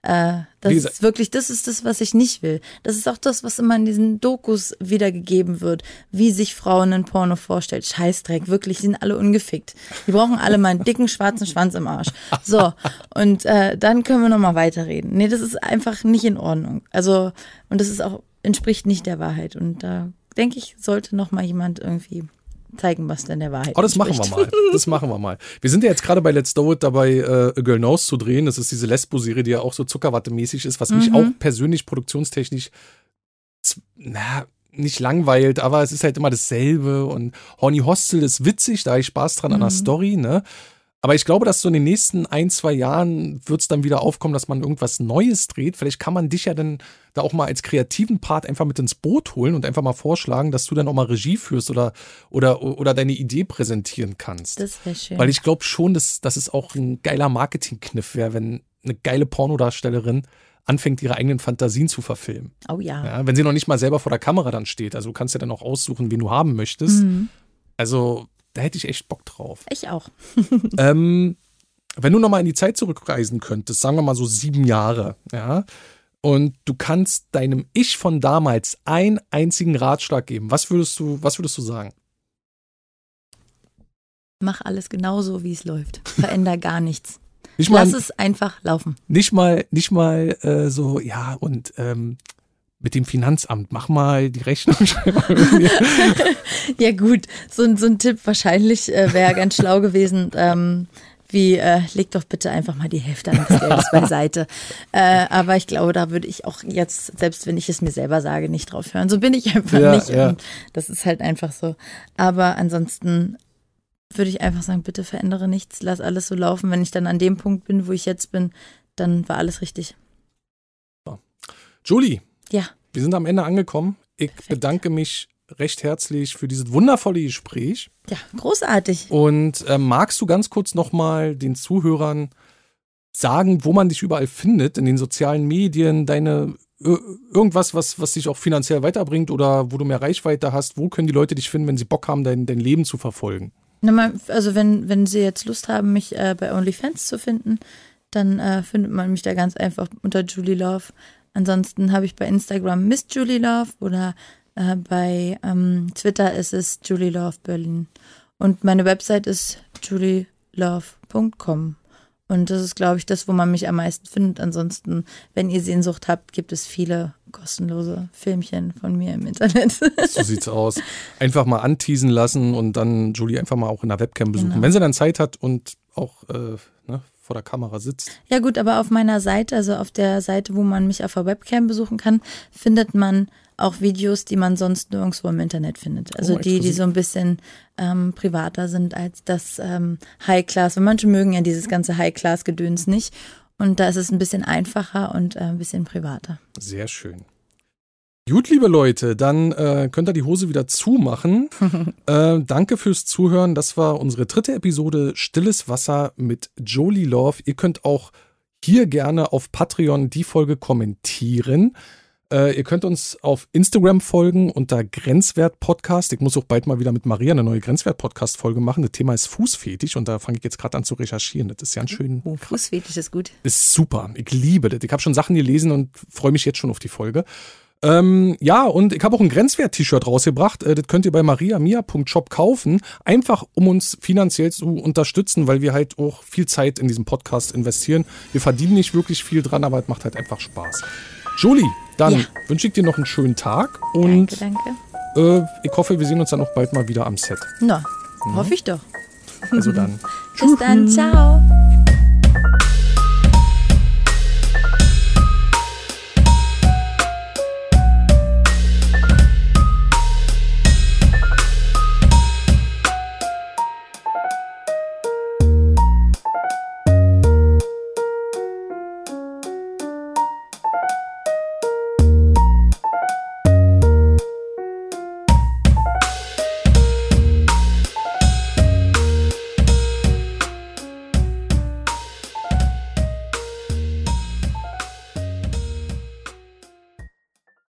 B: äh, das ist wirklich, das ist das, was ich nicht will. Das ist auch das, was immer in diesen Dokus wiedergegeben wird, wie sich Frauen in Porno vorstellt. Scheißdreck, wirklich, die sind alle ungefickt. Die brauchen alle mal einen dicken schwarzen Schwanz im Arsch. So, und äh, dann können wir nochmal weiterreden. Nee, das ist einfach nicht in Ordnung. Also, und das ist auch, entspricht nicht der Wahrheit. Und da denke ich, sollte nochmal jemand irgendwie zeigen, was denn der Wahrheit
A: Oh, das machen wir mal. Das machen wir mal. Wir sind ja jetzt gerade bei Let's Do It dabei, äh, A Girl Knows zu drehen. Das ist diese Lesbo-Serie, die ja auch so zuckerwattemäßig ist, was mhm. mich auch persönlich produktionstechnisch, na, nicht langweilt, aber es ist halt immer dasselbe. Und Horny Hostel ist witzig, da habe ich Spaß dran mhm. an der mhm. Story, ne? Aber ich glaube, dass so in den nächsten ein, zwei Jahren wird es dann wieder aufkommen, dass man irgendwas Neues dreht. Vielleicht kann man dich ja dann da auch mal als kreativen Part einfach mit ins Boot holen und einfach mal vorschlagen, dass du dann auch mal Regie führst oder, oder, oder deine Idee präsentieren kannst.
B: Das wäre schön.
A: Weil ich glaube schon, dass, dass es auch ein geiler Marketingkniff wäre, wenn eine geile Pornodarstellerin anfängt, ihre eigenen Fantasien zu verfilmen.
B: Oh ja.
A: ja. Wenn sie noch nicht mal selber vor der Kamera dann steht. Also du kannst ja dann auch aussuchen, wen du haben möchtest. Mhm. Also da hätte ich echt Bock drauf.
B: Ich auch.
A: ähm, wenn du nochmal in die Zeit zurückreisen könntest, sagen wir mal so sieben Jahre, ja, und du kannst deinem Ich von damals einen einzigen Ratschlag geben, was würdest du, was würdest du sagen?
B: Mach alles genauso, wie es läuft. Veränder gar nichts. Nicht Lass es einfach laufen.
A: Nicht mal, nicht mal äh, so, ja, und ähm, mit dem Finanzamt, mach mal die Rechnung.
B: ja gut, so, so ein Tipp wahrscheinlich äh, wäre ganz schlau gewesen. Ähm, wie, äh, leg doch bitte einfach mal die Hälfte eines Geldes beiseite. Äh, aber ich glaube, da würde ich auch jetzt, selbst wenn ich es mir selber sage, nicht drauf hören. So bin ich einfach ja, nicht. Ja. Und das ist halt einfach so. Aber ansonsten würde ich einfach sagen, bitte verändere nichts, lass alles so laufen. Wenn ich dann an dem Punkt bin, wo ich jetzt bin, dann war alles richtig.
A: Julie,
B: ja.
A: Wir sind am Ende angekommen. Ich Perfekt. bedanke mich recht herzlich für dieses wundervolle Gespräch.
B: Ja, großartig.
A: Und äh, magst du ganz kurz nochmal den Zuhörern sagen, wo man dich überall findet, in den sozialen Medien, deine irgendwas, was, was dich auch finanziell weiterbringt oder wo du mehr Reichweite hast, wo können die Leute dich finden, wenn sie Bock haben, dein, dein Leben zu verfolgen?
B: Also wenn, wenn sie jetzt Lust haben, mich äh, bei OnlyFans zu finden, dann äh, findet man mich da ganz einfach unter Julie Love. Ansonsten habe ich bei Instagram Miss Julie Love oder äh, bei ähm, Twitter ist es Julie Love Berlin. Und meine Website ist julielove.com. Und das ist, glaube ich, das, wo man mich am meisten findet. Ansonsten, wenn ihr Sehnsucht habt, gibt es viele kostenlose Filmchen von mir im Internet.
A: so sieht's aus. Einfach mal anteasen lassen und dann Julie einfach mal auch in der Webcam besuchen. Genau. Wenn sie dann Zeit hat und auch äh, ne, vor der Kamera sitzt.
B: Ja gut, aber auf meiner Seite, also auf der Seite, wo man mich auf der Webcam besuchen kann, findet man auch Videos, die man sonst nirgendwo im Internet findet. Also oh, die, die so ein bisschen ähm, privater sind als das ähm, High Class. Und manche mögen ja dieses ganze High Class Gedöns nicht. Und da ist es ein bisschen einfacher und äh, ein bisschen privater.
A: Sehr schön. Gut, liebe Leute, dann äh, könnt ihr die Hose wieder zumachen. äh, danke fürs Zuhören. Das war unsere dritte Episode Stilles Wasser mit Jolie Love. Ihr könnt auch hier gerne auf Patreon die Folge kommentieren. Äh, ihr könnt uns auf Instagram folgen unter Grenzwert Podcast. Ich muss auch bald mal wieder mit Maria eine neue Grenzwert Podcast Folge machen. Das Thema ist Fußfetisch und da fange ich jetzt gerade an zu recherchieren. Das ist ganz schön.
B: Oh, Fußfetisch ist gut.
A: Ist super. Ich liebe das. Ich habe schon Sachen gelesen und freue mich jetzt schon auf die Folge. Ähm, ja, und ich habe auch ein Grenzwert-T-Shirt rausgebracht. Äh, das könnt ihr bei mariamia.shop kaufen. Einfach, um uns finanziell zu unterstützen, weil wir halt auch viel Zeit in diesem Podcast investieren. Wir verdienen nicht wirklich viel dran, aber es macht halt einfach Spaß. Julie, dann ja. wünsche ich dir noch einen schönen Tag und
B: danke, danke.
A: Äh, ich hoffe, wir sehen uns dann auch bald mal wieder am Set.
B: Na, mhm. hoffe ich doch.
A: Also dann.
B: Bis dann, ciao.